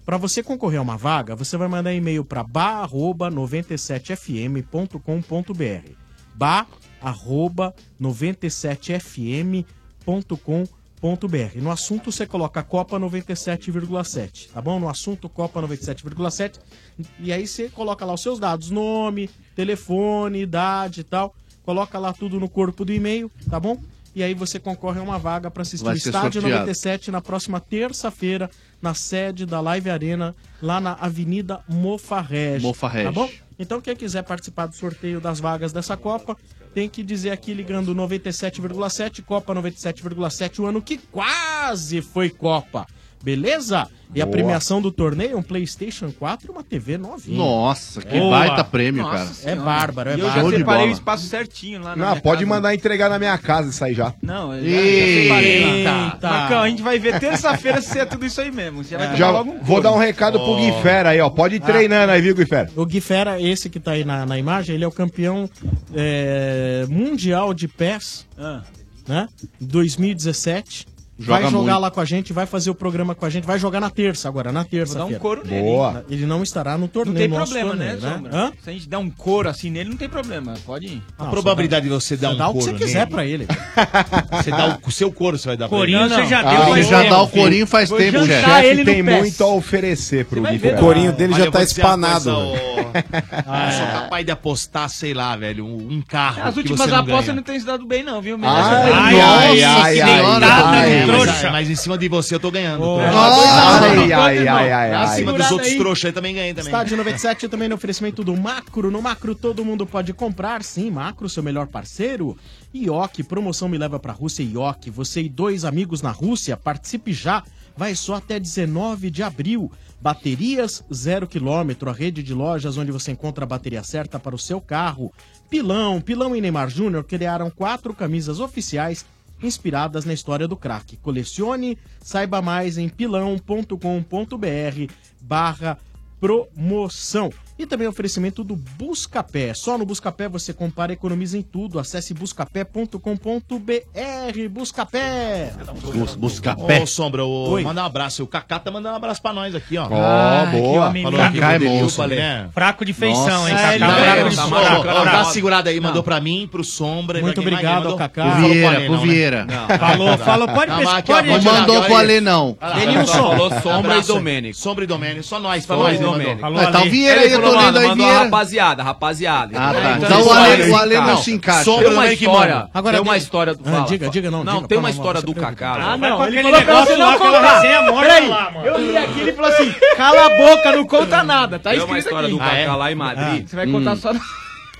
Para você concorrer a uma vaga, você vai mandar e-mail para ba@97fm.com.br. ba@97fm.com.br. No assunto você coloca Copa 97,7, tá bom? No assunto Copa 97,7 e aí você coloca lá os seus dados, nome, telefone, idade e tal. Coloca lá tudo no corpo do e-mail, tá bom? E aí você concorre a uma vaga para assistir o Estádio sorteado. 97 na próxima terça-feira, na sede da Live Arena, lá na Avenida Mofarrege. Mofarrege. Tá bom? Então, quem quiser participar do sorteio das vagas dessa Copa, tem que dizer aqui ligando 97,7, Copa 97,7, o ano que quase foi Copa. Beleza? E a Boa. premiação do torneio é um PlayStation 4 e uma TV novinha. Nossa, que baita prêmio, cara. É bárbaro, é E eu já bárbaro. separei o espaço certinho lá na Não, minha pode casa. mandar entregar na minha casa isso aí já. Não, eu já, já separei lá. Eita. Marcão, a gente vai ver terça-feira se é tudo isso aí mesmo. Você já vai tomar Já logo um vou dar um recado pro Gui Fera aí, ó. Pode ir treinando aí, viu, Gui Fera? O Gui Fera, esse que tá aí na, na imagem, ele é o campeão é, mundial de PES, Ah. né? 2017. Joga vai jogar muito. lá com a gente, vai fazer o programa com a gente, vai jogar na terça agora, na terça. Vou dar um couro nele, Boa. Ele não estará no Não torneio. tem no nosso problema, né, torneio, Sombra? Hã? Se a gente der um couro assim nele, não tem problema. Pode ir. Não, A probabilidade de você dar Você um dá o que você couro quiser nele- pra ele. Você dá o, o seu couro, você vai dar Corinho pra ele. você já Ah, deu. Ele já tempo. dá o corinho faz Vou tempo, O jantar chefe. tem muito a oferecer pro. O corinho dele já tá espanado. ô, Eu sou capaz de apostar, sei lá, velho, um, carro. As últimas não apostas não tem se dado bem, não, viu? Ai, Ai, ai, ai, ai, É, ai, mas, trouxa. mas em cima de você eu tô ganhando. Tô. ai, ai, ai, ai, Em ai. cima dos outros trouxas aí também ganhei também. Estádio 97 também no oferecimento do Macro. No Macro todo mundo pode comprar, sim. Macro, seu melhor parceiro. Ioki, promoção me leva pra Rússia Ioki. Você e dois amigos na Rússia, participe já. Vai só até 19 de abril. Baterias zero quilômetro, a rede de lojas onde você encontra a bateria certa para o seu carro. Pilão, Pilão e Neymar Júnior criaram quatro camisas oficiais inspiradas na história do craque. Colecione, saiba mais em pilão.com.br barra promoção. E também oferecimento do Buscapé. Só no Buscapé você compara e economiza em tudo. Acesse buscapé.com.br. Buscapé! Bus- Buscapé. Ô, Sombra, ô, Oi. manda um abraço. O Cacá tá mandando um abraço pra nós aqui, ó. Ó, Ah, boa. que Falou Cacá é monstro, falei, né? né? Fraco de feição, hein, Cacá? é, Fraco de tá feição. tá dá segurada aí, mandou pra mim, pro Sombra. Muito pra obrigado, Cacá. Falou Pro Vieira, pro né? Vieira. Falou, falou, pode, pode Não mandou pro ó, Ale, não. Denilson. falou Falou Sombra Sombra e Domênico. Sombra e Domênico, só nós. Falou Falou aí, mandou. Domênico. Tá o. Vieira aí, eu lendo mano, aí, mandou a Vieira. rapaziada, rapaziada. Ah, tá. Então, Então o Ale, o Ale não se encaixa. Tem Sombra uma história. Agora, tem uma história do... Ah, fala, diga, fala. diga, não, Não, diga, tem uma história do pergunta. Kaká. Ah, não, ele aquele falou pra negócio você não contar. resenha morta Peraí, lá, mano. eu li aqui, ele falou assim, cala a boca, não conta nada, tá Tem uma escrito história aqui. do Kaká Ah, é? lá em Madrid. Você vai contar só...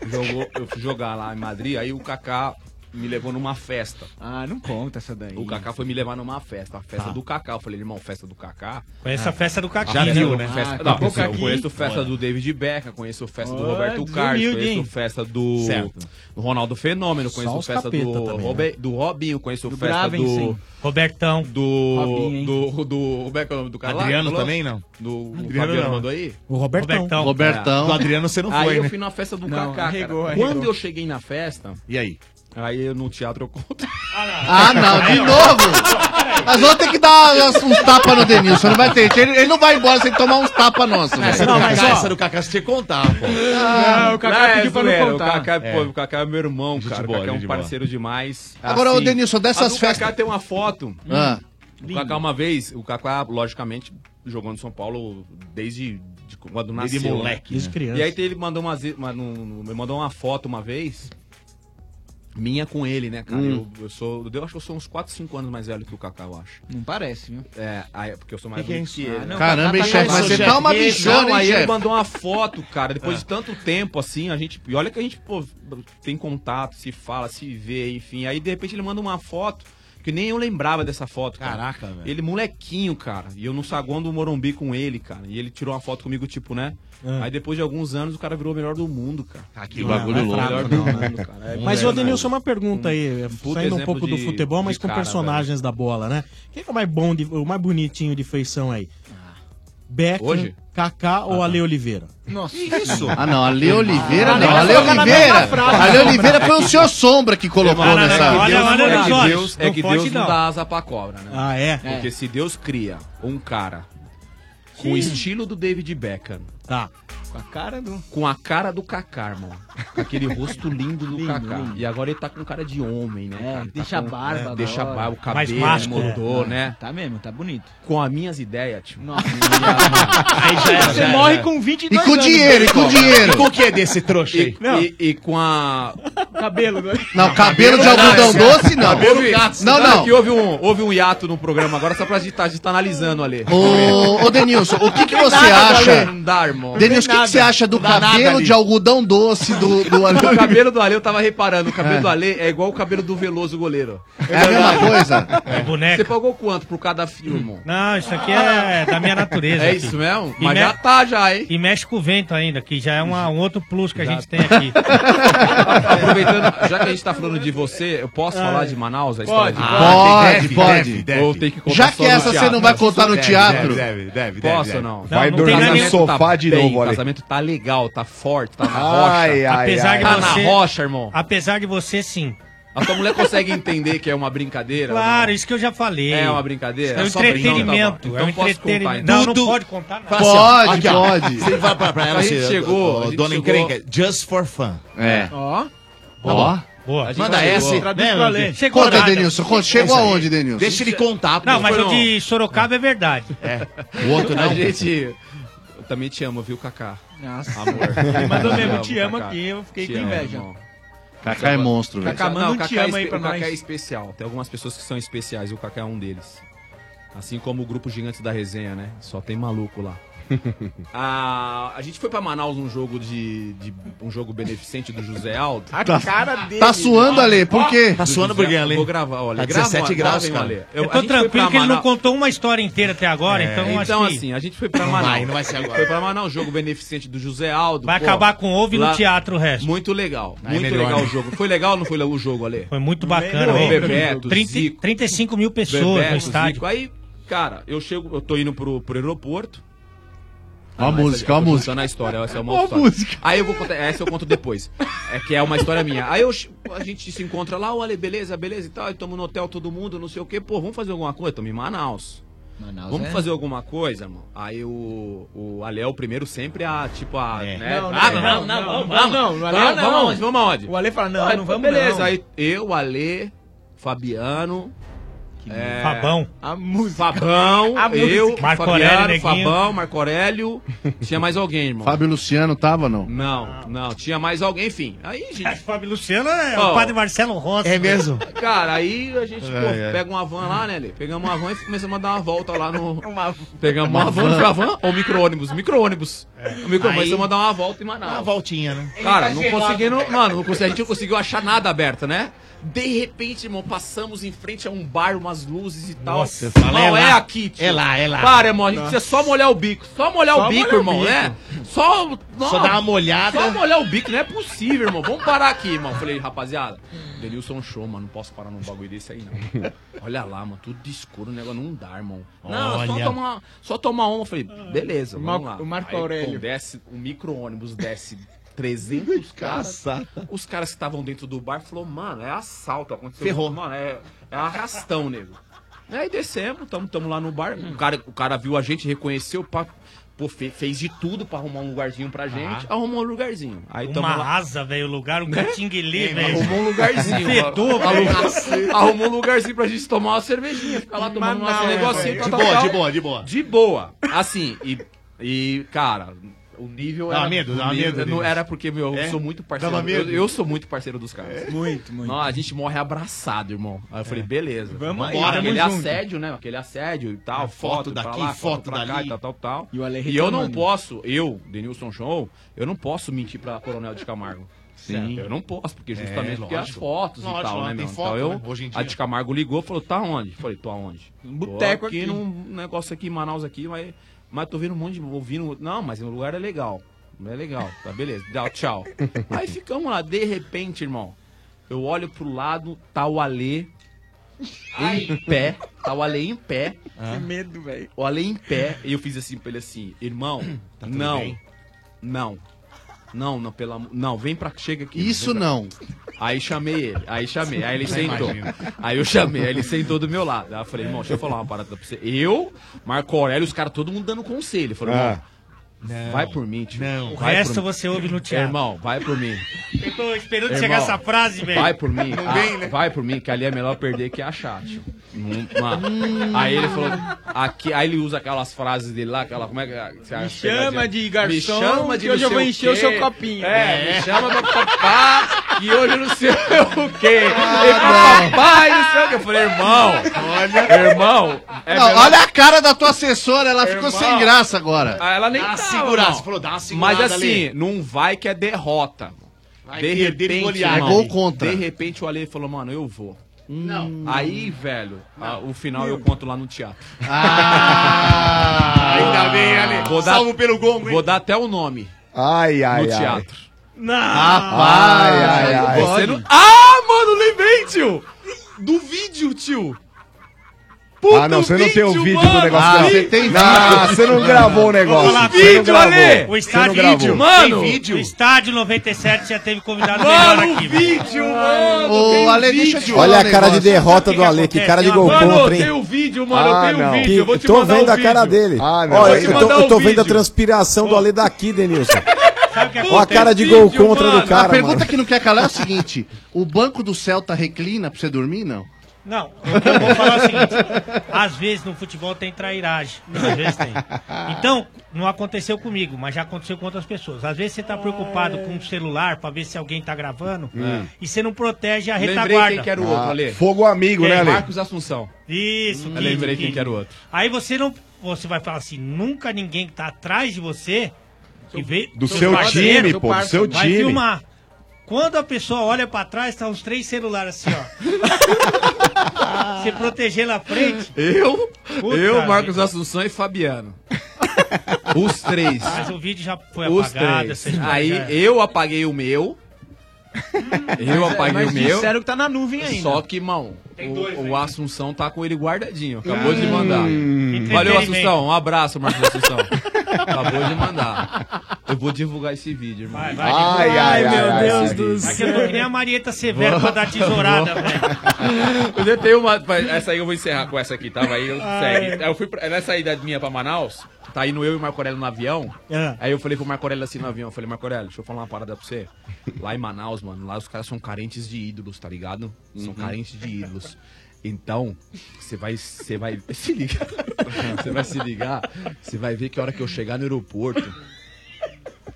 Jogou, eu fui jogar lá em Madrid, aí o Kaká me levou numa festa. Ah, não conta essa daí. O Kaká foi me levar numa festa, a festa Tá. do Kaká. Eu falei, irmão, festa do Kaká. Conhece a festa do A Caqui, festa viu, do- né? festa- Ah, não, eu conheço festa Olha. do David Beckham, conheço festa do Roberto Carlos, conheço festa do, Certo. Ronaldo Fenômeno, conheço festa do, também, Robe- né? do Robinho, conheço Do festa Gravensen. do... Robertão. Do, Robinho, hein? do, do. Como é que é o nome do cara? Adriano também, não? Do Adriano não. mandou aí? O Robertão. Robertão. Robertão. Do Adriano você não aí foi, eu né? fui na festa do Kaká. Quando eu cheguei na festa, E aí? Aí eu no teatro eu conto. Ah, não, de novo. Nós vamos ter que dar uns tapas no Denilson. Não vai ter. jeito. Ele, ele não vai embora sem tomar uns tapas nossos. Essa velho. do mas, essa do Kaká você tinha que contar, pô. Ah, o Kaká é, pediu pra não contar. O Kaká, É. pô, o Kaká é meu irmão, Gente cara. boa, o Kaká é um parceiro demais. Agora, ô, Denilson, dessas festas- Kaká tem uma foto. Ah. O Kaká uma vez, o Kaká, logicamente, jogou no São Paulo desde de quando Desde nasceu. né? moleque, Desde né? criança. E aí ele mandou uma, me mandou uma foto uma vez. Minha com ele, né, cara? Hum. Eu, eu sou. Eu acho que eu sou uns 4, 5 anos mais velho que o Kaká, eu acho. Não parece, viu? É, aí, porque eu sou mais Que que é que ele. Ah, não, Caramba, hein, tá chefe? Mas você tá uma E- bichona, hein, aí ele mandou uma foto, cara, depois Ah. de tanto tempo assim, a gente. E olha que a gente, pô, tem contato, se fala, se vê, enfim. Aí de repente ele manda uma foto. Que nem eu lembrava dessa foto, cara. Caraca, velho. Ele molequinho, cara. E eu no saguão do Morumbi com ele, cara. E ele tirou uma foto comigo, tipo, né? Ah. Aí depois de alguns anos o cara virou o melhor do mundo, cara. Ah, que Não, bagulho é louco. melhor do né? mundo, cara. É Mas, muito ô Denilson, uma pergunta aí, puta saindo um pouco do de- futebol, mas com cara, personagens da bola, né? Quem que é o mais bom, de- o mais bonitinho de feição aí? Beck, Hoje? Kaká ou ah, tá. Ale Oliveira? Nossa. Isso? Ah, não, Ale Oliveira ah, não. Ale é Oliveira. Ale Oliveira foi o senhor Sombra que colocou não, nessa. Olha, olha, olha, Deus, é que Deus não dá asa pra cobra, né? Ah, é? Porque se Deus cria um cara com o estilo do David Beckham, Tá. Com a cara do. Com a cara do Kaká, irmão. Aquele rosto lindo do lindo, Kaká. Lindo. E agora ele tá com cara de homem, né? É, tá deixa tá com... a barba, é. Deixa a barba, o cabelo Mais mudou, é. né? Tá mesmo, tá bonito. Com as minhas ideias, tipo. Nossa, Aí já era, Você já morre já com 22 anos. E com anos, dinheiro, e com dinheiro. E com o que é desse trouxa aí? E, e, e, com a. Cabelo, né? Não, cabelo, de algodão doce, não. Cabelo gato, não, não. Que houve, um, houve um hiato no programa agora, só pra gente tá, a gente tá analisando ali. Ô, ô Denilson, o que, que é você acha? irmão. Denis, o que, que, você acha do cabelo de algodão doce do, do Ale? O cabelo do Ale, eu tava reparando, o cabelo é. do Ale é igual o cabelo do Veloso goleiro. É a mesma coisa? É. é boneco. Você pagou quanto pro cada filme? Não, isso aqui é da minha natureza. É aqui. isso mesmo? E Mas me... já tá já, hein? E mexe com o vento ainda, que já é uma, um outro plus que já. a gente tem tá. aqui. Aproveitando, já que a gente tá falando de você, eu posso falar de Manaus? A pode, de... Pode, pode. Deve, deve. Que contar Já que essa você não vai contar no teatro. Deve, deve, deve. Posso ou não? Vai dormir no sofá tá. de bem, o, casamento tá legal, tá forte, tá na rocha. Ai, ai, apesar ai, Você, tá você, na rocha, irmão. Apesar de você, sim. A tua mulher consegue entender que é uma brincadeira? Claro, isso que eu já falei. É uma brincadeira? É um é tá entretenimento. Não, então é um então entretenimento. Então. Não, pode contar nada. Pode, Aqui, pode. Você vai pra, pra ela, a gente chegou. A gente dona chegou. encrenca, just for fun. É. Ó. Tá ó. Boa. Manda essa. Né, chegou Conta. Denilson. Chegou aonde, Denilson? Deixa ele contar. Não, mas o de Sorocaba é verdade. É. O outro não. A gente... Também te amo, viu, Kaká? Nossa. Amor. Mas eu mesmo te amo aqui, eu fiquei te com inveja. Kaká é monstro, velho. Kaká, manda um te é amo aí pra o nós. O Kaká é especial. Tem algumas pessoas que são especiais e o Kaká é um deles. Assim como o grupo Gigantes da Resenha, né? Só tem maluco lá. a, a gente foi pra Manaus num jogo de, de um jogo beneficente do José Aldo. Tá a tá, cara tá dele. Tá suando, Ale, por quê? Tá suando porque, Ale. Vou gravar, olha. Tá 17 graus, cara. Ale. Eu, eu tô tranquilo que ele não contou uma história inteira até agora, é. então Então, que... assim, a gente foi pra Manaus. Não vai, não vai ser agora. Foi pra Manaus, jogo beneficente do José Aldo. Vai pô, acabar com ovo e no teatro o resto. Muito legal. Muito melhor, legal né? o jogo. Foi legal ou não foi o jogo, Ale? Foi muito bacana, hein? Bebeto, 35 mil pessoas no estádio. Aí, cara, eu chego, eu tô indo pro aeroporto. Uma música, uma música. na história, essa é uma, música. Aí eu vou contar, essa eu conto depois. É que é uma história minha. Aí eu, a gente se encontra lá, olha, beleza, beleza e tal, estamos no hotel todo mundo, não sei o quê. Pô, vamos fazer alguma coisa? Estamos em Manaus. Manaus, Vamos é? fazer alguma coisa, irmão? Aí o, o Ale é primeiro sempre a, tipo, a. É. Né? Não, ah, não, ah, não, não, não, vamos, vamos, não, vamos, vamos, vamos aonde? Vamos aonde? O Ale fala, não, aí, não vamos. Beleza, aí eu, Ale, Fabiano, é, Fabão. A música. Fabão, a música. eu, Marco Fabiano, Aurélio, Fabão, Marco Aurélio. Tinha mais alguém, irmão. Fábio Luciano tava, não? Não, não. Tinha mais alguém, enfim. Aí, gente. É, Fábio Luciano é oh, o padre Marcelo Rossi. É mesmo? Cara, aí a gente, é, pô, é. pega uma van lá, né, Lê? Pegamos uma van e começamos a dar uma volta lá no. Uma... Pegamos uma, uma van, van. van ou micro-ônibus? Micro-ônibus. É. Micro. Começamos a dar uma volta e Manaus. Uma voltinha, né? Cara, tá não conseguindo. Mano, não consegui, a gente não conseguiu achar nada aberto, né? De repente, irmão, passamos em frente a um bar, umas luzes e tal. Nossa, fala, é não é, é aqui, tio. É lá, é lá. Para, irmão, a gente precisa só molhar o bico. Só molhar só o bico, molhar irmão, né? Só, só dar uma molhada. Só molhar o bico, não é possível, irmão. Vamos parar aqui, irmão. Falei, rapaziada, Denilson show, mano. Não posso parar num bagulho desse aí, não. Olha lá, mano, tudo de escuro, o negócio não dá, irmão. Não, Olha. só tomar, só tomar uma. Falei, beleza, vamos lá. O Marco aí, Aurélio. Pô, desce, o micro-ônibus desce 300 caras. Os caras que estavam dentro do bar falou, mano, é assalto. Aconteceu Ferrou. Mano, é, é arrastão, nego. Aí descemos, tamo, tamo lá no bar. O cara, o cara viu a gente, reconheceu, pá, pô, fe, fez de tudo pra arrumar um lugarzinho pra gente. Ah. Arrumou um lugarzinho. Aí Uma lá... asa, velho, o lugar, um né? catinguelê, velho. Arrumou um lugarzinho. Fedor, arrumou, arrumou um lugarzinho pra gente tomar uma cervejinha, ficar lá tomando um negocinho. De boa, de boa, de boa. De boa. Assim, e, e cara, o nível dá. Medo, dá medo, não era porque, meu, eu é? sou muito parceiro. Eu, eu, sou muito parceiro dos caras. É? Muito, muito. Não, a gente morre abraçado, irmão. Aí eu falei, é. beleza. Vamos embora, Aquele assédio, né? Aquele assédio e tal. É, foto, foto daqui, lá, foto, daqui dali. Cá, e tal, tal, tal. E, o e eu não posso, eu, Denilson Show, eu não posso mentir pra Coronel de Camargo. Sim. Certo. Eu não posso, porque é, justamente é, porque as fotos lógico, e tal, lógico, né, meu? Foto, então né? eu, Hoje em dia. a de Camargo ligou e falou, tá onde? Falei, tô aonde? Boteco aqui. aqui num negócio aqui em Manaus aqui, mas mas tô ouvindo um monte de. Ouvindo, não, mas o lugar é legal. É legal, tá beleza, tchau. Aí ficamos lá, de repente, irmão, eu olho pro lado, tá o Alê em pé, tá o Alê em pé. Que medo, velho. O Alê em pé, e eu fiz assim pra ele assim, irmão, tá não, bem? não, não, não, pela, não, vem pra, chega aqui. Isso pra- não. Aí chamei ele, aí chamei, aí ele sentou. Aí eu chamei, aí ele sentou do meu lado. Aí eu falei, irmão, deixa eu falar uma parada pra você. Eu, Marco Aurélio, os caras todo mundo dando conselho. Ele falou, irmão, Não. vai por mim, tio. Não. O Vai resto por mim. você ouve no teatro. Irmão, vai por mim. Eu tô esperando Irmão, chegar essa frase, velho. Vai por mim. Não ah, vem, né? Vai por mim, que ali é melhor perder que achar, tio. Mano. Aí ele falou. Aqui, aí ele usa aquelas frases dele lá, aquela. Como é que é? Me chama de garçom, Me chama de que hoje eu vou encher o seu copinho. É, É. me chama pra papá e hoje eu não sei o quê. e pra papai, não sei o quê. Eu falei, irmão. Olha. Irmão. é Não, melhor- olha a cara da tua assessora, ela ficou Irmão. sem graça agora. Ah, ela nem Dá irmão. você falou, dá uma segurada Mas assim, ali. não vai que é derrota. Vai de perder de repente, goleada. É gol contra. De repente o Ale falou, mano, eu vou. Não. Aí, velho, a- o final eu conto lá no teatro. Ah, ainda bem, Ale. Vou dar, Salvo pelo gongo, hein? Vou dar até o nome. Ai, ai, no ai. teatro. Não. Ai, ai, ai. Você não... Ah, mano, lembrei, tio! Do vídeo, tio! Ah, não, você não tem o vídeo, vídeo mano. do negócio. Ah, você tem Ah, vídeo. você não gravou o negócio. Lá, Você não vídeo, gravou. Ale. O Você estádio, não vídeo. Mano, Tem vídeo. O estádio 97 já teve convidado Mano, melhor aqui. vídeo, mano. Ô, Ale, vídeo. deixa eu te Olha a cara de negócio. derrota do Ale, que cara de gol Mano, contra, eu hein? tenho o vídeo, mano, Ah, eu tenho o não. vídeo. Eu vou te tô mandar vendo o a cara vídeo. dele. Ah, não. Olha, eu tô, eu tô vendo a vídeo. transpiração do Ale daqui, Denilson. Olha a cara de gol vídeo, contra do cara, a pergunta que não quer calar é o seguinte: o banco do Celta reclina pra você dormir, não? Não, o que eu vou falar é o seguinte: às vezes no futebol tem trairagem. Às vezes tem. Então, não aconteceu comigo, mas já aconteceu com outras pessoas. Às vezes você tá preocupado com o celular pra ver se alguém tá gravando Hum. e você não protege a Lembrei retaguarda. quem que era o outro, Ale. Fogo amigo, Quem? né, Ale? Marcos Assunção. Isso, Eu Kid, lembrei Kid. quem que era o outro. Aí você não. Você vai falar assim, nunca ninguém que tá atrás de você. Que vê, Do seu seu parceiro, time, pô, do seu vai time. filmar. Quando a pessoa olha pra trás, tá os três celulares assim, ó. você proteger na frente. Eu, Puta eu, Marcos vida. Assunção e Fabiano. Os três. Mas o vídeo já foi Os apagado. Aí já é. eu apaguei o meu. Eu apaguei Mas o meu. disseram que tá na nuvem ainda. Só que, irmão, o, o Assunção tá com ele guardadinho. Acabou de Hum. mandar. Entretenimento. Valeu, Assunção. Um abraço, Marcos Assunção. Acabou de mandar. Eu vou divulgar esse vídeo, irmão. Vai, vai, Ai, ai, Ai, meu ai, Deus ai. do Aqui eu tô que nem céu. a Marieta Severo pra dar tesourada, velho. Eu tenho uma. Essa aí eu vou encerrar com essa aqui, tá? Aí eu, segue. Eu fui pra, nessa ida minha pra Manaus, tá indo eu e o Marco Aurélio no avião. Ah. Aí eu falei pro Marco Aurélio assim no avião, eu falei, Marco Aurélio, deixa eu falar uma parada pra você. Lá em Manaus, mano, lá os caras são carentes de ídolos, tá ligado? São carentes de ídolos. Então, você vai. Você vai. Se liga. Você vai se ligar. Você vai ver que a hora que eu chegar no aeroporto.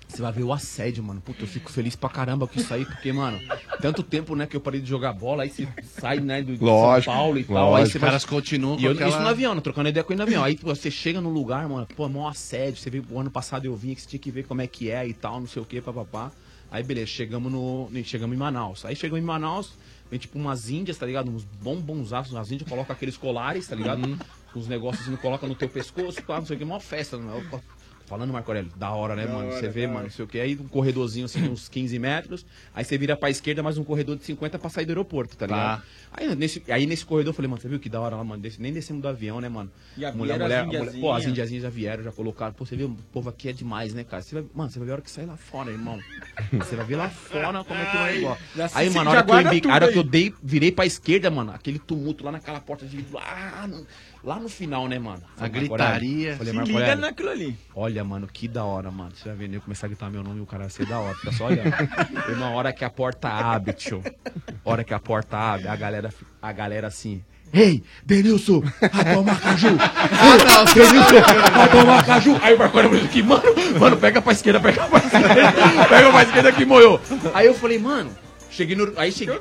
Você vai ver o assédio, mano. Puta, eu fico feliz pra caramba com isso aí, porque, mano, tanto tempo, né, que eu parei de jogar bola, aí você sai, né, do de Lógico, São Paulo e tal, lógico. aí você Os caras continuam e eu, aquela... Isso no avião, né, trocando ideia com ele no avião. Aí pô, você chega num lugar, mano, pô, mó assédio, você veio o ano passado eu vim que você tinha que ver como é que é e tal, não sei o que, papapá. Aí beleza, chegamos no. Chegamos em Manaus. Aí chegamos em Manaus, vem tipo umas índias, tá ligado? Uns bombonzaços, as índias colocam aqueles colares, tá ligado? Com os negócios assim, coloca no teu pescoço, pá, não sei o que, uma festa, né? Eu- Falando, Marco Aurélio, da hora, né, mano? Você vê, mano, não sei o que. Aí um corredorzinho assim, uns 15 metros. Aí você vira pra esquerda, mais um corredor de 50 pra sair do aeroporto, tá ligado? Aí nesse, aí nesse corredor eu falei, mano, você viu que da hora lá, mano? Desse- nem descemos do avião, né, mano? Mulher, vieram mulher, as a mulher- indiazinhas. Pô, as indiazinhas já vieram, já colocaram. Pô, você viu, o povo aqui é demais, né, cara? Você vai, mano, você vai ver a hora que sair lá fora, irmão. Você vai ver lá fora como é que negócio. Já Aí, mano, a hora que eu, a hora que eu dei, virei pra esquerda, mano, aquele tumulto lá naquela porta de vidro. Ah, no- lá no final, né, mano? A Falei, Aurélio, gritaria. Falei, Se Marco liga Aurélio, naquilo ali. Olha, mano, que da hora, mano. Você vai ver eu começar a gritar meu nome e o cara vai ser da hora. Fica só olhando. Irmão, a hora que a porta abre, tio. A hora que a porta abre, a galera, a galera assim. Ei, Denilson, vai tomar caju! Ei, Denilson, vai tomar caju! Aí o Marco Aurélio falou aqui, mano, mano, pega pra esquerda, pega pra esquerda, pega pra esquerda que moiou. Aí eu falei, mano, cheguei no. Aí cheguei.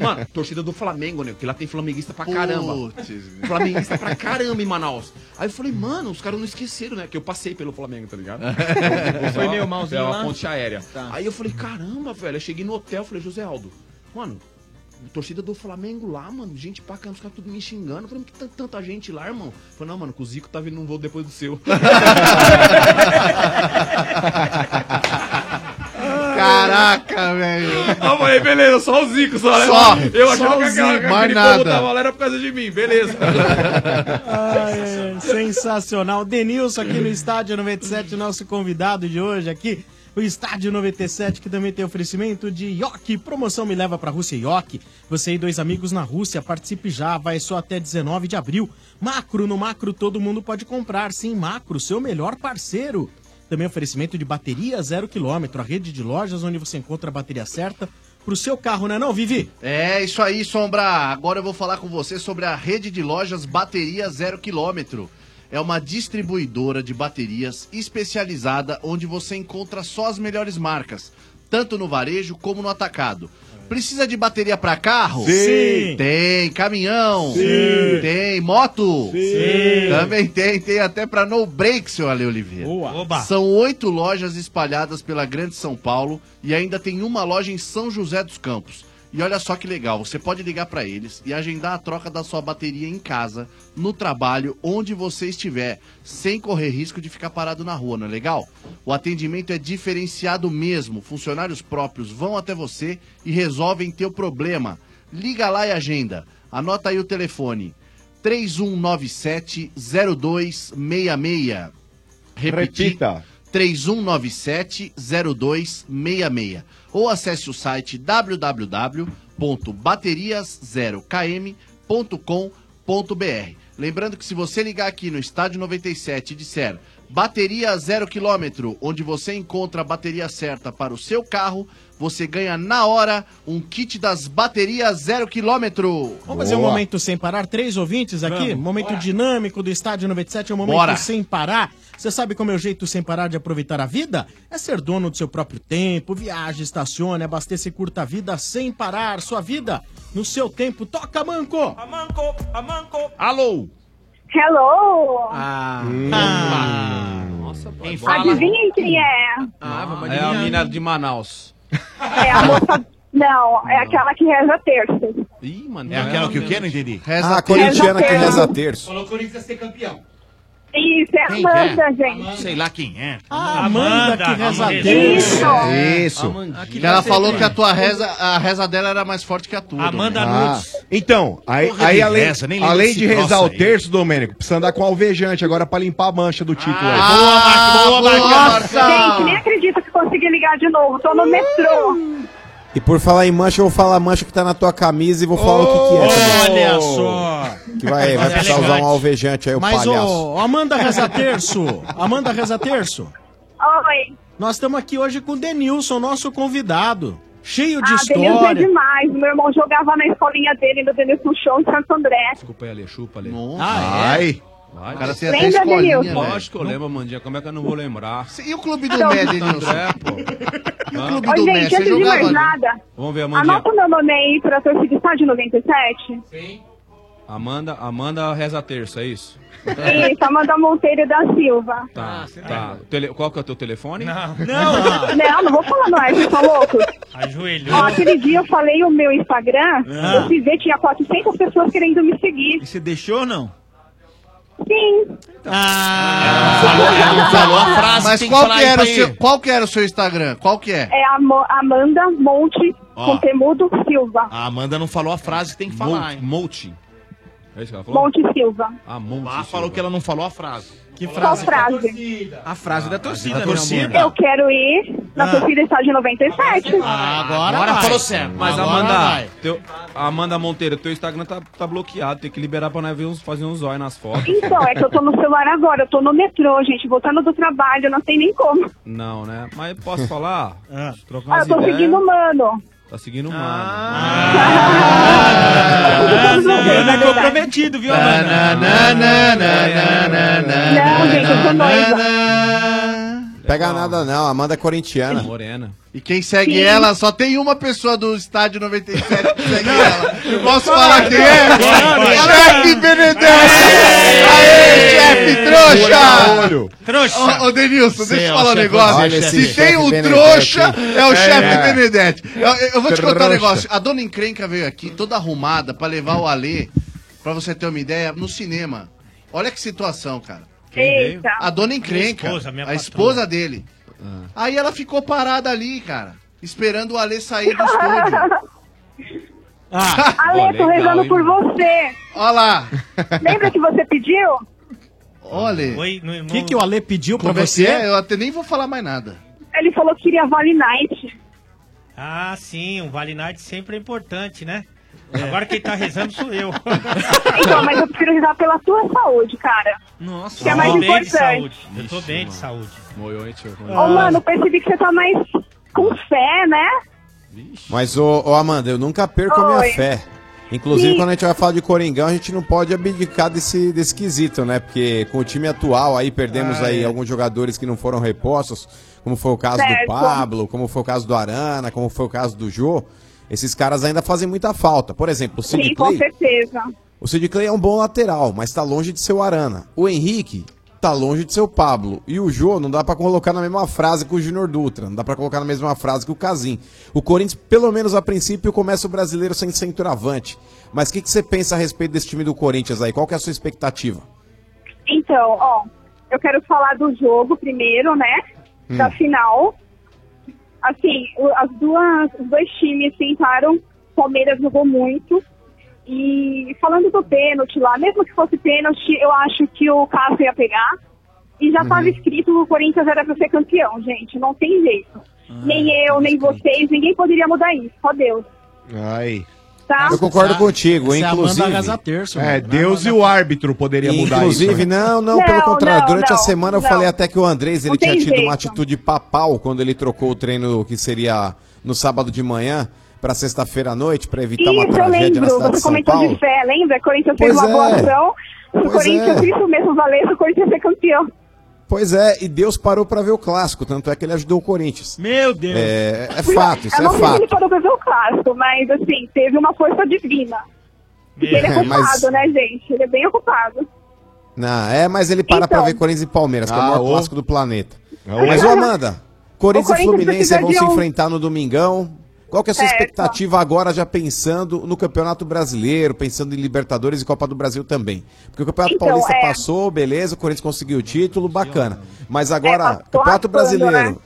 Mano, torcida do Flamengo, né? Porque lá tem flamenguista pra caramba. Putz, Flamenguista pra caramba em Manaus. Aí eu falei, mano, os caras não esqueceram, né? Que eu passei pelo Flamengo, tá ligado? Foi meio malzinho É uma ponte aérea. Tá. Aí eu falei, caramba, velho. Eu cheguei no hotel, falei, José Aldo, mano, torcida do Flamengo lá, mano, gente pra caramba, os caras tudo me xingando. Mas que tanta gente lá, irmão? Falei, não, mano, que o Zico tá vindo num voo depois do seu. Caraca, velho. Ah, falei, beleza, só o Zico, só, né? Só, Eu só achava o que aquela- Zico, que mais nada. tava lá era por causa de mim, beleza. Ai, sensacional. Denilson aqui no Estádio 97, nosso convidado de hoje aqui. O Estádio 97, que também tem oferecimento de Yoki. Promoção Me Leva pra Rússia Yoki. Você e dois amigos na Rússia, participe já, vai só até 19 de abril. Macro, no Macro todo mundo pode comprar. Sim, Macro, seu melhor parceiro. Também oferecimento de bateria zero quilômetro, a rede de lojas onde você encontra a bateria certa pro seu carro, né não, Vivi? É isso aí, Sombra. Agora eu vou falar com você sobre a rede de lojas Bateria Zero Quilômetro. É uma distribuidora de baterias especializada onde você encontra só as melhores marcas, tanto no varejo como no atacado. Precisa de bateria para carro? Sim. Tem. Caminhão? Sim. Tem. Moto? Sim. Também tem. Tem até para no break, seu Ale Oliveira. Oba. São oito lojas espalhadas pela Grande São Paulo e ainda tem uma loja em São José dos Campos. E olha só que legal, você pode ligar para eles e agendar a troca da sua bateria em casa, no trabalho, onde você estiver, sem correr risco de ficar parado na rua, não é legal? O atendimento é diferenciado mesmo, funcionários próprios vão até você e resolvem teu problema. Liga lá e agenda. Anota aí o telefone: 3197 0266. Repita. 3197-0266 ou acesse o site www.baterias0km.com.br. Lembrando que se você ligar aqui no Estádio 97 e disser bateria 0 km, onde você encontra a bateria certa para o seu carro, você ganha na hora um kit das baterias 0 km. Vamos fazer um momento sem parar, três ouvintes aqui, Vamos. momento dinâmico do Estádio 97, é um momento Bora. sem parar. Você sabe como é o jeito sem parar de aproveitar a vida? É ser dono do seu próprio tempo, viaje, estacione, abasteça e curta a vida sem parar. Sua vida no seu tempo. Toca, Manco! Amanco, amanco. Alô! Hello! Ah, Nossa, Quem fala? Adivinhem quem é? Ah, vamos É a mina de Manaus. É a moça. Não, é aquela que reza terço. Ih, mano. É aquela que o quê? Não entendi. Ah, a corintiana que reza terço. Falou que o Corinthians ia ser campeão. Isso, é a Quem que Amanda, é? gente. Sei lá quem é. Ah, Amanda, que reza Isso. terço. Isso. Que ela falou que a tua reza, a reza dela era mais forte que a tua. Amanda Ah, Nunes. então, aí, Porra aí de além, reza, além de rezar o aí. terço, Domênico, precisa andar com alvejante agora pra limpar a mancha do título aí. Ah, boa, Marcão. Gente, nem acredito consegui ligar de novo. Tô no metrô. E por falar em mancha, eu vou falar a mancha que tá na tua camisa e vou falar o que, que é. também. Olha só. Que vai, vai Mas é precisar usar um alvejante aí, o Mas, palhaço. ô, Amanda Reza Terço, Amanda Reza Terço, Oi. nós estamos aqui hoje com o Denilson, nosso convidado. Cheio de ah, Denilson é história. demais. Meu irmão jogava na escolinha dele no Denilson Show em Santo André. Desculpa aí, Ale, chupa, Ale. Ah, é? Ai. Vai. O cara tem até Lembra, escolinha, velho. Lógico que eu lembro, Mandinha. Como é que eu não vou lembrar? E o clube do Mé, Denilson? André, pô. E o clube Ô, do Mé, gente, você antes de jogava mais nada, Vamos ver, Amandinha. anota o meu nome aí pra torcida Estádio 97. Amanda, Amanda reza terço, é isso? Isso, Amanda Monteiro da Silva. Tá, tá. Tele- Qual que é o teu telefone? Não, Não, não vou falar não, vocês são loucos. ajoelhou. Ó, aquele dia eu falei o meu Instagram, Ah. eu fui ver, tinha 400 pessoas querendo me seguir. E você deixou ou não? Sim. Ela não falou a frase. Mas tem qual falar que, era o seu, qual que era o seu Instagram? Qual que é? É Amanda Monte Ó. com Temudo Silva. A Amanda não falou a frase que tem que falar, hein? Monte. É isso que ela falou? Monte Silva. Ah, Monte. Ah, falou que ela não falou a frase. Que Qual frase? frase? A frase da torcida, da meu torcida. amor. Eu quero ir na torcida Estádio 97. Ah, agora, Agora vai. falou certo. Mas Agora Amanda, vai. teu, Amanda Monteiro, teu Instagram tá, tá bloqueado. Tem que liberar pra nós ver uns, fazer uns zóio nas fotos. Então, é que eu tô no celular agora, eu tô no metrô, gente, voltando do trabalho, eu não sei nem como. Não, né? Mas posso falar? Ah. Trocar Ah, eu tô ideias. seguindo o mano. Tá seguindo o mano. Ah, Mano é comprometido, viu, Amanda? Não, gente, eu sou noiva. Pega nada não, Amanda é corintiana. Morena. E quem segue Sim. ela, só tem uma pessoa do estádio 97 que segue ela. Eu posso falar quem é? Chefe Benedetti! Aê, chefe trouxa! Trouxa. Ô, ô Denilson, deixa é eu o falar um negócio. Se tem Benedetti, trouxa, é o É. chefe Benedetti. Eu, eu vou te contar um negócio. A dona Encrenca veio aqui toda arrumada pra levar o Alê, pra você ter uma ideia, no cinema. Olha que situação, cara. Eita. A dona Encrenca, Minha esposa, minha a esposa dele. Aí ela ficou parada ali, cara. esperando o Ale sair do estúdio. Ah, Ale, tô rezando por você. Olha lá. Lembra que você pediu? Olha. O que, que o Ale pediu pra você? é? Eu até nem vou falar mais nada. Ele falou que queria Vale Night. Ah, sim, um Vale Night sempre é importante, né? Agora quem tá rezando sou eu. Então, mas eu prefiro rezar pela tua saúde, cara. Nossa. Que é mais tô bem de saúde. Eu tô bem de saúde. Moiou, hein, tio? Ô, mano, percebi que você tá mais com fé, né? Mas, ô, ô, Amanda, eu nunca perco a Oi. minha fé. Inclusive, Sim. quando a gente vai falar de Coringão, a gente não pode abdicar desse, desse quesito, né? Porque com o time atual aí, perdemos Ah, aí é. alguns jogadores que não foram repostos, como foi o caso Certo. do Pablo, como foi o caso do Arana, como foi o caso do Jô. Esses caras ainda fazem muita falta. Por exemplo, o Sid Sim, com Clay. certeza. O Sid Clay é um bom lateral, mas tá longe de ser o Arana. O Henrique tá longe de ser o Pablo. E o Jô não dá pra colocar na mesma frase que o Júnior Dutra, não dá pra colocar na mesma frase que o Casim. O Corinthians, pelo menos a princípio, começa o brasileiro sem centroavante. Mas o que, que você pensa a respeito desse time do Corinthians aí? Qual que é a sua expectativa? Então, ó, eu quero falar do jogo primeiro, né? Hum. Da final. Assim, as duas, os dois times tentaram, Palmeiras jogou muito. E falando do pênalti lá, mesmo que fosse pênalti, eu acho que o Cássio ia pegar. E já estava Uhum. escrito que o Corinthians era para ser campeão, gente. Não tem jeito. nem eu, nem vocês, ninguém poderia mudar isso. Só Deus. Ai. Tá? Eu concordo contigo, essa é a inclusive. Amanda Gaza Terço, É. Deus e o árbitro poderia mudar isso. Inclusive, né? não, não, Não, pelo contrário. não, Durante a não, semana eu falei até que o Andrés ele tinha tido jeito. uma atitude papal quando ele trocou o treino que seria no sábado de manhã para sexta-feira à noite para evitar uma Isso, eu tragédia na lembro. cidade de Você São comentou Paulo. de fé, lembra? Corinthians fez uma boa é. ação. Se o Corinthians, é. isso mesmo, valesse, o Corinthians ia ser campeão. Pois é, e Deus parou para ver o clássico, tanto é que ele ajudou o Corinthians. Meu Deus. É, é fato, isso eu é não sei se ele fato. parou pra ver o clássico, mas assim, teve uma força divina. Porque ele é É, mas- ocupado, né, gente? Ele é bem ocupado. Não, é, mas ele para Então. pra ver Corinthians e Palmeiras, que é o Ah, maior ô. clássico do planeta. ô. Mas, ô Amanda, Corinthians, O e Corinthians Fluminense vão de se um- enfrentar no domingão. Qual que é a sua Certo. expectativa agora, já pensando no Campeonato Brasileiro, pensando em Libertadores e Copa do Brasil também? Porque o Campeonato Então, Paulista é. passou, beleza, o Corinthians conseguiu o título, bacana. Mas agora, É, Campeonato raspando, Brasileiro, né?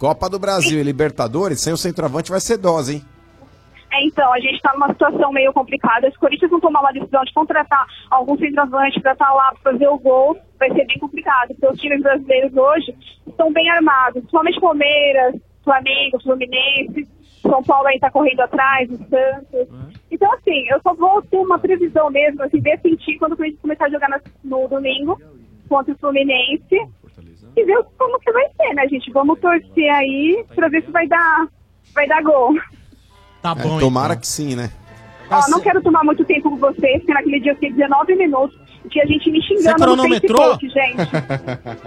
Copa do Brasil e Libertadores, sem o centroavante vai ser dose, hein? É, então, a gente tá numa situação meio complicada. Se o Corinthians não tomar uma decisão de contratar algum centroavante pra estar lá pra fazer o gol, vai ser bem complicado. Porque os times brasileiros hoje estão bem armados, principalmente Palmeiras, Flamengo, Fluminense. São Paulo aí tá correndo atrás, o Santos. Então, assim, eu só vou ter uma previsão mesmo, assim, ver sentir quando o Corinthians começar a jogar na- no domingo contra o Fluminense. E ver como que vai ser, né, gente? Vamos torcer aí pra ver se vai dar, vai dar gol. Tá É, bom, tomara então. que sim, né? Ó, não quero tomar muito tempo com vocês, porque naquele dia eu fiquei 19 minutos. Tinha gente me xingando no? Facebook, gente.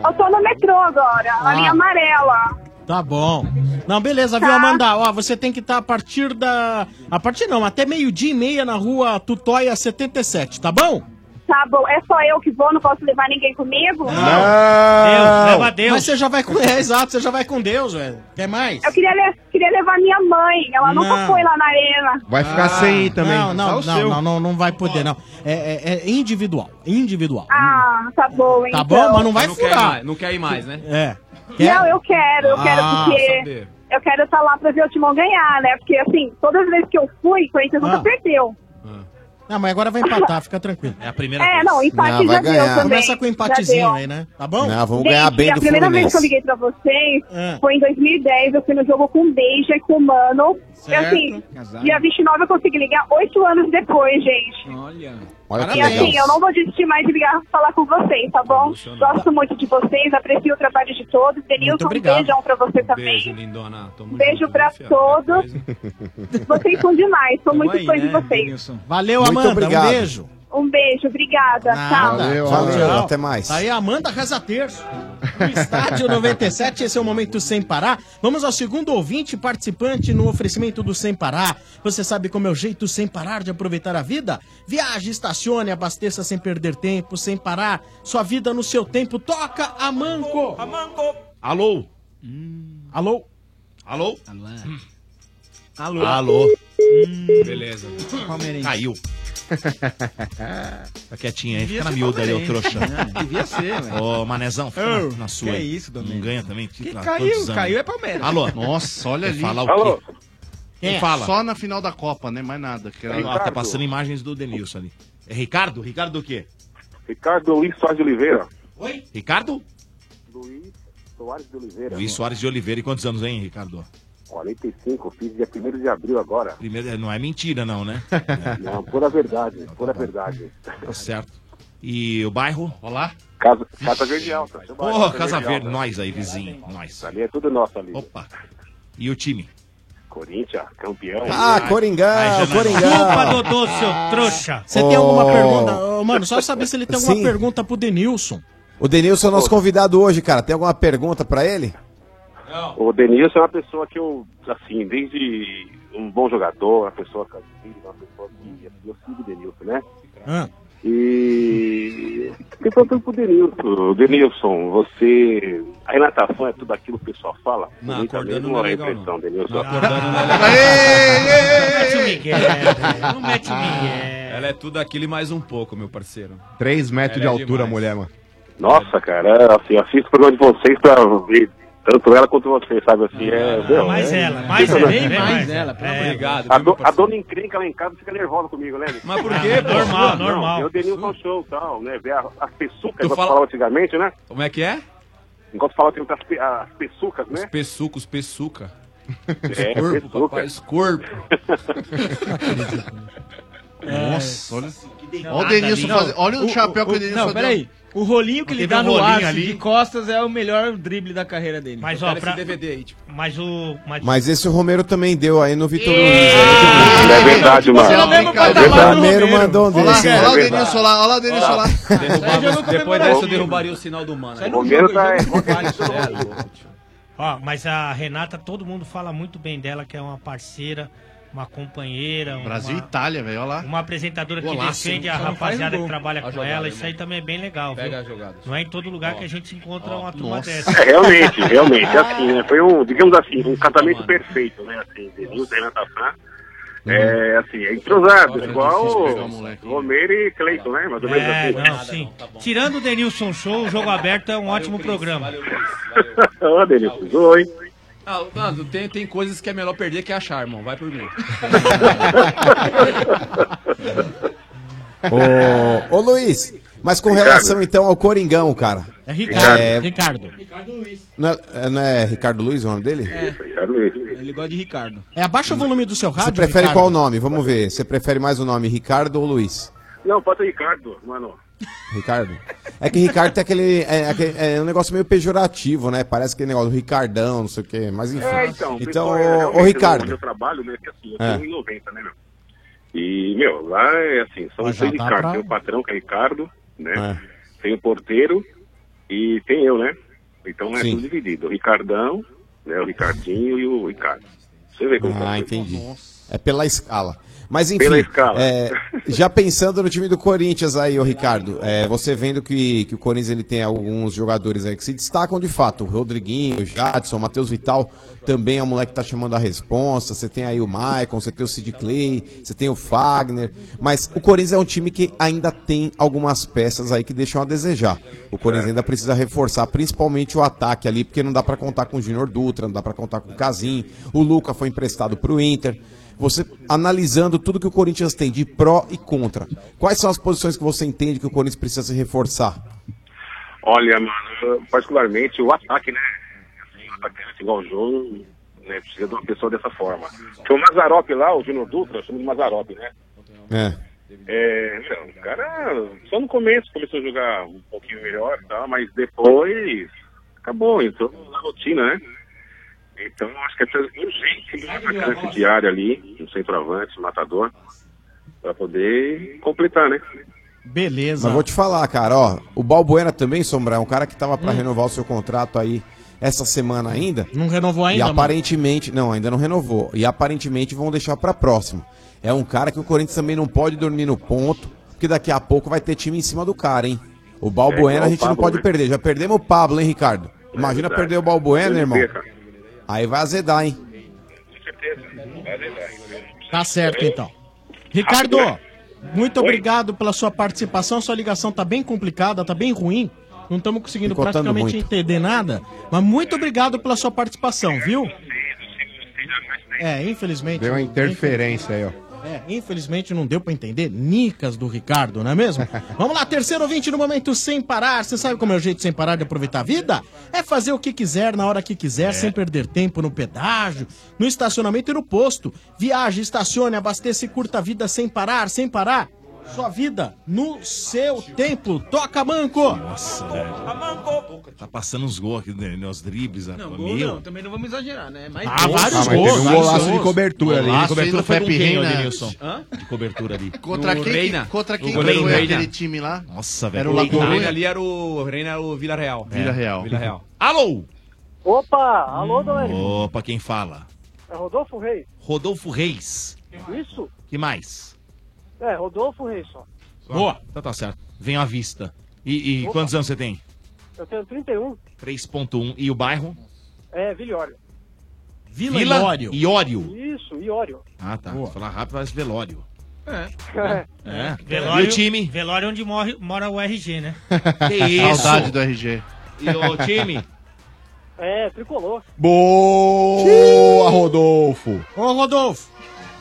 Eu tô no metrô agora, a Ah. linha amarela. Tá bom. Não, beleza, viu, Tá. Amanda? Ó, você tem que estar a partir da. A partir não, até meio-dia e meia na rua Tutóia 77, tá bom? Tá bom, é só eu que vou, não posso levar ninguém comigo? Deus, leva Deus. Mas você já vai com. É, exato, você já vai com Deus, velho. Quer mais? Eu queria, le- queria levar minha mãe, ela nunca Não. foi lá na arena. Vai ficar sem ir também. Não, não, não, não, não, não vai poder, não. É, é- é individual. Individual. Ah, tá bom, então. Tá bom, mas não vai não quer furar. mais, não quer ir mais, né? É. Não, eu quero, eu quero, Ah, porque saber. eu quero estar lá pra ver o Timão ganhar, né? Porque, assim, todas as vezes que eu fui, o Corinthians Ah. nunca perdeu. Não, mas agora vai empatar, fica tranquilo. É a primeira É, vez. não, empate Não, vai já deu ganhar. também. Começa com um empatezinho deu. aí, né? Tá bom? Não, vamos Gente, ganhar bem a do primeira vez que eu liguei pra vocês É. foi em 2010. Eu fui no jogo com o Deja e com o Mano. E Certo. assim, dia 29 eu consegui ligar oito anos depois, gente. Olha. Olha que E legal. assim, eu não vou desistir mais de ligar falar com vocês, tá bom? Gosto muito de vocês, aprecio o trabalho de todos. Denilson, um beijão pra você também. Beijo, lindona. Tamo Um beijo junto, pra todos. Vocês são demais, sou Tamo muito aí, fã de né, vocês. Denilson? Valeu, Muito Amanda. obrigado. Um beijo. Um beijo, obrigada. Nada. Valeu, tchau, valeu. tchau. Até mais. Aí a Amanda Reza Terço. No Estádio 97, esse é o Momento Sem Parar. Vamos ao segundo ouvinte participante no oferecimento do Sem Parar. Você sabe como é o jeito sem parar de aproveitar a vida? Viaje, estacione, abasteça sem perder tempo, sem parar. Sua vida no seu tempo. Toca a Manco. Alô? Alô? Alô? Alô. Alô? Beleza. Palmeirense. Caiu. Fica quietinho aí, Devia fica na ser miúda aí, ô palmeirense. trouxa. Não, devia ser, velho. Ô, Manezão, fica na, na sua. que aí. isso, Domênico? Não ganha também título há caiu? todos os anos. Caiu é Palmeiras. Alô? Nossa, olha Quer ali. falar o Alô? quê? Quem Quem fala? Só na final da Copa, né? Mais nada. Que era- Ó, tá passando imagens do Denilson ali. É Ricardo? Ricardo do quê? Ricardo Luiz Soares de Oliveira. Oi? Ricardo? Luiz Soares de Oliveira. Luiz Soares de Oliveira. E quantos anos, hein, Ricardo? 45, fiz dia 1 de abril agora. Primeiro, não é mentira, não, né? Não, pura verdade, pura verdade. Tá certo. E o bairro? Olá. Casa, Casa Verde Alta. Porra, Casa Verde, Alta. nós aí, vizinho. Nós. Ali é tudo nosso ali. Opa. E o time? Corinthians, campeão. Ah, Coringão, é Coringão. Chupa, Dodô, seu trouxa. Você tem alguma Ô. pergunta? Ô, mano, só saber se ele tem alguma Sim. pergunta pro Denilson. O Denilson é nosso convidado hoje, cara. Tem alguma pergunta pra ele? O Denilson é uma pessoa que eu, assim, desde um bom jogador, uma pessoa caseira, uma pessoa que assim, eu sigo o Denilson, né? Ah. E tem perguntando pro Denilson. Denilson, você. A renatação é tudo aquilo que o pessoal fala? Não, acordando mesmo não é é legal, impressão, não. Denilson? Não, acordando não é legal. Não mete o Miguel. Não mete o Miguel. Ela é tudo aquilo e mais um pouco, meu parceiro. 3 metros de Ela é altura, demais. mulher, mano. Nossa, cara, assim, assisto o programa de vocês pra ver tanto ela quanto você, sabe assim? É, meu, mais é- ela, mais Fica, ela, né? bem mais ela, pelo de Obrigado. A, do- a dona encrenca lá em casa fica nervosa comigo, né? Mas por quê, pô? Normal, Não, normal. Eu Denilson show e tal, né? Ver as peçucas, igual fala- falava antigamente, né? Como é que é? Enquanto falava tem as, pe- as peçucas, Os né? peçucos, peçuca. É, Corpo, peçuca. papai, os corpo. Nossa, olha. Olha o Denilson fazer. Olha o, chapéu que o Denilson Não, peraí. O rolinho que ele dá um no ar ali. de costas é o melhor drible da carreira dele. Mas, ó, pra... esse DVD aí, tipo. Mas o... Mas... Mas esse o Romero também deu aí no Vitor Luiz. É verdade, mano. Você é o mesmo patamar do Romero mandou um Olha lá, desse. olha lá o verdade. Denilson lá, olha lá o Denilson lá. Depois dessa eu derrubaria o sinal do mano. O Romero tá... Ó, mas a Renata, todo mundo fala muito bem dela, que é uma parceira, uma companheira. Uma, Brasil e Itália, velho, olha lá. Uma apresentadora que Golaço, defende hein? a rapaziada gol. que trabalha A com jogada, ela. hein, Isso aí também é bem legal. Pega viu? a jogada. Não é em todo lugar que a gente encontra uma turma nossa. dessa. É, realmente, realmente, assim, né? Foi um, digamos assim, um casamento perfeito, né? Assim, Denilson e Renata Fã. É, assim, é entrosado, igual. Romero e Cleiton, né? Mais ou menos É, assim. não, sim. Tirando o Denilson Show, o Jogo Aberto é um ótimo programa. Ô, Denilson, zoou, hein? Ah, Nando, tem, tem coisas que é melhor perder que achar, irmão. Vai por mim. Ô, ô Luiz, mas com relação então ao Coringão, cara. É Ricardo. É, Ricardo. Não é, não é Ricardo Luiz o nome dele? Ricardo Luiz. Ele gosta de Ricardo. É, abaixa o volume do seu Você rádio, prefere Ricardo. qual nome? Vamos ver. Você prefere mais o nome Ricardo ou Luiz? Não, pode ser Ricardo, mano. Ricardo? É que Ricardo tem aquele. É, aquele- é um negócio meio pejorativo, né? Parece aquele negócio do Ricardão, não sei o quê. Mas enfim. É, então, então, pessoal, é, Ricardo. Onde eu trabalho, né, que assim, eu É. tenho em 90, né, meu? E, meu, lá é assim, são Mas já seis dá Ricardo. pra- Tem o patrão, que é Ricardo, né? É. Tem o porteiro e tem eu, né? Então é Sim. tudo dividido. O Ricardão, né, o Ricardinho e o Ricardo. Você vê como Ah, tá. entendi. É pela escala. Mas enfim, é, já pensando no time do Corinthians aí, ô Ricardo, é, você vendo que, que o Corinthians ele tem alguns jogadores aí que se destacam de fato, o Rodriguinho, o Jadson, o Matheus Vital também é um moleque que tá chamando a responsa, você tem aí o Maicon, você tem o Sid Clay, você tem o Fagner, mas o Corinthians é um time que ainda tem algumas peças aí que deixam a desejar. O Corinthians ainda precisa reforçar, principalmente o ataque ali, porque não dá pra contar com o Junior Dutra, não dá pra contar com o Casim, o Luca foi emprestado pro Inter. Você analisando tudo que o Corinthians tem de pró e contra, quais são as posições que você entende que o Corinthians precisa se reforçar? Olha, mano, particularmente o ataque, né? Assim, o atacante igual o João, né? Precisa de uma pessoa dessa forma. Tem o Mazarop lá, o Júnior Dutra, chama de Mazarop, né? É. É, o cara só no começo começou a jogar um pouquinho melhor, tá? mas depois acabou, entrou na rotina, né? Então acho que é preciso urgente um atacante de área ali, um centroavante, matador, pra poder completar, né? Beleza. Mas vou te falar, cara, ó, o Balbuena também, Sombra, é um cara que tava pra renovar o seu contrato aí essa semana ainda. Não renovou ainda, E mano? aparentemente, não, ainda não renovou. E aparentemente vão deixar pra próxima. É um cara que o Corinthians também não pode dormir no ponto, porque daqui a pouco vai ter time em cima do cara, hein? O Balbuena É, a gente não Pablo, pode né? perder. Já perdemos o Pablo, hein, Ricardo? Imagina verdade. perder o Balbuena, irmão. perca. Aí vai azedar, hein? Com certeza. Vai lembrar. Tá certo, então. Ricardo, Muito obrigado pela sua participação. Sua ligação tá bem complicada, tá bem ruim. Não estamos conseguindo Picotando praticamente muito. entender nada. Mas muito obrigado pela sua participação, viu? É, infelizmente. Deu uma interferência aí, ó. É, infelizmente não deu pra entender. Nicas do Ricardo, não é mesmo? Vamos lá, terceiro ouvinte no momento sem parar. Você sabe como é o jeito sem parar de aproveitar a vida? É fazer o que quiser, na hora que quiser, sem perder tempo no pedágio, no estacionamento e no posto. Viaje, estacione, abasteça e curta a vida sem parar, sem parar. Sua vida no seu tempo. Toca, Manco! Nossa, velho. Tá passando uns gols aqui, né, nos dribles. Não, Meu. gol não, também não vamos exagerar, né? Mais Ah, gols. vários Ah, gols. teve um vários golaço de gols. cobertura ali. Golaço De cobertura foi ô, ô, Denilson? Hã? De cobertura ali. Contra No quem, Reina. contra quem foi Reina. aquele time lá? Nossa, velho. Era o Lagoa. Reina ali era o, o Reina era o Vila Real. Vila Real. Vila Real. Alô? Opa, alô, dona Erika. Opa, quem fala? É Rodolfo Reis. Rodolfo Reis. Isso? que mais? É, Rodolfo Reis só. Boa. Então tá certo. Vem à vista. E, e Opa. quantos anos você tem? Eu tenho 31. 3.1. E o bairro? É, Vilhório. Vila, Vila Iório. Iório. Isso, Iório. Ah, tá. Se falar rápido, parece velório. É. É. Velório, E o time? Velório onde morre, mora o RG, né? Que isso? Saudade do RG. E o time? É, tricolor. Boa, Rodolfo. Ô, Rodolfo.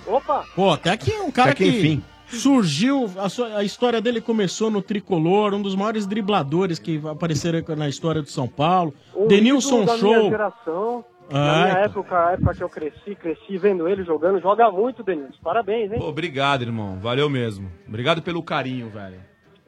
Opa, Pô, até aqui um cara Até que, que enfim. Surgiu, a, sua- a história dele começou no Tricolor, um dos maiores dribladores que apareceram na história do São Paulo. o Denilson da Show. minha geração. Ah, na minha então. época, a época que eu cresci, cresci vendo ele jogando. Joga muito, Denilson. Parabéns, hein? Pô, obrigado, irmão. Valeu mesmo. Obrigado pelo carinho, velho.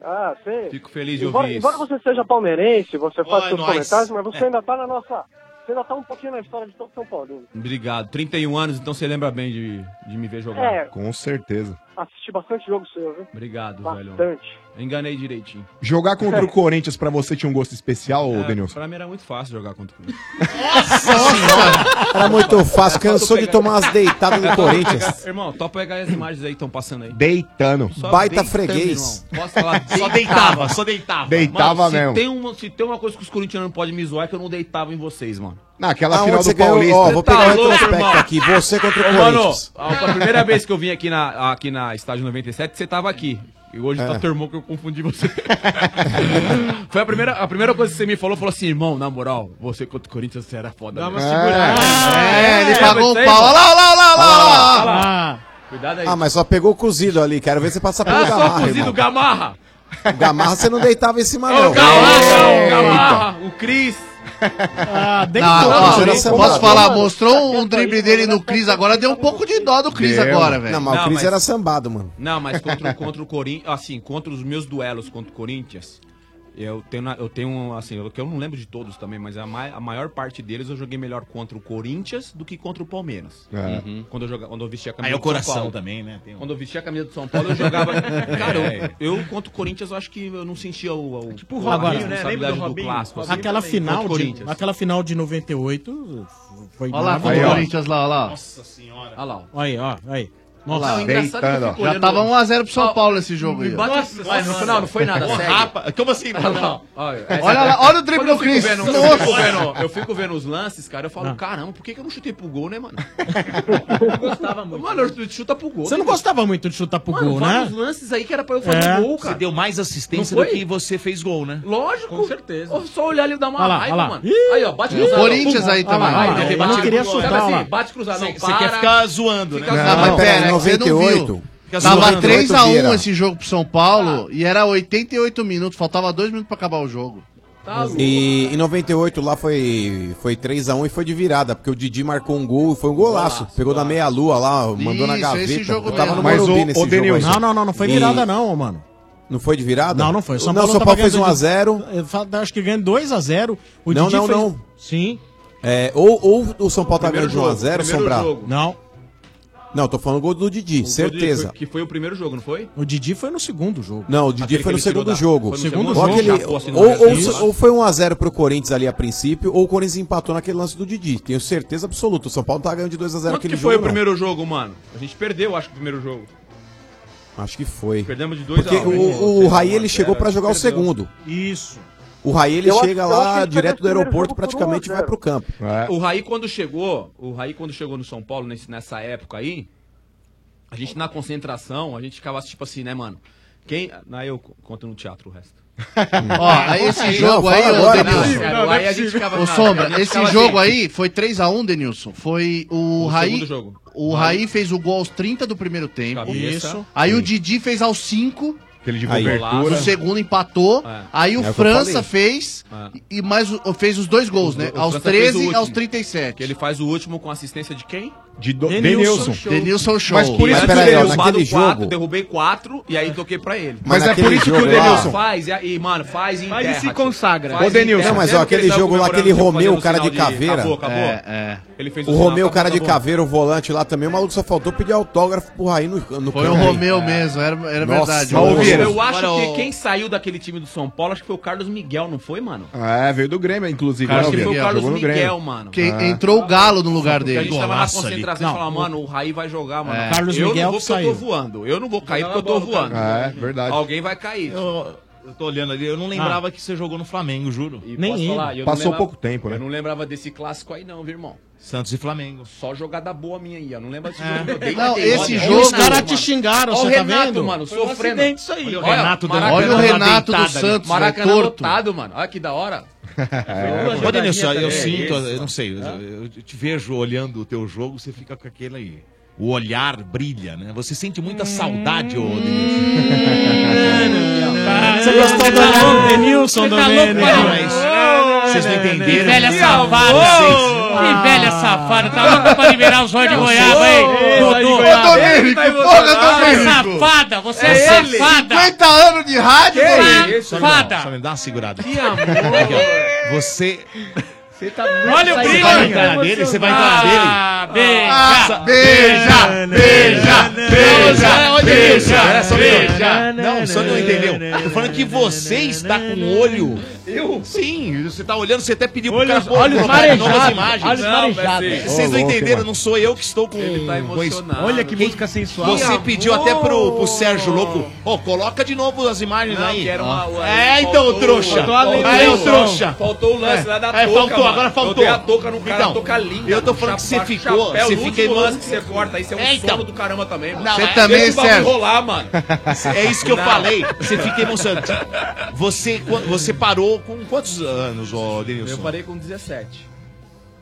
Ah, sei. Fico feliz de embora, ouvir embora isso. você seja palmeirense, você faz Ó, é seus nóis. comentários, mas você ainda tá na nossa. Você ainda tá um pouquinho na história de todo São Paulo. Obrigado. 31 anos, então você lembra bem de, de me ver jogar. É. Com certeza. Assisti bastante jogo seu, viu? Obrigado, Bastante. velho. Enganei direitinho. Jogar contra o Corinthians pra você tinha um gosto especial, É, Denilson? pra mim era muito fácil jogar contra o Corinthians. Era muito fácil, cansou de tomar umas deitadas do Corinthians. Irmão, topa pegar as imagens aí que estão passando aí. Deitando. Só Baita deitando, freguês. irmão. Posso falar? Só deitava, só deitava. Deitava Mano, mesmo. Se tem, uma, se tem uma coisa que os corintianos não podem me zoar é que eu não deitava em vocês, mano. Naquela Aonde final você do? Paulista. Ó, vou Tá pegar o louco, retrospecto aqui. Você contra o Ô, Mano, Corinthians. a, a primeira vez que eu vim aqui na, aqui na Estádio 97, você tava aqui. E hoje É. tá teu irmão que eu confundi você. Foi a primeira, a primeira coisa que você me falou, falou assim, irmão, na moral, você contra o Corinthians, você era foda. Dá uma mesmo." segurada. É, ele É, pagou um pau. Olha lá, olha lá, olha lá, olha lá. Ah, Cuidado aí. Ah, mas só pegou o cozido ali. Quero ver você passar pelo Ah, só Gamarra, cozido irmão. Gamarra. O Gamarra você não deitava em cima, não. Gamarra, o Gamarra, o Cris. Ah, deitou. Não, ó, Não, posso falar, mostrou um drible dele no Cris agora, deu um pouco de dó do Cris agora, velho. Não, mas Não, o Cris mas- era sambado, mano. Não, mas contra, o- contra o Corinthians, assim, contra os meus duelos contra o Corinthians, eu tenho, eu tenho assim, eu, que eu não lembro de todos também, mas a, mai- a maior parte deles eu joguei melhor contra o Corinthians do que contra o Palmeiras. É. Uhum. Quando, eu joga, quando eu vestia a Aí camisa é o do São coração Paulo. também, né? Tem um- Quando eu vestia a camisa do São Paulo, eu jogava. Cara, eu, eu contra o Corinthians, eu acho que eu não sentia o. o Tipo o Robinho, né? Lembra do do Robinho? clássico. assim, Aquela final, o de, aquela final de 98 foi Olha lá, contra Aí, o. Corinthians lá, olha lá. Nossa senhora. Olha lá. ó. Aí, ó, aí. Olha Nossa, lá. engraçado é que eu deitando, fico Já olhando- tava 1x0 pro São Paulo esse jogo aí. ó. bate- Nossa Mas no final não foi nada, Ô, sério. rapa, como assim? Olha lá, olha, essa- Olha lá, olha o drible Quando eu do fico Cris. vendo- Eu Nossa. fico, vendo, eu fico vendo os lances, cara, eu falo, caramba, por que, que eu não chutei pro gol, né, mano? Eu gostava muito. Mano, eu chuta pro gol. você não né, gostava muito de chutar pro Mano, gol, vários né? lances aí que era pra eu fazer É. gol, Você cara. deu mais assistência Não do foi? que você fez gol, né? Lógico. Com certeza. Ó, Só olhar ali e dar uma Olha lá, raiva, olha lá. mano. Ih, aí, ó, bate cruzado. Corinthians aí Olha lá, também. aí, Ah, deve ele bater não queria Sabe olha assim, lá. bate cruzado, não, Você para. quer ficar zoando, né? Não, mas pera, é que você não 98. Fica Tava zoando. 3x1 Vieira. esse jogo pro São Paulo e era 88 minutos, faltava 2 minutos pra acabar o jogo. Tá. E em 98 lá foi, foi 3x1 e foi de virada, porque o Didi marcou um gol, foi um golaço. Golaço, pegou na meia-lua lá, mandou na Isso, gaveta. esse jogo Eu tava no Mas o- nesse o. Denilson- Não, não, não, não foi E- virada não, ô, mano. Não foi de virada? Não, não foi. não, São Paulo fez tava 1x0. ganhando de- eu fa- Acho que ganhando 2x0. O Não, Didi não, fez... não. Sim. É, ou, ou o São Paulo tá ganhando de jogo, 1x0, primeiro Sombrar. jogo. Não. Não, tô falando gol do Didi, O certeza. foi- Que foi o primeiro jogo, não foi? O Didi foi no segundo jogo. Não, o Didi Aquele foi no segundo da- jogo. foi no Segundo Ou, jogo, aquele- assim no ou, ou, ou foi 1x0 pro Corinthians ali a princípio, ou o Corinthians empatou naquele lance do Didi. Tenho certeza absoluta. O São Paulo tá ganhando de 2x0 Quanto aquele que jogo. foi o não. primeiro jogo, mano? A gente perdeu, acho que o primeiro jogo. Acho que foi. Perdemos de 2 Porque a 1. o, o Raí ele chegou pra jogar o segundo. Isso. O Raí ele eu chega acho, lá direto do aeroporto praticamente vai pro campo. É. O Raí quando chegou, o Raí quando chegou no São Paulo nesse, nessa época aí, a gente na concentração, a gente ficava tipo assim, né, mano? Quem, na eu conto no teatro o resto. Ó, esse jogo aí, agora, Denilson, é Ô, Sombra, esse jogo aí foi 3x1, Denilson. Foi o, o Raí. O Raí fez o gol aos 30 do primeiro tempo. Cabeça. Isso. Aí Sim. o Didi fez aos 5. Aquele de aí. cobertura. O segundo empatou. É. Aí o é França fez é. e mais fez os dois gols, o, né? O aos 13 e aos 37. Que ele faz o último com assistência de quem? De do... Denilson. Denilson Show. Mas por isso que eu derrubei quatro, derrubei quatro e aí toquei pra ele. Mas, mas é por isso que o Denilson. Faz, e, mano, faz e Faz se consagra. O Ô, Denilson. Não, mas ó, aquele jogo lá, aquele Romeu, cara de caveira. Acabou, acabou. É, é. o Romeu, cara de caveira, o volante lá também, o maluco só faltou pedir autógrafo pro Raí no, no Foi o Romeu é. mesmo, era, era verdade. Eu acho que quem saiu daquele time do São Paulo, acho que foi o Carlos Miguel, não foi, mano? É, veio do Grêmio, inclusive. Acho que foi o Carlos Miguel, mano. É. Entrou o Galo no lugar dele. Na vai trazer não, e falar, mano, o Raí vai jogar, mano. É. Carlos eu Miguel não vou porque saiu. eu tô voando. Eu não vou cair porque eu tô voando. É, verdade. Alguém vai cair. Eu... Eu tô olhando ali, eu não lembrava ah. que você jogou no Flamengo, juro. E Nem posso falar, eu Passou lembrava- pouco tempo, né? Eu não lembrava desse clássico aí não, viu, irmão? Santos e Flamengo. Só jogada boa minha aí, eu Não lembro desse é. jogo. eu Não, esse olha. jogo- Os caras te xingaram, Olha o tá Renato, mano, sofrendo. isso aí. Olha o Renato Maracanã Olha o Renato do. Santos, é Maracanã torto. lotado, mano. Olha que da hora. É. Pode Denilson, eu sinto, é eu não sei, eu, eu te vejo olhando o teu jogo, você fica com aquele aí. O olhar brilha, né? Você sente muita saudade, ô Denilson. Hum. Você gostou do nome, Denilson Domênico? Vocês não entenderam? Velha safada. Que velha safada, tá louco pra liberar os olhos de goiaba, hein? Dodô. Ô, Domênico, porra, Domênico. Safada, você é, é safada. 50 anos de rádio, Domênico. Safada. Só me dá uma segurada. Que amor. Aqui, ó. Você... Você tá muito Olha o brilho! Você vai encarar nele? Você vai encarar nele? Ah, beija! Beija! Beija! Beija! Beija! Beija! Não, o Sandro não entendeu. Tô falando que você está com o olho. Eu? Sim, você tá olhando, você até pediu pro cara pôr as marejados, imagens. Olhos marejados. Vocês não entenderam, não sou eu que estou com. Ele tá emocionado. Olha que música sensual. Você pediu até pro, pro Sérgio Louco, ó, coloca de novo as imagens aí. É, então, trouxa. Aí, trouxa. Faltou o lance lá da é, touca, agora faltou. Eu dei a toca no cara, então, a touca é linda. Eu tô falando chapa, que você ficou. Chapéu, você fica lance que você corta, isso é um é, então. sono do caramba também, mano. Não, você é, também, é Sérgio. rolar, mano. É isso que eu Não. falei. Você fica emocionante. Você, você parou com quantos anos, ô Denilson? Eu parei com 17.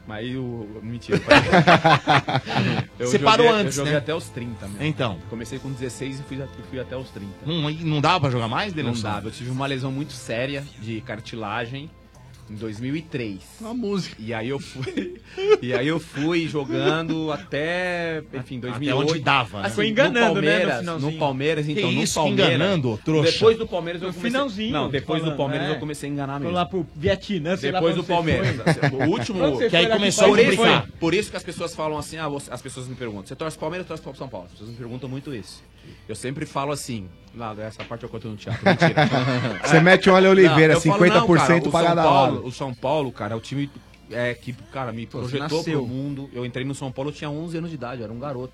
Mas eu. Mentira. eu Você joguei, parou antes, eu joguei né? até os 30 mesmo. Então. Comecei com 16 e fui, fui até os 30. Não, não dava pra jogar mais, Denilson? Não dava. Eu tive uma lesão muito séria de cartilagem. Em 2003. Uma música. E aí eu fui, e aí eu fui jogando até, enfim, 2008. Até onde dava. Né? Assim, foi enganando, né, no Palmeiras, né? No, então, no Palmeiras, então, que isso, no Palmeiras. enganando, trouxa. Depois do Palmeiras eu comecei... No finalzinho. Não, depois falando, do Palmeiras é. eu comecei a enganar mesmo. Foi lá pro Vietnã, sei Depois do Palmeiras. Foi. Assim, o último... Que aí começou a brincar. Por isso que as pessoas falam assim, ah, as pessoas me perguntam, você torce Palmeiras ou torce São Paulo? As pessoas me perguntam muito isso. Eu sempre falo assim, Lado, essa parte eu conto no teatro. Você é, mete o Olha Oliveira, não, 50% falo, não, cara, Paulo, lado. O São Paulo, cara, é o time é, que, cara, me projetou pro mundo. Eu entrei no São Paulo, eu tinha 11 anos de idade, eu era um garoto.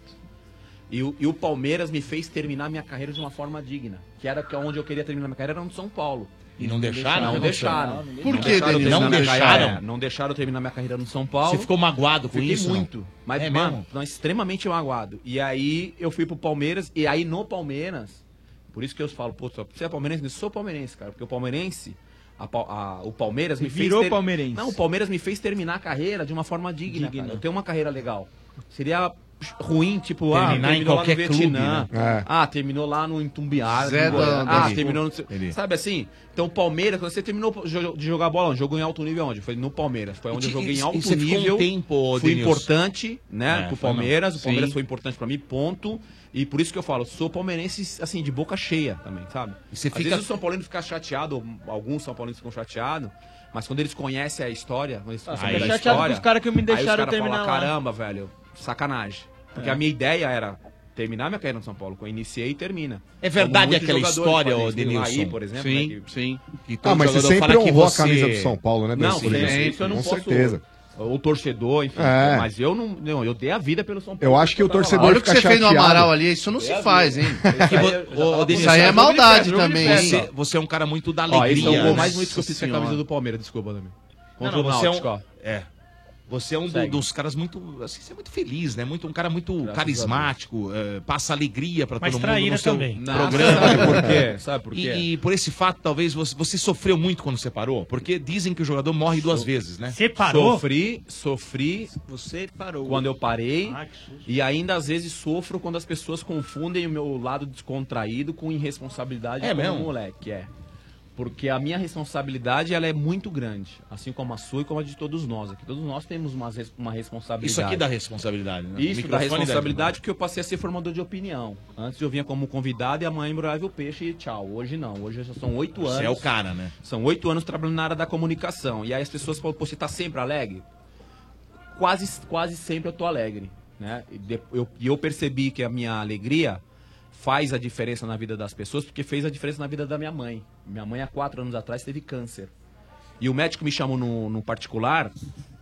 E, e o Palmeiras me fez terminar minha carreira de uma forma digna, que era é onde eu queria terminar minha carreira, era no São Paulo. E não, deixaram? Não deixaram. Por que não deixaram? Não deixaram? Não deixaram terminar minha carreira no São Paulo. Você ficou magoado com Fiquei isso? muito. Não? Mas, é mano, mesmo? Não, extremamente magoado. E aí eu fui pro Palmeiras, e aí no Palmeiras, por isso que eu falo, pô, você é palmeirense? Eu sou palmeirense, cara. Porque o palmeirense, a, a, o Palmeiras me Virou fez. Virou palmeirense. Não, o Palmeiras me fez terminar a carreira de uma forma digna. digna. Eu tenho uma carreira legal. Seria ruim, tipo, ah, Terminar ah, terminou em qualquer lá no Vietnã, clube, né? é. ah, terminou lá no Entumbiara, Zé no da, ah, terminou no... Sabe assim? Então o Palmeiras, quando você terminou de jogar bola, jogou em alto nível onde? Foi no Palmeiras, foi onde e, eu joguei e, em alto nível, um tempo, foi Denilson. importante, né, é, pro Palmeiras, o Palmeiras Sim. foi importante para mim, ponto. E por isso que eu falo, sou palmeirense, assim, de boca cheia também, sabe? E você Às fica... vezes o São Paulino fica chateado, alguns São Paulinos ficam chateados, mas quando eles conhecem a história, quando eles ah, aí, da chateado história, com os caras que me deixaram aí os cara terminar fala, lá. caramba, velho, sacanagem. Porque é. a minha ideia era terminar minha carreira no São Paulo. Quando eu iniciei, termina. É verdade aquela história, o Denilson? Aí, por exemplo. Sim, né, sim. Ah, que ah, mas você sempre honrou você... a camisa do São Paulo, né, Não, sempre, isso, eu não Com posso... certeza o torcedor, enfim. É. Mas eu não, não, eu dei a vida pelo São Paulo. Eu acho que o torcedor Olha o que você chateado. fez no Amaral ali, isso não dei se faz, hein? Isso, isso aí é maldade pé, também. Você, você, é um cara muito da alegria. Ó, esse é o gol né? mais muito que eu fiz com a camisa do Palmeiras, desculpa também. Contra não, não, o Náutico, é um... ó. É. Você é um do- dos caras muito. Assim, você é muito feliz, né? Muito, um cara muito Graças carismático, eh, passa alegria pra Mas todo mundo traíra no seu também. Não, programa. sabe por quê? Sabe por quê? E, e por esse fato, talvez você, você sofreu muito quando separou, porque dizem que o jogador morre duas vezes, né? Sofri, sofri. Você parou. Quando eu parei. Ah, e ainda às vezes sofro quando as pessoas confundem o meu lado descontraído com irresponsabilidade É como mesmo? moleque. É. Porque a minha responsabilidade ela é muito grande. Assim como a sua e como a de todos nós aqui. Todos nós temos uma, uma responsabilidade. Isso aqui dá responsabilidade, né? Isso dá responsabilidade porque eu passei a ser formador de opinião. Antes eu vinha como convidado e a mãe embrulhava o peixe e tchau. Hoje não. Hoje já são oito Você anos. é o cara, né? São oito anos trabalhando na área da comunicação. E aí as pessoas falam, pô, você tá sempre alegre? Quase, quase sempre eu tô alegre. Né? E eu, e eu percebi que a minha alegria faz a diferença na vida das pessoas, porque fez a diferença na vida da minha mãe. Minha mãe, há quatro anos atrás, teve câncer. E o médico me chamou no, no particular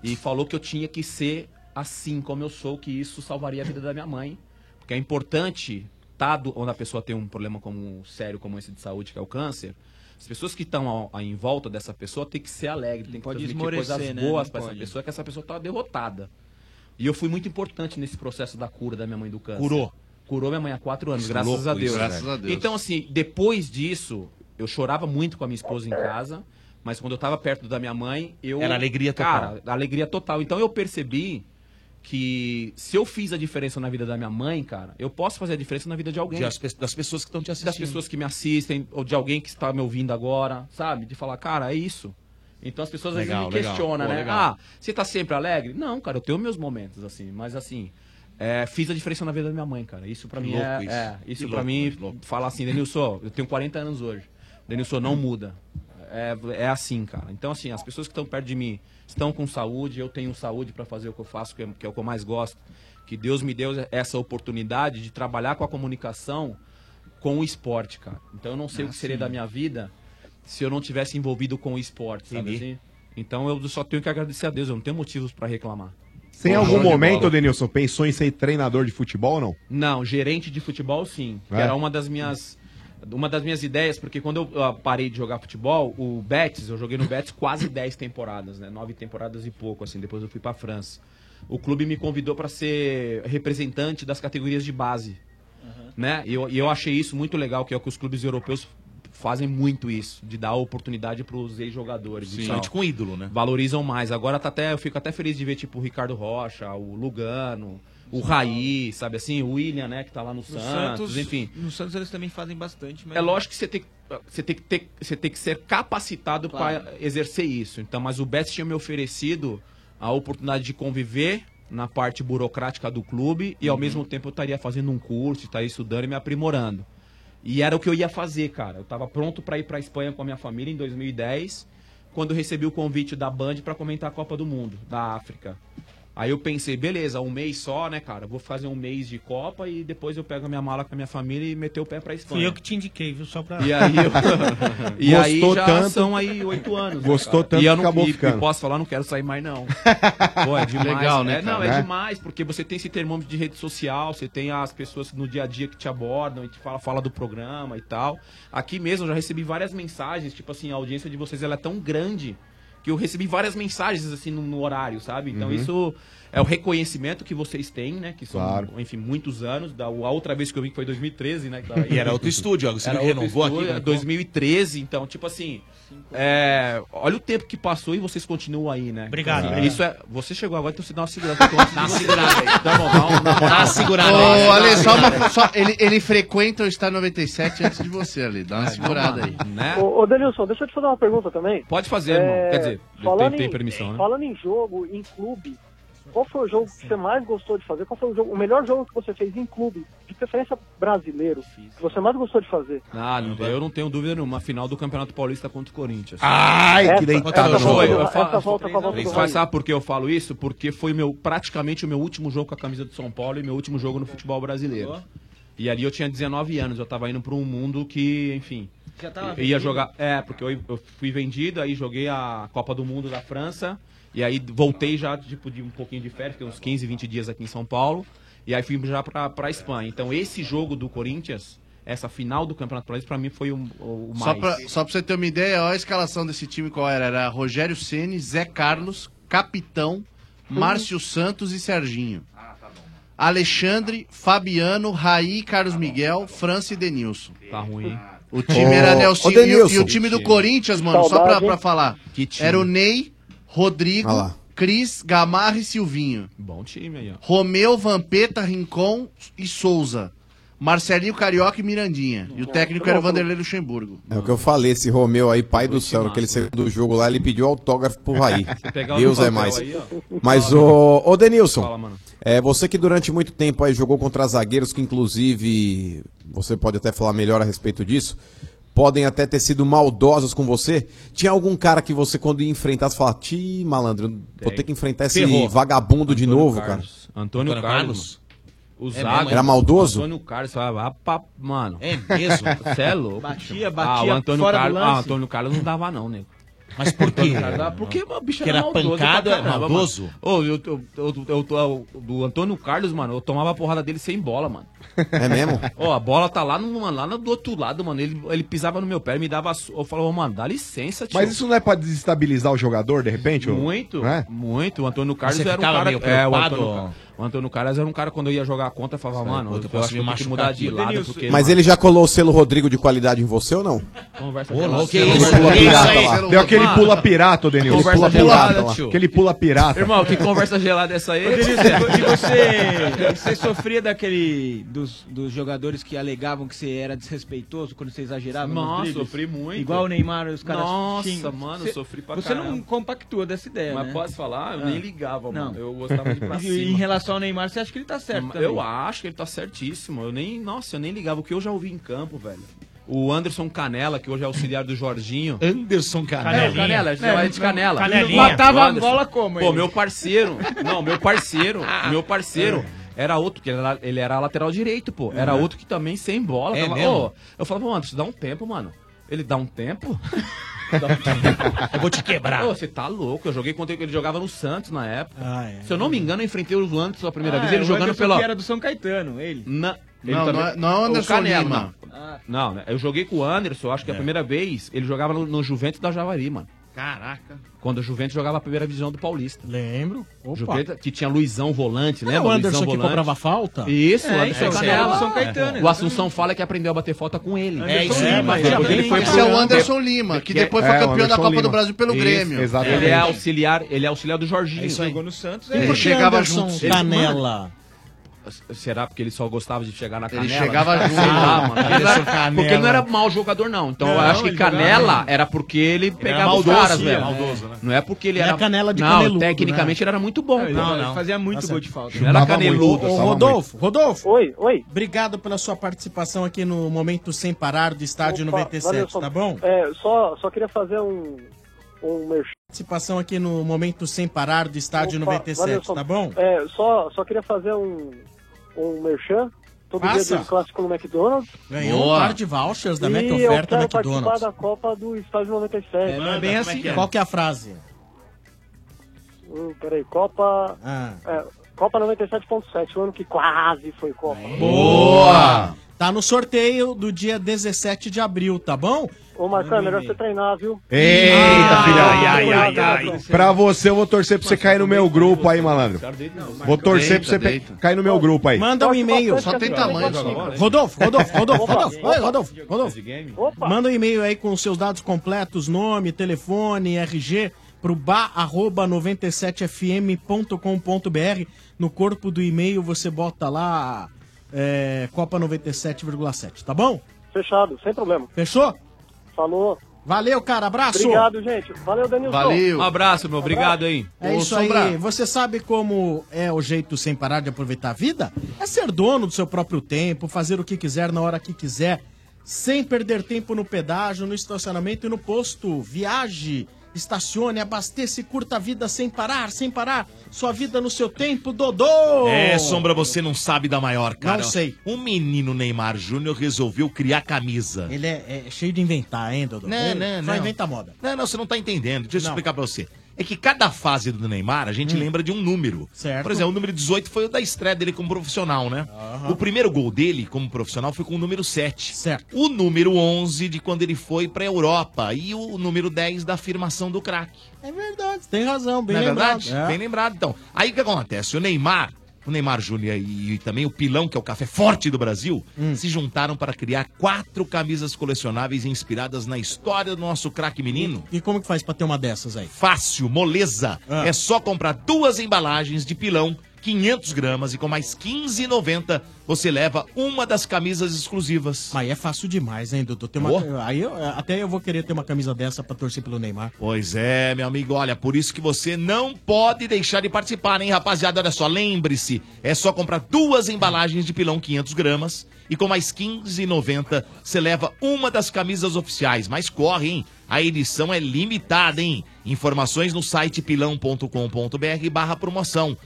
e falou que eu tinha que ser assim como eu sou, que isso salvaria a vida da minha mãe. Porque é importante, tá, do, quando a pessoa tem um problema como sério como esse de saúde, que é o câncer, as pessoas que estão em volta dessa pessoa tem que ser alegre, tem que pode transmitir coisas né? boas para essa pessoa, que essa pessoa tá derrotada. E eu fui muito importante nesse processo da cura da minha mãe do câncer. Curou. Curou minha mãe há quatro anos, Isso, graças louco a Deus. isso, Graças a Deus. Então, assim, depois disso, eu chorava muito com a minha esposa em casa, mas quando eu tava perto da minha mãe, eu. Era alegria total. Cara, alegria total. Então eu percebi que se eu fiz a diferença na vida da minha mãe, cara, eu posso fazer a diferença na vida de alguém. De as das pessoas que estão te assistindo. Das pessoas que me assistem, ou de alguém que está me ouvindo agora, sabe? De falar, cara, é isso. Então as pessoas às Legal, vezes me legal. questionam, Pô, né? legal. Ah, você tá sempre alegre? Não, cara, eu tenho meus momentos, assim, mas assim. É, fiz a diferença na vida da minha mãe, cara. Isso Que mim louco é. isso. é, isso louco, mim, louco. falar assim, Denilson, eu tenho 40 anos hoje. Denilson, não muda. É, é assim, cara. Então, assim, as pessoas que estão perto de mim estão com saúde, eu tenho saúde pra fazer o que eu faço, que é, que é o que eu mais gosto. Que Deus me deu essa oportunidade de trabalhar com a comunicação com o esporte, cara. Então eu não sei Ah, o que seria sim. da minha vida se eu não tivesse envolvido com o esporte, sabe assim? Então eu só tenho que agradecer a Deus, eu não tenho motivos pra reclamar. Você em algum momento. Denilson, pensou em ser treinador de futebol ou não? Não, gerente de futebol sim. É? era uma das minhas uma das minhas ideias, porque quando eu parei de jogar futebol, o Betis, eu joguei no Betis quase 10 temporadas, né? Nove temporadas e pouco, assim, depois eu fui pra França. O clube me convidou para ser representante das categorias de base, né? E eu, e eu achei isso muito legal, que é o que os clubes europeus fazem muito isso, de dar oportunidade para os ex-jogadores. Principalmente com ídolo, né? Valorizam mais. Agora tá até, eu fico até feliz de ver tipo o Ricardo Rocha, o Lugano, o Raí, sabe assim, o William, né, que tá lá no, No Santos, Santos, enfim. No Santos eles também fazem bastante, mas... É lógico que você tem, que- você tem que ter, você tem que ser capacitado Claro. para exercer isso. Então, mas o Betis tinha me oferecido a oportunidade de conviver na parte burocrática do clube e ao Uhum. mesmo tempo eu estaria fazendo um curso, estaria estudando e me aprimorando. E era o que eu ia fazer, cara. Eu tava pronto para ir para Espanha com a minha família em 2010, quando recebi o convite da Band para comentar a Copa do Mundo da África. Aí eu pensei, beleza, um mês só, né, cara? Vou fazer um mês de Copa e depois eu pego a minha mala com a minha família e meter o pé pra Espanha. Fui eu que te indiquei, viu? Só pra. E aí, eu... e aí Gostou já tanto- são aí oito anos. né, Gostou cara? tanto e eu não, acabou e, ficando. e posso falar, não quero sair mais não. Pô, é demais. Legal, né, É, não, cara? é Né? demais, porque você tem esse termômetro de rede social, você tem as pessoas no dia a dia que te abordam e te fala, fala do programa e tal. Aqui mesmo eu já recebi várias mensagens, tipo assim, a audiência de vocês ela é tão grande que eu recebi várias mensagens assim no, no horário, sabe? Então Uhum. isso é o reconhecimento que vocês têm, né? Que são, Claro. enfim, muitos anos. Da, a outra vez que eu vim foi 2013, né? que tava aí. E era outro estúdio, ó, você Era renovou outro aqui, estúdio, né? 2013, então, tipo assim, é, olha o tempo que passou e vocês continuam aí, né? Obrigado. Isso é, você chegou agora, então você dá uma segurada. Dá uma segurada aí. Dá uma, segurada Ô, aí. Ale, só uma, só- ele, ele frequenta o Estádio 97 antes de você, Ali. Dá uma segurada aí. Né? Ô, ô Denilson, deixa eu te fazer uma pergunta também. Pode fazer, É, irmão. Quer dizer, falando tem, tem em- permissão, né? Falando em jogo, em clube, qual foi o jogo que você mais gostou de fazer? Qual foi o, jogo, o melhor jogo que você fez em clube, de preferência brasileiro, que você mais gostou de fazer? Ah, não, eu não tenho dúvida nenhuma. Final do Campeonato Paulista contra o Corinthians. Ai, que Essa- deitado. essa volta- Eu falo- essa volta com a volta do Mas Raí. sabe por que eu falo isso? Porque foi meu, praticamente o meu último jogo com a camisa do São Paulo e meu último jogo no futebol brasileiro. E ali eu tinha 19 anos, eu tava indo pra um mundo que, enfim. Já tava eu ia vendido? jogar. É, porque eu, eu fui vendido, aí joguei a Copa do Mundo da França. E aí voltei já, tipo, de um pouquinho de férias, fiquei uns 15, 20 dias aqui em São Paulo. E aí fui já pra, pra Espanha. Então esse jogo do Corinthians, essa final do Campeonato Paulista, pra mim foi o, o mais. Só pra, só pra você ter uma ideia, olha a escalação desse time qual era. Era Rogério Ceni, Zé Carlos, capitão, Márcio Santos e Serginho. Alexandre, Fabiano, Raí, Carlos Miguel, França e Denilson. Tá ruim. O time Ô, era Nelson. E, e o time do Corinthians, mano, só pra, pra falar. Que time. Era o Ney, Rodrigo, lá. Cris, Gamarra e Silvinho. Bom time aí, ó. Romeu, Vampeta, Rincon e Souza. Marcelinho Carioca e Mirandinha. E o técnico era o Vanderlei Luxemburgo. É o que eu falei, esse Romeu aí, pai do céu, naquele segundo jogo lá, ele pediu autógrafo pro Raí. o Deus é mais. aí. Mas, ô, ô Denilson, Fala, é, você que durante muito tempo aí jogou contra zagueiros que, inclusive, você pode até falar melhor a respeito disso, podem até ter sido maldosos com você. Tinha algum cara que você, quando ia enfrentar, você falava, ti, malandro, vou ter que enfrentar esse Ferrou. vagabundo de novo, Carlos. cara. Antônio, Antônio Carlos. Carlos? O É mesmo? Era maldoso? Antônio Carlos, falava, ah, pá, mano. É mesmo? Você é louco. Batia, Ah, batia o Antônio fora do Carlos, lance. ah, Antônio Carlos não dava não, nego. Mas por quê? Porque o bicho Que era, era maldoso pancada, pra caramba, maldoso? Ô, eu, eu, eu, do Antônio Carlos, mano, eu tomava a porrada dele sem bola, mano. É mesmo? Ó, a bola tá lá, no, lá no- do outro lado, mano. Ele, ele pisava no meu pé, me dava. Eu falava, mano, dá licença, tio. Mas isso não é pra desestabilizar o jogador, de repente? Muito, é? muito. O Antônio Carlos Você era um cara. meio É, o preocupado? Antônio, o Antônio Carlos era um cara quando eu ia jogar a conta, eu falava, mano, eu, eu acho que eu tenho que mudar aqui. de lado, Denilson, porque. Mas ele já colou o selo Rodrigo de qualidade em você ou não? Conversa Ô, gelada. louco, Que aquele isso, pula que pirata isso lá. Deu aquele Mano, pula pirata, Denilson. Conversa Pula gelada, pirata tio. Aquele pula pirata. Irmão, que conversa gelada é essa aí? Denilson, e você, você sofria daquele dos, dos jogadores que alegavam que você era desrespeitoso quando você exagerava? nos Nossa, sofri muito. Igual o Neymar, os caras Nossa, xingam. mano, Você- sofri pra Você não caramba. compactua dessa ideia, Mas né? posso falar? Eu Ah. nem ligava, mano. Não. Eu gostava de ir pra E cima. em relação ao Neymar, você acha que ele tá certo também? Eu acho que ele tá certíssimo. Eu nem, nossa, eu nem ligava o que eu já ouvi em campo, velho. O Anderson Canela, que hoje é auxiliar do Jorginho. Anderson Canela. É, o Canela, ele de Canela. Canelinha. Matava a bola como, Pô, ele? meu parceiro. Não, meu parceiro. meu parceiro. Era outro, que ele era, ele era lateral direito, pô. Era Uhum. outro que também sem bola. É tava- mesmo? Ô, eu falava, Anderson, dá um tempo, mano. Ele dá um tempo? Eu vou te quebrar. Ô, você tá louco. Eu joguei contra ele, ele jogava no Santos na época. Ah, é. Se eu não me engano, eu enfrentei o Anderson pela primeira Ah, vez, ele o jogando pela. que era do São Caetano, ele. Na... Não, não é- não é o Anderson Canela, Lima. Não. Não, né? eu joguei com o Anderson, acho que a primeira vez ele jogava no, no Juventus da Javari, mano. Caraca. Quando o Juventus jogava a primeira divisão do Paulista. Lembro. Opa. Juventus, que tinha Luizão volante, É lembra? o Anderson Luizão que volante. cobrava falta? Isso, É, o Anderson Canela. era do São Caetano, O Assunção fala que aprendeu a bater falta com ele. É, isso é, ele foi Esse é o Anderson Lima, que depois foi É, o campeão da Anderson Copa do Lima. Brasil pelo Isso, Grêmio. exatamente. Ele é auxiliar, ele é auxiliar do Jorginho. É aí. Jogou no Santos, Ele é. Chegava Anderson junto. Canela? Será porque ele só gostava de chegar na Ele canela? chegava Sei junto. lá, mano. Ele era-. Porque ele não era mau jogador, não. Então eu Não, acho que ele jogava canela bem. era porque ele pegava os maldoso, caras, sim, velho. maldoso, né? Não é porque ele Não é era. canela de Não, caneludo, tecnicamente né? ele era muito bom. Não, não, ele fazia muito Tá gol de falta. Não era caneludo. Ô, Rodolfo, Rodolfo. Oi, oi. Obrigado pela sua participação aqui no Momento Sem Parar do Estádio Opa, 97, valeu, tá bom? É, só, só queria fazer um, um merchan. Participação aqui no Momento Sem Parar do Estádio Opa, 97, valeu, só- tá bom? É, só, só queria fazer um, um merchan. Todo Faça. dia do clássico no McDonald's. Ganhou um par de vouchers da Mac eu Oferta quero McDonald's. participar da Copa do Estádio 97. É, não é bem assim. Qual que é a frase? Hum, peraí, Copa... Ah. É, Copa 97.7, o ano que quase foi Copa. Boa! Tá no sorteio do dia 17 de abril, tá bom? Ô, Marcão, é melhor você treinar, viu? Eita, Ah, filhão. ai, ai, ai, ai. Pra você, eu vou torcer pra você cair no meu grupo aí, malandro. Vou torcer pra você pe- cair no meu grupo aí. Manda um e-mail. Só tem tamanho, Rodolfo, Rodolfo, Rodolfo, Opa, Rodolfo. Oi, Rodolfo, Rodolfo. Manda um e-mail aí com os seus dados completos, nome, telefone, RG, pro ba97fm.com.br. No corpo do e-mail você bota lá é, Copa 97,7, tá bom? Fechado, sem problema. Fechou? Falou. Valeu, cara, abraço. Obrigado, gente. Valeu, Denilson. Um abraço, meu. Obrigado aí. É isso aí. Você sabe como é o jeito sem parar de aproveitar a vida? É ser dono do seu próprio tempo, fazer o que quiser na hora que quiser, sem perder tempo no pedágio, no estacionamento e no posto. Viaje, estacione, abasteça e curta a vida sem parar, sem parar. Sua vida no seu tempo, Dodô! É, Sombra, você não sabe da maior, cara. Não sei. Um menino Neymar Júnior resolveu criar camisa. Ele é, é cheio de inventar, hein, Dodô? Não, Ele não, Só não. inventa moda. Não, não, você não tá entendendo. Deixa eu Não. explicar pra você. É que cada fase do Neymar, a gente lembra de um número. Certo. Por exemplo, o número 18 foi o da estreia dele como profissional, né? O primeiro gol dele como profissional foi com o número 7. Certo. O número 11 de quando ele foi pra Europa. E o número 10 da afirmação do craque. É verdade, tem razão, bem Não é lembrado. verdade? É. Bem lembrado, então. Aí o que acontece? O Neymar, o Neymar Júnior e, e também o Pilão, que é o café forte do Brasil, Hum. se juntaram para criar quatro camisas colecionáveis inspiradas na história do nosso craque menino. E como que faz pra ter uma dessas aí? Fácil, moleza. Ah. É só comprar duas embalagens de pilão, 500 gramas, e com mais 15,90 você leva uma das camisas exclusivas. Mas é fácil demais, hein, Dudu? Tem uma... Oh. Aí eu- até eu vou querer ter uma camisa dessa pra torcer pelo Neymar. Pois é, meu amigo, olha, por isso que você não pode deixar de participar, hein, rapaziada? Olha só, lembre-se, é só comprar duas embalagens de pilão 500 gramas e com mais 15,90 você leva uma das camisas oficiais. Mas corre, hein? A edição é limitada, hein? Informações no site pilão.com.br barra promoção.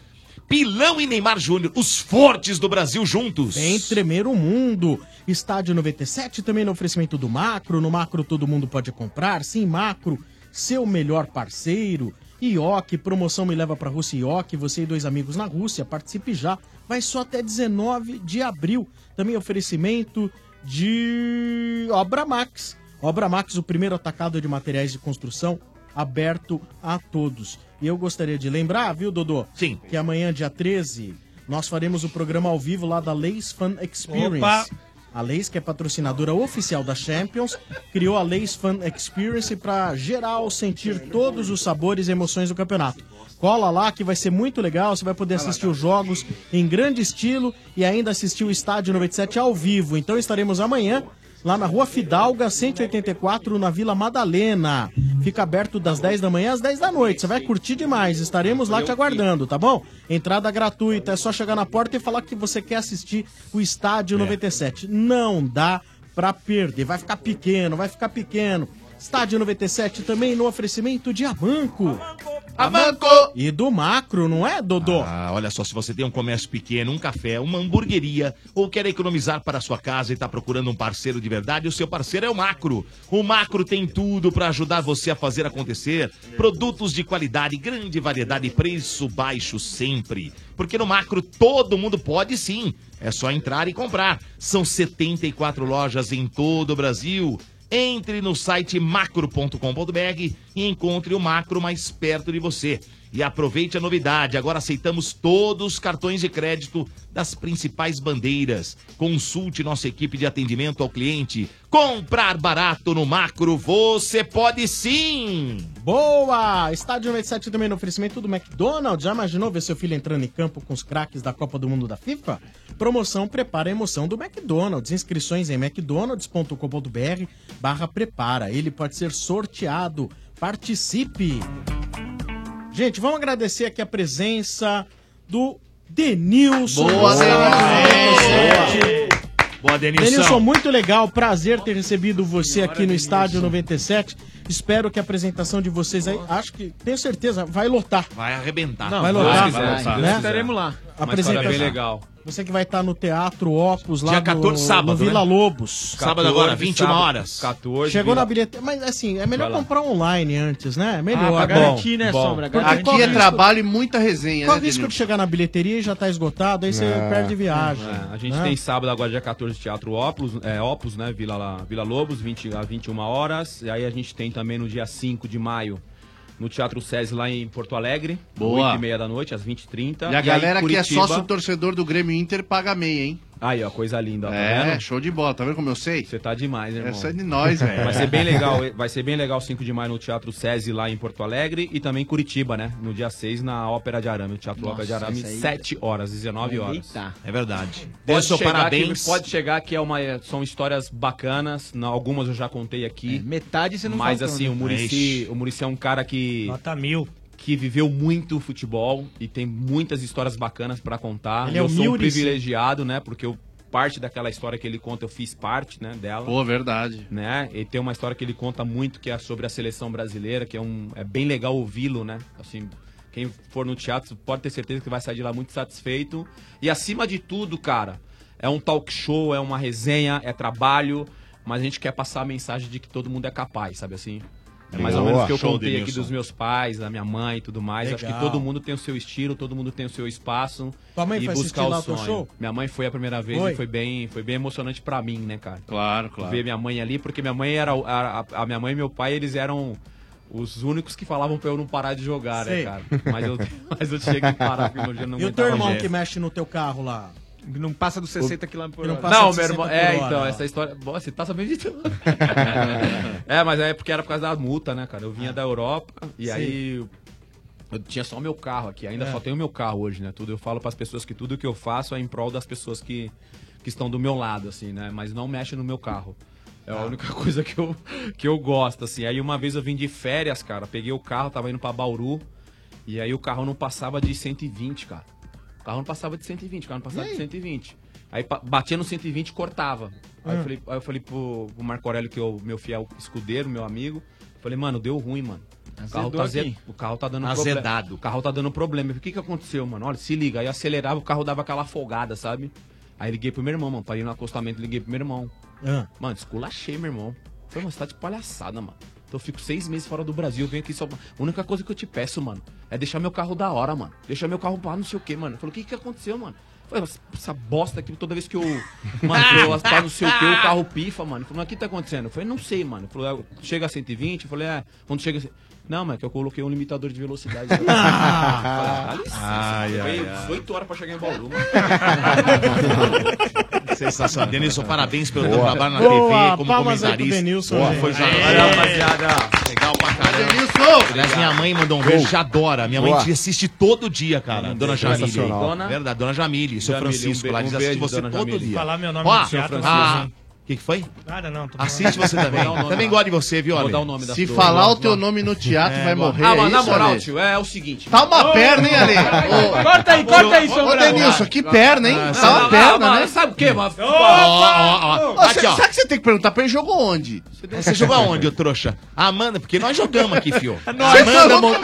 Pilão e Neymar Júnior, os fortes do Brasil juntos. Vem tremer o mundo. Estádio 97 também no oferecimento do Macro. No Macro todo mundo pode comprar. Sim, Macro, seu melhor parceiro. Ioki, promoção me leva pra Rússia Ioki. Você e dois amigos na Rússia, participe já. Vai só até 19 de abril. Também oferecimento de Obra Max. Obra Max, o primeiro atacado de materiais de construção aberto a todos. E eu gostaria de lembrar, viu, Dodô? Sim. Que amanhã, dia 13, nós faremos o programa ao vivo lá da Leis Fan Experience. Opa! A Leis, que é patrocinadora oficial da Champions, criou a Leis Fan Experience para geral sentir todos os sabores e emoções do campeonato. Cola lá que vai ser muito legal, você vai poder assistir os jogos em grande estilo e ainda assistir o Estádio 97 ao vivo. Então estaremos amanhã lá na Rua Fidalga, 184, na Vila Madalena. Fica aberto das 10 da manhã às 10 da noite. Você vai curtir demais. Estaremos lá te aguardando, tá bom? Entrada gratuita. É só chegar na porta e falar que você quer assistir o Estádio 97. Não dá pra perder. Vai ficar pequeno, vai ficar pequeno. Estádio 97 também no oferecimento de Amanco. Amanco! E do Macro, não é, Dodô? Ah, olha só, se você tem um comércio pequeno, um café, uma hamburgueria, ou quer economizar para a sua casa e está procurando um parceiro de verdade, o seu parceiro é o Macro. O Macro tem tudo para ajudar você a fazer acontecer. Produtos de qualidade, grande variedade e preço baixo sempre. Porque no Macro todo mundo pode sim. É só entrar e comprar. São 74 lojas em todo o Brasil. Entre no site macro.com.br e encontre o macro mais perto de você. E aproveite a novidade, agora aceitamos todos os cartões de crédito das principais bandeiras. Consulte nossa equipe de atendimento ao cliente. Comprar barato no macro, você pode sim! Boa! Estádio 97 também no oferecimento do McDonald's. Já imaginou ver seu filho entrando em campo com os craques da Copa do Mundo da FIFA? Promoção Prepara a Emoção do McDonald's. Inscrições em mcdonalds.com.br barra prepara. Ele pode ser sorteado. Participe! Gente, vamos agradecer aqui a presença do Denilson. Boa, Denilson. 97. Boa, Denilson. Denilson, muito legal, prazer ter recebido você aqui no Estádio 97. Espero que a apresentação de vocês aí, acho que, tenho certeza, vai lotar. Vai arrebentar. vai lotar, vai, vai, né? estaremos lá. Apresentação. bem legal. Você que vai estar no Teatro Opus lá Dia no- 14, sábado, no Vila né? Lobos. Sábado agora, 21 sábado, horas. 14. Chegou Vila- na bilheteria, mas assim, é melhor comprar online antes, né? É melhor. Ah, pra garantir, né, Sombra? Porque Aqui é risco- trabalho e muita resenha, Corre né, o risco Denilson? de chegar na bilheteria e já tá esgotado, aí você É. perde viagem. É, a gente né? tem sábado agora, dia 14, Teatro Opus, é, Opus né? Vila, lá- Vila Lobos, 20 a 21 horas. E aí a gente tem também no dia 5 de maio, no Teatro SESI lá em Porto Alegre, Boa. 8 e meia da noite, às 20h30. E a galera que é sócio torcedor do Grêmio Inter paga meia, hein? Aí, ó, coisa linda. ó, tá É, vendo? show de bola. Tá vendo como eu sei? Você tá demais, irmão. Essa é de nós, velho. Vai ser bem legal, vai ser bem legal 5 de maio no Teatro SESI lá em Porto Alegre e também Curitiba, né? No dia 6 na Ópera de Arame, no Teatro Nossa, Ópera de Arame, aí- 7 horas, 19 horas. Eita. É verdade. Pode chegar, parabéns. Que, pode chegar que é uma, são histórias bacanas, algumas eu já contei aqui. metade você não Mas faltou, assim, né? o Murici, o Murici é um cara que Nota mil. Que viveu muito futebol e tem muitas histórias bacanas pra contar. Ele é eu o sou um privilegiado, né? Porque eu parte daquela história que ele conta, eu fiz parte, né, dela. Pô, verdade. Né? E tem uma história que ele conta muito que é sobre a seleção brasileira, que é um é bem legal ouvi-lo, né? Assim, quem for no teatro pode ter certeza que vai sair de lá muito satisfeito. E acima de tudo, cara, é um talk show, é uma resenha, é trabalho, mas a gente quer passar a mensagem de que todo mundo é capaz, sabe assim? É mais ou menos o que eu Show, contei aqui dos meus pais, da minha mãe e tudo mais. Acho que Legal. todo mundo tem o seu estilo, todo mundo tem o seu espaço. Tua mãe e foi buscar o sonho. show? Minha mãe foi a primeira vez Foi? e foi bem, foi bem emocionante pra mim, né, cara? Claro, claro. Ver minha mãe ali, porque minha mãe era. A, a- a minha mãe e meu pai, eles eram os únicos que falavam pra eu não parar de jogar, Sei. né, cara? Mas eu, mas eu tinha que parar, porque eu já não E o teu irmão que mexe no teu carro lá? Não passa dos 60 km por hora. passa Não, meu 60 irmão. É, então, essa história. Bom, você tá sabendo de tudo. é, mas é porque era por causa da multa, né, cara? Eu vinha da Europa e Sim. aí. Eu tinha só o meu carro aqui, ainda É. só tenho meu carro hoje, né? Tudo eu falo pras pessoas que tudo que eu faço é em prol das pessoas que, que estão do meu lado, assim, né? Mas não mexe no meu carro. É a única coisa que eu, que eu gosto, assim. Aí uma vez eu vim de férias, cara, peguei o carro, tava indo pra Bauru, e aí o carro não passava de 120, cara. O carro não passava de 120, o carro não passava de 120. Aí batia no 120 e cortava. Aí, eu Ah. falei, aí eu falei pro, pro Marco Aurélio, que é o meu fiel escudeiro, meu amigo. Falei, mano, deu ruim, mano. O carro, tá aze- aqui. o carro tá dando Azedado. problema. O carro tá dando problema. O que que aconteceu, mano? Olha, se liga. Aí eu acelerava, o carro dava aquela folgada, sabe? Aí liguei pro meu irmão, mano. Parei no acostamento, liguei pro meu irmão. Ah. Mano, esculachei, meu irmão. Falei, mano, você tá de palhaçada, mano. Então eu fico seis meses fora do Brasil, venho aqui só. A única coisa que eu te peço, mano, é deixar meu carro da hora, mano. Deixar meu carro pra não sei o que, mano. Falei, o que que aconteceu, mano? Falei, "Essa- bosta aqui, toda vez que eu. Mano, eu tá não sei o que, o carro pifa, mano. Falei, mas o que tá acontecendo? Eu falei, não sei, mano. Falou, "É, chega a 120, eu falei, é, quando chega. a cem-" Não, mano, é que eu coloquei um limitador de velocidade. Falei, "Dá licença, Ai, ai, Foi ai. 18 horas pra chegar em Bauru. Sensacional. Denilson, parabéns pelo teu Boa. trabalho na Boa, TV como palmas aí pro comentarista. Denilson, Boa, foi já. Aê, rapaziada. Legal pra caramba. Denilson! Aliás, minha mãe mandou um beijo, já adora. Minha mãe Boa. te assiste todo dia, cara. Dona Jamile. Dona? Verdade, Dona Jamile, seu Jamile, Francisco um lá, eles um assistem beijo, você todo dia. Falar meu nome Ó, no teatro, ah, hein? O que, que foi? Nada não. Tô Assiste você também. Também gosto de você, viu, Vou Ale? dar o nome da Se falar o teu nome no teatro, É, vai morrer. Ah, é mas na moral, Ale? tio, é o seguinte. Tá uma perna, hein, Ale? Ô, Corta aí, corta aí, Ô, Sombra. Denilson, que perna, hein? Tá uma perna, né? Sabe o que, mano? Ô. Sabe que você tem que perguntar pra ele jogou onde? Você jogou aonde, ô trouxa? Amanda, porque nós jogamos aqui, fio. Nós Amanda, jogamos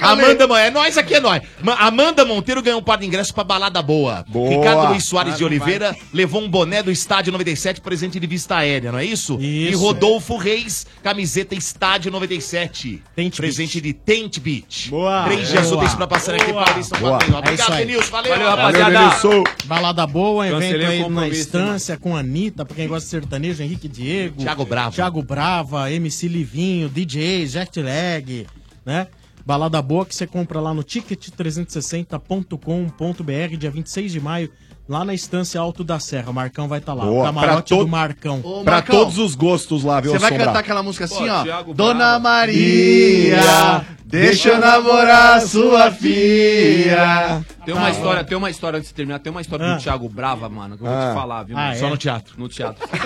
Amanda, é nós aqui, é nós. Ma- Amanda Monteiro ganhou um par de ingressos pra balada boa. Boa. Ricardo Luiz Soares Ah, de Oliveira levou um boné do Estádio 97, presente de vista aérea, não é isso? E Isso. Rodolfo Reis, camiseta Estádio 97. presente de Tent Beach. Boa. Três dias úteis pra passar aqui. Paulo. É Obrigado, aí. Denilson. Valeu, Valeu, rapaziada. rapaziada. Balada boa, evento Cancelei aí na compromisso, Estância com a Anitta, pra quem gosta de sertanejo, Henrique Diego. Thiago Brava. Thiago Brava, MC Livinho, DJ, Jetlag, né? Balada boa que você compra lá no ticket360.com.br, dia 26 de maio, lá na Estância Alto da Serra. O Marcão vai estar lá. Boa. O camarote todo- do Marcão. Ô, Pra todos os gostos lá, viu, Você vai Sombra? cantar aquela música assim, Pô, ó. Thiago Dona Brava. Maria, deixa eu namorar sua filha. Tem uma história, tem uma história antes de terminar, tem uma história Ah. do Thiago Brava, mano, que eu vou Ah. te falar, viu? Ah, é? Só no teatro. No teatro.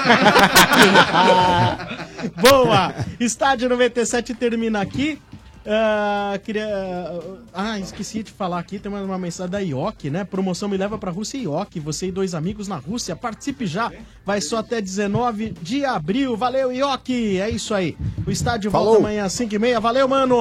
Boa! Estádio 97 termina aqui. Ah, queria. Ah, esqueci de falar aqui, tem mais uma mensagem da IOC, né? Promoção me leva pra Rússia IOC. Você e dois amigos na Rússia. Participe já. Vai só até 19 de abril. Valeu, IOC! É isso aí. O estádio volta Falou. amanhã às 5h30. Valeu, mano!